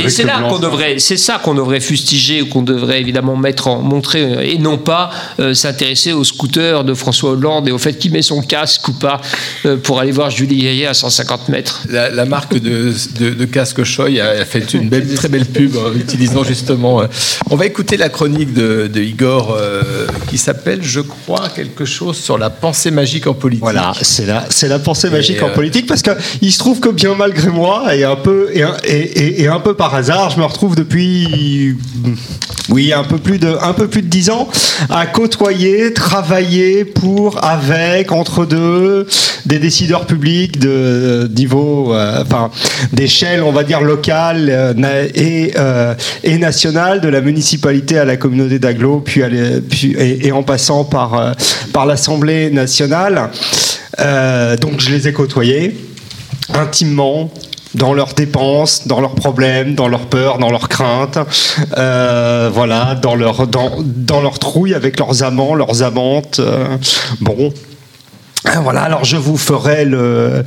Et c'est là qu'on devrait, c'est ça qu'on devrait fustiger ou qu'on devrait évidemment mettre en montrer euh, et non pas euh, s'intéresser au scooter de François Hollande et au fait qu'il met son casque ou pas euh, pour aller voir Julie Gaillet à 150 mètres. La, la marque de, de, de casque Choy a, a fait une belle, très belle pub en utilisant justement. Euh, on va écouter la chronique de, de Igor euh, qui s'appelle, je crois, quelque chose sur la pensée magique en politique. Voilà, c'est la, c'est la pensée magique Et, en euh, politique parce que il se trouve que bien malgré moi et un peu et un, et, et- et un peu par hasard, je me retrouve depuis oui un peu plus de un peu plus de dix ans à côtoyer, travailler pour, avec, entre deux, des décideurs publics de niveau, euh, enfin d'échelle on va dire locale et et nationale, de la municipalité à la communauté puis et, en passant par euh, l'Assemblée nationale. Euh, donc je les ai côtoyés intimement dans leurs dépenses, dans leurs problèmes, dans leurs peurs, dans leurs craintes, euh, voilà, dans leur dans, avec leurs amants, leurs amantes. bon, voilà. Alors je vous ferai le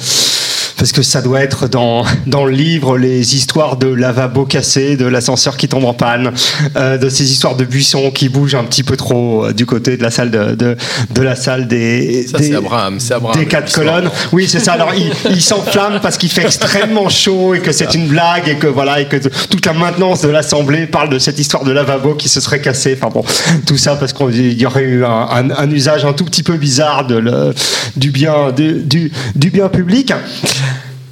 parce que ça doit être dans, dans le livre les histoires de lavabo cassé, de l'ascenseur qui tombe en panne, euh, de ces histoires de buissons qui bougent un petit peu trop euh, du côté de la salle de, de, de la salle des, Ça, des- Abraham, Abraham. des quatre colonnes. Oui, c'est ça. Alors, il, il s'enflamme parce qu'il fait extrêmement chaud et que c'est une blague et que voilà et que toute la maintenance de l'Assemblée parle de cette histoire de lavabo qui se serait cassé. Enfin bon, tout ça parce qu'il y aurait eu un, un- un usage un tout petit peu bizarre de le- du bien du, du- du bien public.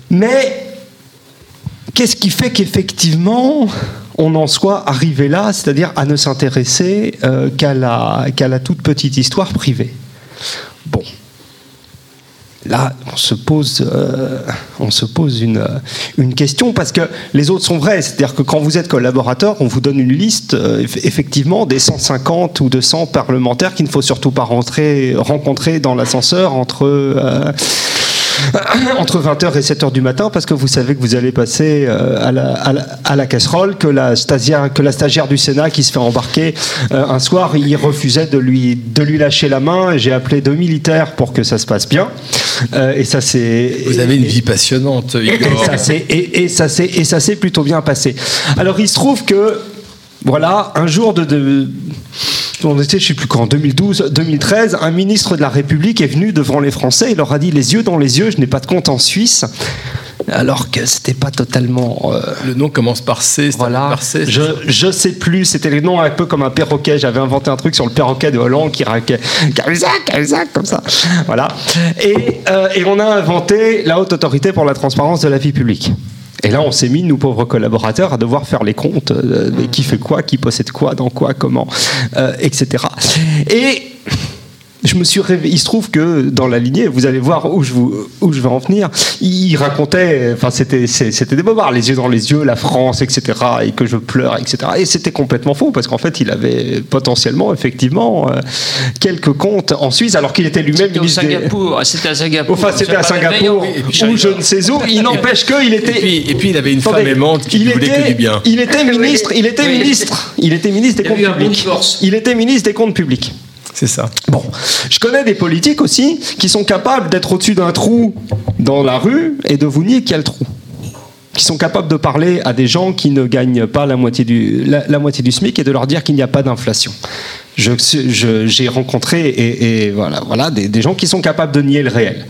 Mais qu'est-ce qui fait qu'effectivement on en soit arrivé là, c'est-à-dire à ne s'intéresser euh, qu'à la, toute petite histoire privée? Bon. Là, on se pose, euh, on se pose une, euh, une question parce que les autres sont vrais. C'est-à-dire que quand vous êtes collaborateur, on vous donne une liste, eff- effectivement, des 150 ou 200 parlementaires qu'il ne faut surtout pas rentrer, rencontrer dans l'ascenseur entre. [COUGHS] entre 20h et 7h du matin parce que vous savez que vous allez passer euh, à, la, à, la, à la casserole, que la, stagiaire, que la stagiaire du Sénat qui se fait embarquer euh, un soir, il refusait de lui, de lui lâcher la main j'ai appelé deux militaires pour que ça se passe bien. Euh, et ça c'est Vous avez une vie passionnante, et Igor. ça s'est et, ça s'est et ça s'est plutôt bien passé. Alors il se trouve que voilà un jour de, de on était, je sais plus quand, 2012, 2013, un ministre de la République est venu devant les Français. Il leur a dit les yeux dans les yeux, je n'ai pas de compte en Suisse. Alors que c'était pas totalement. euh, Le nom commence par C, voilà. par C. Je, je sais plus, c'était les noms un peu comme un perroquet. J'avais inventé un truc sur le perroquet de Hollande qui raquait Cahuzac, Cahuzac, comme ça. Voilà. Et, euh, et on a inventé la haute autorité pour la transparence de la vie publique. Et là, on s'est mis, nous pauvres collaborateurs, à devoir faire les comptes, euh, de qui fait quoi, qui possède quoi, dans quoi, comment, euh, etc. Et je me suis réveillé. Il se trouve que dans la lignée, vous allez voir où je, vous, où je vais en venir. Il racontait, enfin, c'était, des bobards, les yeux dans les yeux, la France, etc., et que je pleure, etc. Et c'était complètement faux, parce qu'en fait, il avait potentiellement, effectivement, euh, quelques comptes en Suisse, alors qu'il était lui-même ministre des- Singapour. C'était à Singapour. Enfin, c'était à Singapour, ou je ne sais où. Il n'empêche qu'il était. Et puis, et puis il avait une Attendez, femme aimante qui il lui voulait était- que du bien. Il était [LAUGHS] ministre. Il était Oui. ministre. Il était ministre des comptes publics. Il était ministre des comptes publics. C'est ça. Bon, je connais des politiques aussi qui sont capables d'être au-dessus d'un trou dans la rue et de vous nier qu'il y a le trou. Qui sont capables de parler à des gens qui ne gagnent pas la moitié du, SMIC et de leur dire qu'il n'y a pas d'inflation. J'ai rencontré des gens qui sont capables de nier le réel.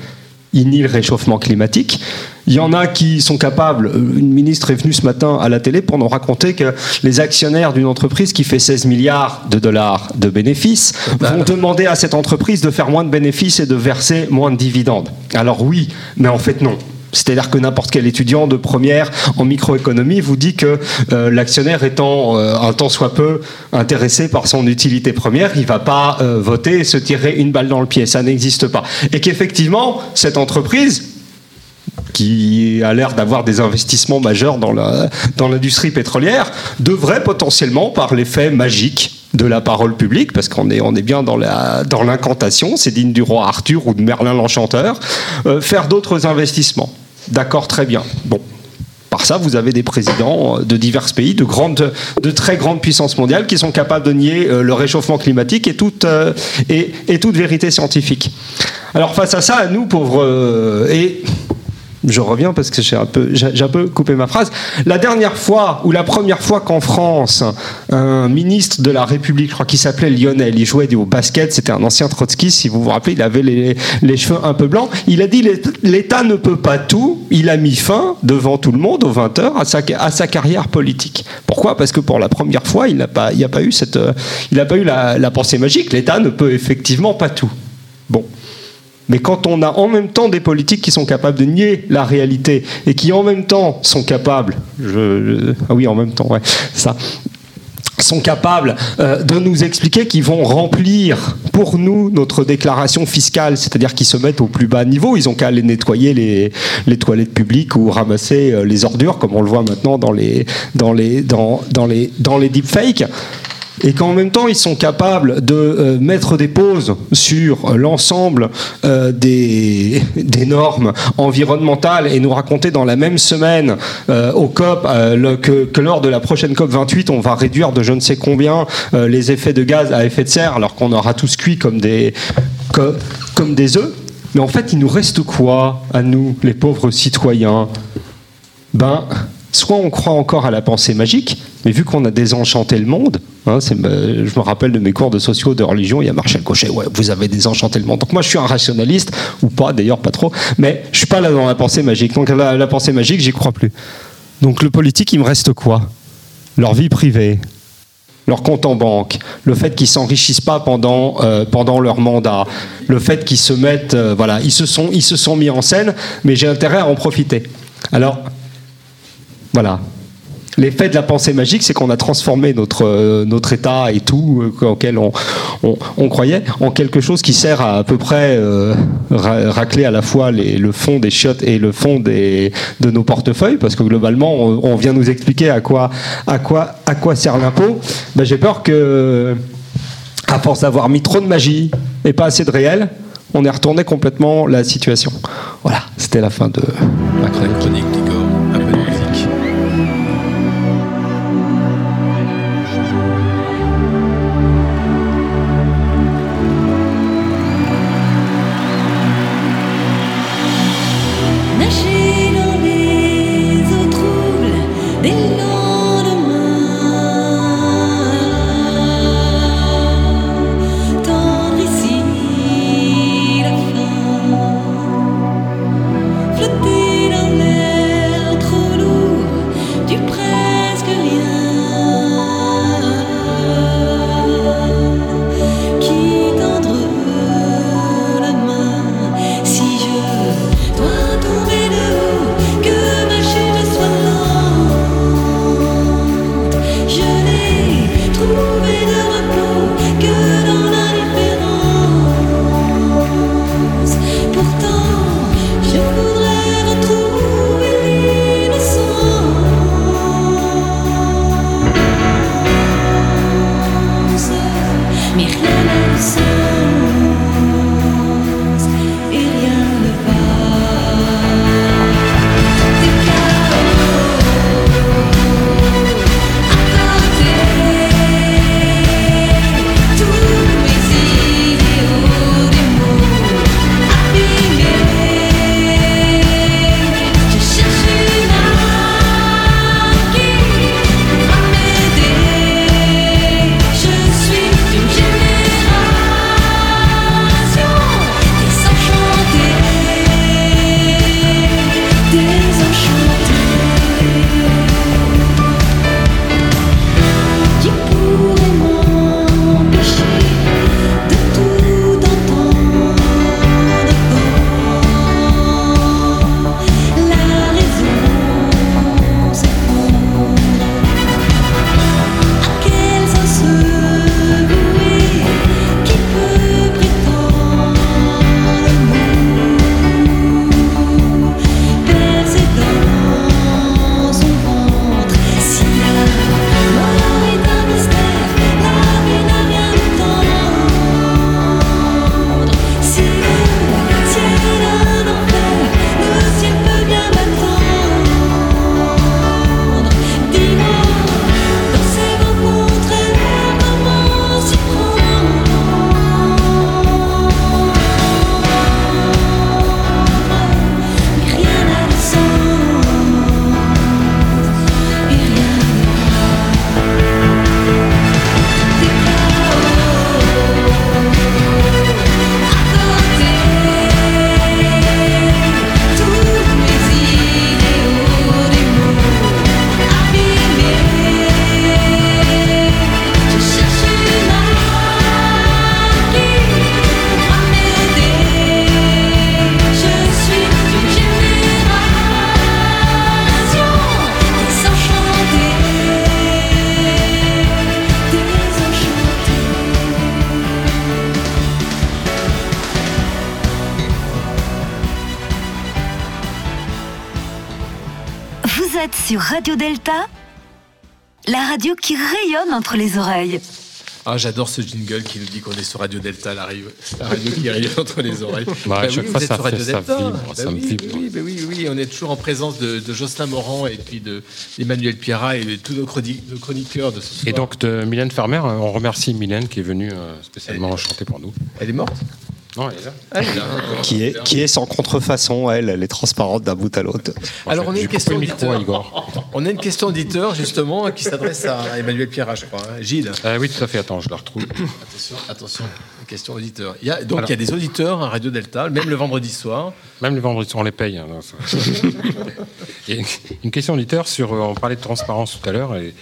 Nient le réchauffement climatique. Il y en a qui sont capables. euh, Une ministre est venue ce matin à la télé pour nous raconter que les actionnaires d'une entreprise qui fait 16 milliards de dollars de bénéfices vont demander à cette entreprise de faire moins de bénéfices et de verser moins de dividendes. Alors oui, mais en fait non. C'est-à-dire que n'importe quel étudiant de première en microéconomie vous dit que euh, l'actionnaire étant euh, un tant soit peu intéressé par son utilité première, il va pas euh, voter et se tirer une balle dans le pied. Ça n'existe pas. Et qu'effectivement, cette entreprise qui a l'air d'avoir des investissements majeurs dans l'industrie pétrolière, devrait potentiellement, par l'effet magique de la parole publique, parce qu'on est, est bien dans l'incantation, c'est digne du roi Arthur ou de Merlin l'Enchanteur, faire d'autres investissements. D'accord, très bien. Bon. Par ça, vous avez des présidents euh, de divers pays, de, très grandes puissances mondiales, qui sont capables de nier euh, le réchauffement climatique et toute, euh, toute vérité scientifique. Alors face à ça, à nous, pauvres... et je reviens parce que j'ai un, peu, coupé ma phrase. La dernière fois, ou la première fois qu'en France, un ministre de la République, je crois qu'il s'appelait Lionel, il jouait au basket, c'était un ancien trotskiste, si vous vous rappelez, il avait les, cheveux un peu blancs. Il a dit l'État ne peut pas tout. Il a mis fin, devant tout le monde, aux 20h, à sa, à sa carrière politique. Pourquoi? Parce que pour la première fois, il n'a pas, eu, cette, euh, il pas eu la, la pensée magique. L'État ne peut effectivement pas tout. Bon. Mais quand on a en même temps des politiques qui sont capables de nier la réalité et qui en même temps sont capables, ah oui en même temps, ouais, ça, sont capables euh, de nous expliquer qu'ils vont remplir pour nous notre déclaration fiscale, c'est-à-dire qu'ils se mettent au plus bas niveau, ils ont qu'à aller nettoyer les, les toilettes publiques ou ramasser euh, les ordures, comme on le voit maintenant dans les, dans les, dans, dans les, dans les deepfakes et qu'en même temps ils sont capables de euh, mettre des pauses sur l'ensemble euh, des, [LAUGHS] normes environnementales et nous raconter dans la même semaine euh, au COP que, lors de la prochaine COP 28 on va réduire de je ne sais combien les effets de gaz à effet de serre alors qu'on aura tous cuit comme des, co- comme des œufs. Mais en fait il nous reste quoi à nous les pauvres citoyens? Ben, soit on croit encore à la pensée magique, mais vu qu'on a désenchanté le monde, hein, euh, je me rappelle de mes cours de sociaux de religion, il y a Marcel Cochet, ouais, vous avez désenchanté le monde. Donc moi je suis un rationaliste, ou pas d'ailleurs, pas trop, mais je suis pas là dans la pensée magique. Donc la, la pensée magique, j'y crois plus. Donc le politique, il me reste quoi? Leur vie privée, leur compte en banque, le fait qu'ils s'enrichissent pas pendant, euh, pendant leur mandat, le fait qu'ils se mettent, euh, voilà, ils se, sont, ils se sont mis en scène, mais j'ai intérêt à en profiter. Alors, voilà. L'effet de la pensée magique, c'est qu'on a transformé notre, euh, notre État et tout euh, auquel on, on- on croyait en quelque chose qui sert à à peu près euh, ra- racler à la fois les- le fond des chiottes et le fond des, de nos portefeuilles, parce que globalement, on, on vient nous expliquer à quoi, à quoi, à quoi sert l'impôt. Ben, J'ai peur que, à force d'avoir mis trop de magie et pas assez de réel, on ait retourné complètement la situation. Voilà, c'était la fin de Ma chronique, sur Radio Delta, la radio qui rayonne entre les oreilles. Ah, j'adore ce jingle qui nous dit qu'on est sur Radio Delta, la radio, la radio qui rayonne entre les oreilles. Bah, chaque vous fois, êtes ça sur Radio fait- ça Delta. vibre, Bah ça me oui, vibre. Oui, bah oui, oui, on est toujours en présence de, de Jocelyn Morand et puis de d'Emmanuel Pierrat et de tous nos, chroni- nos chroniqueurs de ce soir. Et donc de Mylène Farmer, on remercie Mylène qui est venue euh, spécialement chanter pour nous. Elle est morte? Non, elle est là. Elle est là, d'accord. Qui est, qui est sans contrefaçon, elle, elle est transparente d'un bout à l'autre. Alors on a une question le auditeur. Igor. On a une question auditeur justement qui s'adresse à Emmanuel Pierrat, je crois. hein. Gilles. Euh, oui, tout à fait. Attends, je la retrouve. [COUGHS] Attention, attention, question auditeur. Il y a, donc Alors. il y a des auditeurs à Radio Delta, même le vendredi soir. Même les vendredis, on les paye. hein, non, ça- [LAUGHS] Il y a une, une question auditeur sur. euh, On parlait de transparence tout à l'heure et,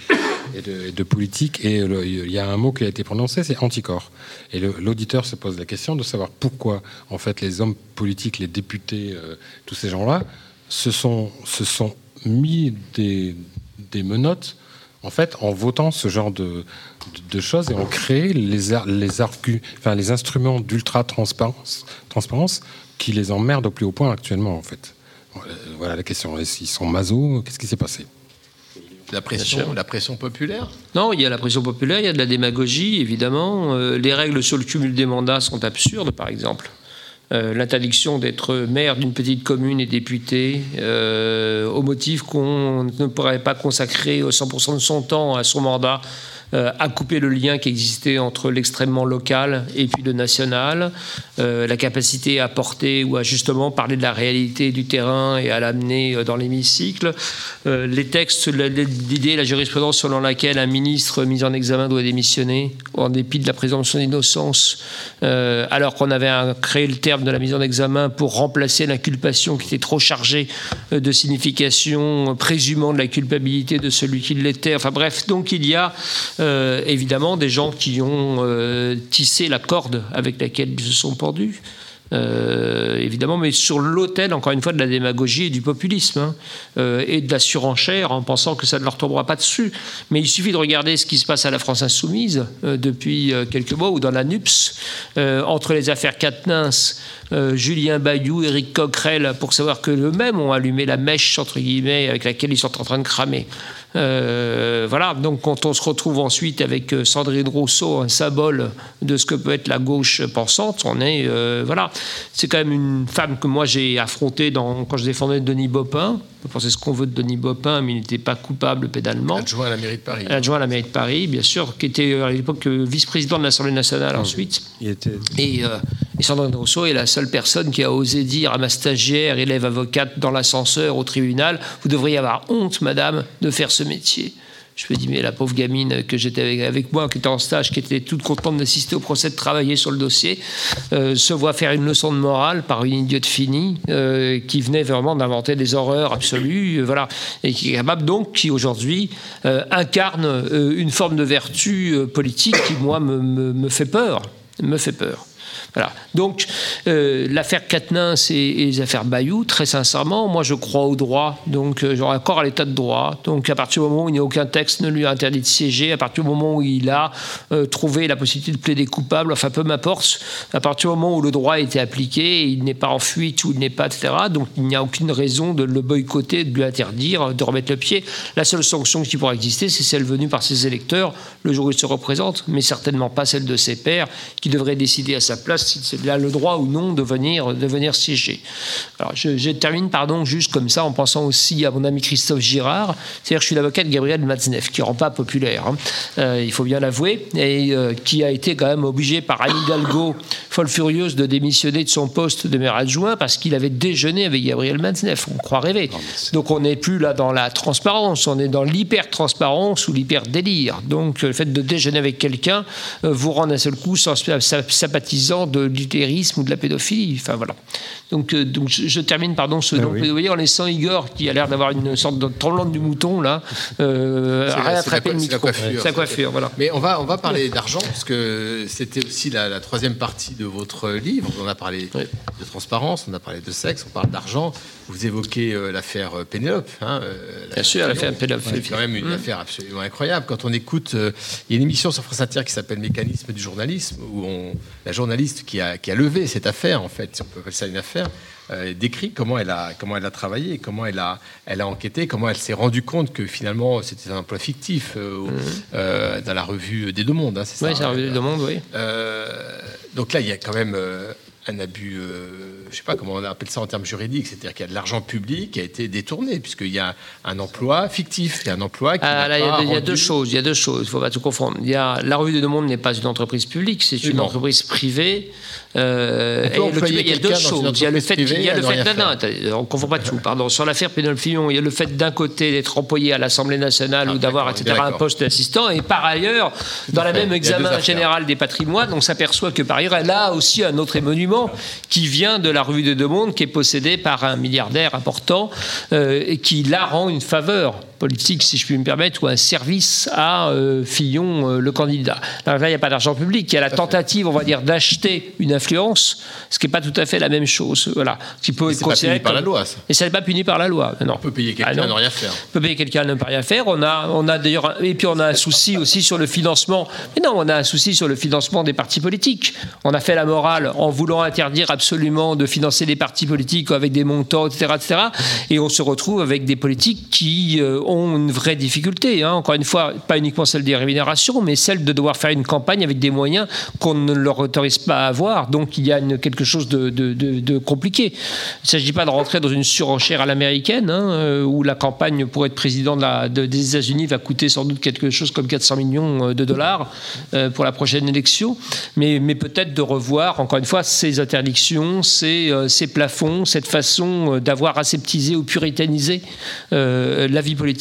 et de, politique, et il y a un mot qui a été prononcé, c'est anticorps. Et l'auditeur se pose la question de savoir pourquoi, en fait, les hommes politiques, les députés, euh, tous ces gens-là, se sont, se sont mis des, des menottes. En fait, en votant ce genre de, choses et ont créé les, les, enfin, les instruments d'ultra-transparence transparence qui les emmerdent au plus haut point actuellement, en fait. Voilà, la question. Qu'ils sont maso Qu'est-ce qui s'est passé? La pression, la pression populaire. Non, il y a la pression populaire, il y a de la démagogie, évidemment. Euh, les règles sur le cumul des mandats sont absurdes, par exemple. Euh, L'interdiction d'être maire d'une petite commune et député, euh, au motif qu'on ne pourrait pas consacrer 100% de son temps à son mandat, euh, à couper le lien qui existait entre l'extrêmement local et puis le national, euh, la capacité à porter ou à justement parler de la réalité du terrain et à l'amener euh, dans l'hémicycle, Euh, les textes, l'idée, la jurisprudence selon laquelle un ministre mis en examen doit démissionner en dépit de la présomption d'innocence, euh, alors qu'on avait créé le terme de la mise en examen pour remplacer l'inculpation qui était trop chargée euh, de signification, euh, présumant de la culpabilité de celui qui l'était. Enfin bref, donc il y a euh, évidemment des gens qui ont euh, tissé la corde avec laquelle ils se sont pendus. Euh, évidemment, mais sur l'autel, encore une fois, de la démagogie et du populisme, hein, et de la surenchère, en pensant que ça ne leur tombera pas dessus. Mais il suffit de regarder ce qui se passe à la France insoumise depuis quelques mois, ou dans la NUPS, entre les affaires Quatennens, Julien Bayou, Éric Coquerel, pour savoir que eux-mêmes ont allumé la mèche, entre guillemets, avec laquelle ils sont en train de cramer. Euh, voilà, donc quand on se retrouve ensuite avec euh, Sandrine Rousseau, un symbole de ce que peut être la gauche pensante, on est. euh, voilà, c'est quand même une femme que moi j'ai affrontée dans, quand je défendais Denis Bopin. On peut penser ce qu'on veut de Denis Bopin, mais il n'était pas coupable pénalement. Adjoint à la mairie de Paris. Adjoint à la mairie de Paris, bien sûr, qui était à l'époque vice-président de l'Assemblée nationale ensuite. Il était... Et, euh, et Sandrine Rousseau est la seule personne qui a osé dire à ma stagiaire, élève avocate dans l'ascenseur au tribunal, vous devriez avoir honte, madame, de faire ce métier. Je me dis, mais la pauvre gamine que j'étais avec, moi, qui était en stage, qui était toute contente d'assister au procès, de travailler sur le dossier, euh, se voit faire une leçon de morale par une idiote finie euh, qui venait vraiment d'inventer des horreurs absolues, euh, voilà, et qui est capable donc, qui aujourd'hui incarne une forme de vertu politique qui, moi, me, me- me fait peur, me fait peur. Voilà. Donc, euh, l'affaire Quatennens et, et les affaires Bayou, très sincèrement, moi je crois au droit, donc euh, j'aurai encore à l'état de droit. Donc, à partir du moment où il n'y a aucun texte ne lui a interdit de siéger, à partir du moment où il a euh, trouvé la possibilité de plaider coupable, enfin peu m'importe, à partir du moment où le droit a été appliqué, il n'est pas en fuite ou il n'est pas, etc., donc il n'y a aucune raison de le boycotter, de lui interdire, de remettre le pied. La seule sanction qui pourra exister, c'est celle venue par ses électeurs le jour où il se représente, mais certainement pas celle de ses pairs qui devraient décider à sa place si c'est a le droit ou non de venir, de venir siéger. Alors, je, je termine, pardon, juste comme ça, en pensant aussi à mon ami Christophe Girard. C'est-à-dire que je suis l'avocat de Gabriel Matzneff, qui ne rend pas populaire, hein. Euh, il faut bien l'avouer, et euh, qui a été quand même obligé par Anne Hidalgo, folle furieuse, de démissionner de son poste de maire adjoint parce qu'il avait déjeuné avec Gabriel Matzneff. On croit rêver. Donc, on n'est plus là dans la transparence, on est dans l'hyper-transparence ou l'hyper-délire. Donc, le fait de déjeuner avec quelqu'un euh, vous rend d'un seul coup sympathisant de l'utérisme ou de la pédophilie. Enfin, voilà. Donc, euh, donc je, je termine, pardon, ce nom pédophile en laissant Igor, qui a l'air d'avoir une sorte de tremblante du mouton, là, euh, C'est à le micro. coiffure. Sa coiffure, voilà. Mais on va, on va parler d'argent, parce que c'était aussi la, la troisième partie de votre livre. On a parlé de transparence, on a parlé de sexe, on parle d'argent. Vous évoquez euh, l'affaire euh, Pénélope. hein, euh, Bien sûr, l'affaire Pénélope. C'est quand même une Mm. affaire absolument incroyable. Quand on écoute, euh, il y a une émission sur France Inter qui s'appelle Mécanisme du journalisme, où on, la journaliste qui a, qui a levé cette affaire, en fait, si on peut appeler ça une affaire, décrit comment elle a comment elle a travaillé, comment elle a elle a enquêté, comment elle s'est rendue compte que finalement c'était un emploi fictif euh, dans la revue des Deux Mondes. hein, c'est Oui, ça c'est la hein, revue des Deux Mondes, oui. donc là, il y a quand même un abus, euh, je sais pas comment on appelle ça en termes juridiques, c'est-à-dire qu'il y a de l'argent public qui a été détourné, puisqu'il y a un emploi fictif, il y a un emploi qui Ah, là, il y a, pas il y a rendu- deux choses. Il y a deux choses. Il ne faut pas tout confondre. Il y a la revue de Deux Mondes n'est pas une entreprise publique, c'est une entreprise privée. Euh, et le- il y a deux choses. Il y a le fait, il y a le fait, ne non, non, on ne confond pas tout. Pardon. Sur l'affaire Pénol-Fillon, il y a le fait d'un côté d'être employé à l'Assemblée nationale ou d'avoir, Ah, etc., un poste d'assistant, et par ailleurs, dans la même examen général des patrimoines, on s'aperçoit que par ailleurs, elle a aussi un autre émonument qui vient de la revue de Deux Mondes, qui est possédé par un milliardaire important, euh, et qui là rend une faveur politique, si je puis me permettre, ou un service à euh, Fillon, euh, le candidat. Alors là, il n'y a pas d'argent public, il y a la tentative, on va dire, d'acheter une influence, ce qui n'est pas tout à fait la même chose. Voilà. Qui peut être considéré par la loi, ça. Et ça n'est pas puni par la loi. Non. On peut payer quelqu'un Ah non. à ne rien faire. On peut payer quelqu'un à ne pas rien faire. On a, on a d'ailleurs, et puis on a un souci aussi sur le financement. Mais non, on a un souci sur le financement des partis politiques. On a fait la morale en voulant interdire absolument de financer les partis politiques avec des montants, etc., etc. Et on se retrouve avec des politiques qui euh, ont une vraie difficulté. hein. Encore une fois, pas uniquement celle des rémunérations, mais celle de devoir faire une campagne avec des moyens qu'on ne leur autorise pas à avoir. Donc il y a quelque chose de, compliqué. Il ne s'agit pas de rentrer dans une surenchère à l'américaine, hein, euh, où la campagne pour être président de la- de- des États-Unis va coûter sans doute quelque chose comme 400 millions euh, de dollars euh, pour la prochaine élection. Mais, peut-être de revoir, encore une fois, ces interdictions, ces, plafonds, cette façon d'avoir aseptisé ou puritanisé la vie politique.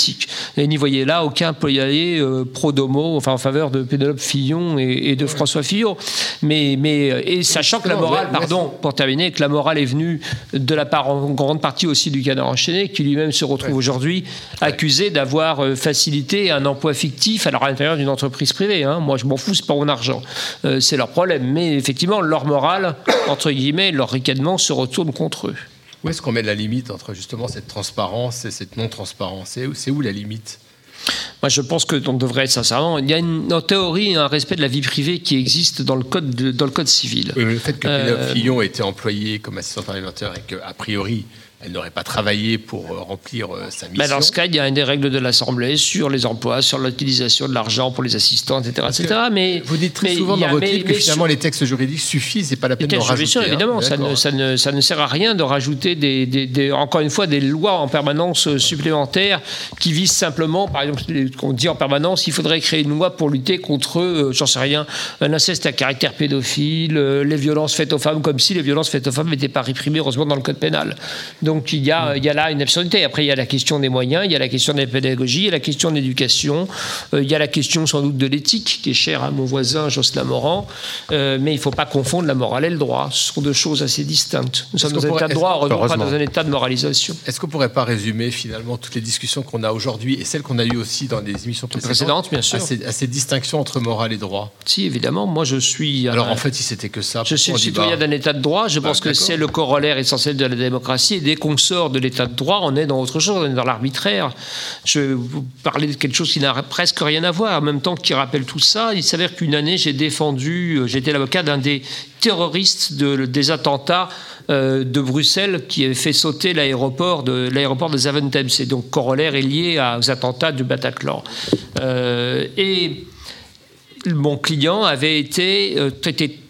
Et n'y voyez là aucun plaidoyer euh, pro domo, enfin en faveur de Pénélope Fillon et, et de François Fillon. Mais, mais euh, et sachant que la morale, pardon, pour terminer, que la morale est venue de la part en grande partie aussi du canard enchaîné, qui lui-même se retrouve aujourd'hui accusé d'avoir euh, facilité un emploi fictif alors à l'intérieur d'une entreprise privée. hein. Moi, je m'en fous, c'est pas mon argent. Euh, c'est leur problème. Mais effectivement, leur morale, entre guillemets, leur ricanement se retourne contre eux. Où est-ce qu'on met la limite entre justement cette transparence et cette non-transparence C'est où, la limite Moi, je pense que on devrait sincèrement. Il y a une, en théorie un respect de la vie privée qui existe dans le code, de- dans le code civil. Oui, Le fait que Euh, Pénélope Fillon ait été employée comme assistante parlementaire et qu'a priori, elle n'aurait pas travaillé pour euh, remplir euh, sa mission. Mais dans ce cas, il y a une des règles de l'Assemblée sur les emplois, sur l'utilisation de l'argent pour les assistants, etc. etc. Mais Vous dites très mais souvent dans votre livre que mais finalement les textes juridiques suffisent et pas la peine d'en rajouter. sûr, hein. évidemment, ça ne, D'accord. ça, ne, ça ne sert à rien de rajouter des, des- des- encore une fois des lois en permanence euh, supplémentaires qui visent simplement, par exemple, on dit en permanence, il faudrait créer une loi pour lutter contre, euh, j'en sais rien, un inceste à caractère pédophile, euh, les violences faites aux femmes, comme si les violences faites aux femmes n'étaient pas réprimées, heureusement, dans le code pénal. Donc il y a, il y a là une absurdité. Après, il y a la question des moyens, il y a la question de la pédagogie, il y a la question de l'éducation, euh, il y a la question sans doute de l'éthique, qui est chère à mon voisin Jocelyn Morand, Euh, mais il ne faut pas confondre la morale et le droit. Ce sont deux choses assez distinctes. Nous sommes dans un pourrait- état de droit, heureusement, pas dans un état de moralisation. Est-ce qu'on pourrait pas résumer finalement toutes les discussions qu'on a aujourd'hui et celles qu'on a eues aussi dans les émissions précédentes, Précédentes, bien sûr. À ces, à ces distinctions entre morale et droit? Si, évidemment, moi je suis. Alors en fait, si c'était que ça, Je suis on citoyen d'un État de droit. Je Bah, pense que c'est le corollaire essentiel de la démocratie. Et dès qu'on sort de l'État de droit, on est dans autre chose, on est dans l'arbitraire. Je vais vous parler de quelque chose qui n'a presque rien à voir. En même temps, qui rappelle tout ça, il s'avère qu'une année, j'ai défendu, euh, j'étais l'avocat d'un des terroristes de- des attentats euh, de Bruxelles qui avait fait sauter l'aéroport de l'aéroport de Zaventem. C'est donc corollaire et lié aux attentats du Bataclan. Euh, et mon client avait été, euh,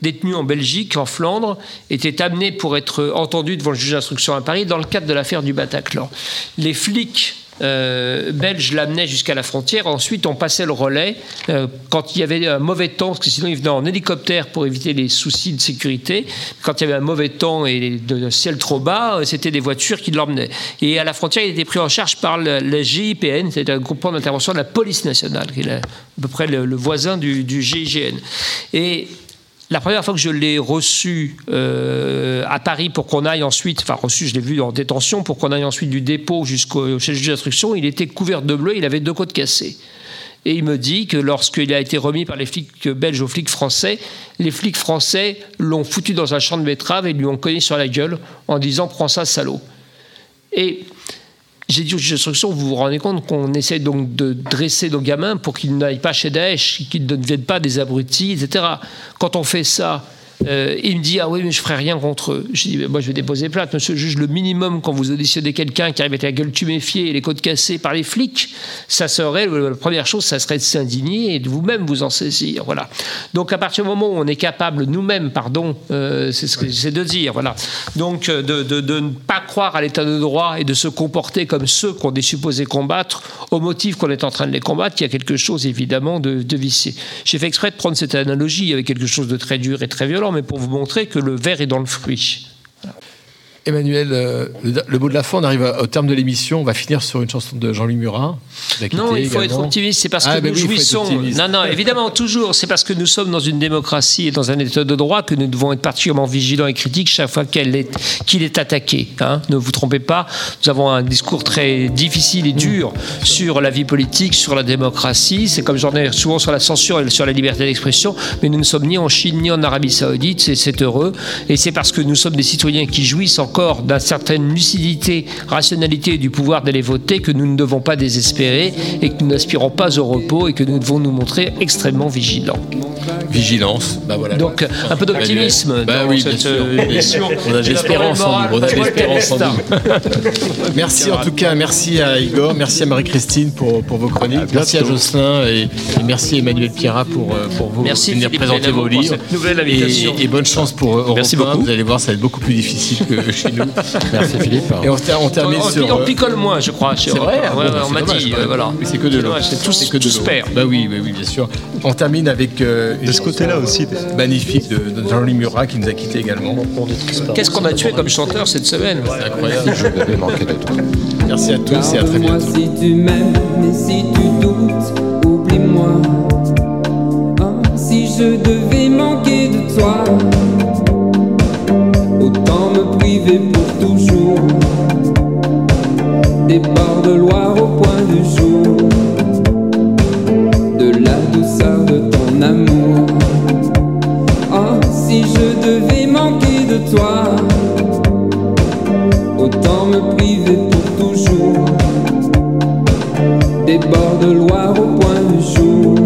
détenu en Belgique, en Flandre, était amené pour être entendu devant le juge d'instruction à Paris dans le cadre de l'affaire du Bataclan. Les flics euh, belges l'amenaient jusqu'à la frontière. Ensuite, on passait le relais euh, quand il y avait un mauvais temps, parce que sinon ils venaient en hélicoptère pour éviter les soucis de sécurité. Quand il y avait un mauvais temps et de ciel trop bas, euh, c'était des voitures qui l'emmenaient. Et à la frontière, il était pris en charge par le, le GIPN, c'est un groupement d'intervention de la police nationale, qui est à peu près le, le voisin du, du GIGN. Et la première fois que je l'ai reçu euh, à Paris pour qu'on aille ensuite, enfin reçu, je l'ai vu en détention, pour qu'on aille ensuite du dépôt jusqu'au chez le juge d'instruction, il était couvert de bleu, il avait deux côtes cassées. Et il me dit que lorsqu'il a été remis par les flics belges aux flics français, les flics français l'ont foutu dans un champ de betterave et lui ont cogné sur la gueule en disant Prends ça, salaud. Et j'ai dit au juge d'instruction, vous vous rendez compte qu'on essaie donc de dresser nos gamins pour qu'ils n'aillent pas chez Daesh, qu'ils ne deviennent pas des abrutis, etc. Quand on fait ça Euh, il me dit ah oui mais je ferai rien contre eux. Je dis moi je vais déposer plainte. Monsieur le juge, le minimum quand vous auditionnez quelqu'un qui arrive avec la gueule tuméfiée et les côtes cassées par les flics, ça serait la première chose, ça serait de s'indigner et de vous-même vous en saisir. Voilà. Donc à partir du moment où on est capable nous-mêmes, pardon, euh, c'est ce que j'essaie de dire. Voilà. Donc euh, de, de- de ne pas croire à l'état de droit et de se comporter comme ceux qu'on est supposé combattre au motif qu'on est en train de les combattre, il y a quelque chose évidemment de, de vicié. J'ai fait exprès de prendre cette analogie avec quelque chose de très dur et très violent, mais pour vous montrer que le verre est dans le fruit. Emmanuel, euh, le, le mot de la fin, on arrive à- au terme de l'émission. On va finir sur une chanson de Jean-Louis Murat. Non, il faut être optimiste. C'est parce Ah, que ben nous oui, jouissons. Non, non, évidemment, toujours. C'est parce que nous sommes dans une démocratie et dans un état de droit que nous devons être particulièrement vigilants et critiques chaque fois qu'elle est- qu'il est attaqué. hein. Ne vous trompez pas. Nous avons un discours très difficile et dur sur la vie politique, sur la démocratie. C'est comme j'en ai souvent sur la censure et sur la liberté d'expression. Mais nous ne sommes ni en Chine ni en Arabie Saoudite. C'est- heureux. Et c'est parce que nous sommes des citoyens qui jouissent encore d'une certaine lucidité, rationalité du pouvoir d'aller voter que nous ne devons pas désespérer et que nous n'aspirons pas au repos et que nous devons nous montrer extrêmement vigilants. Vigilance. Bah voilà. Donc un peu d'optimisme Bah dans oui, cette euh. On a de l'espérance en nous. On a de l'espérance en nous. [LAUGHS] Merci en tout cas, merci à Igor, merci à Marie-Christine pour, pour vos chroniques, merci à Jocelyn et, et merci à Emmanuel Pierrat pour, euh, pour vous Merci, venir Philippe présenter vos pour livres. cette nouvelle invitation. Et, et bonne chance pour euh, Europe Merci 1. beaucoup. Vous allez voir, ça va être beaucoup plus difficile que [LAUGHS] chez nous. Merci, Philippe. Et on, on termine on, sur. on euh, picole moins, je crois. chez C'est vrai, Ouais, ouais, on m'a dit. euh, voilà. C'est que de l'eau. C'est que de l'eau. Bah oui, bah oui, bien sûr. On termine avec euh, De ce côté-là aussi. magnifique de, de Jean-Louis Murat qui nous a quittés également. Qu'est-ce qu'on a tué comme chanteur cette semaine? C'est incroyable. Je devais manquer de toi. Merci à tous et à très bientôt. si tu m'aimes, mais si tu doutes, oublie-moi. Ah, si je devais manquer de toi, autant me priver pour toujours. Des bords de Loire au point du jour, ton amour. Ah, si je devais manquer de toi, autant me priver pour toujours des bords de Loire au point du jour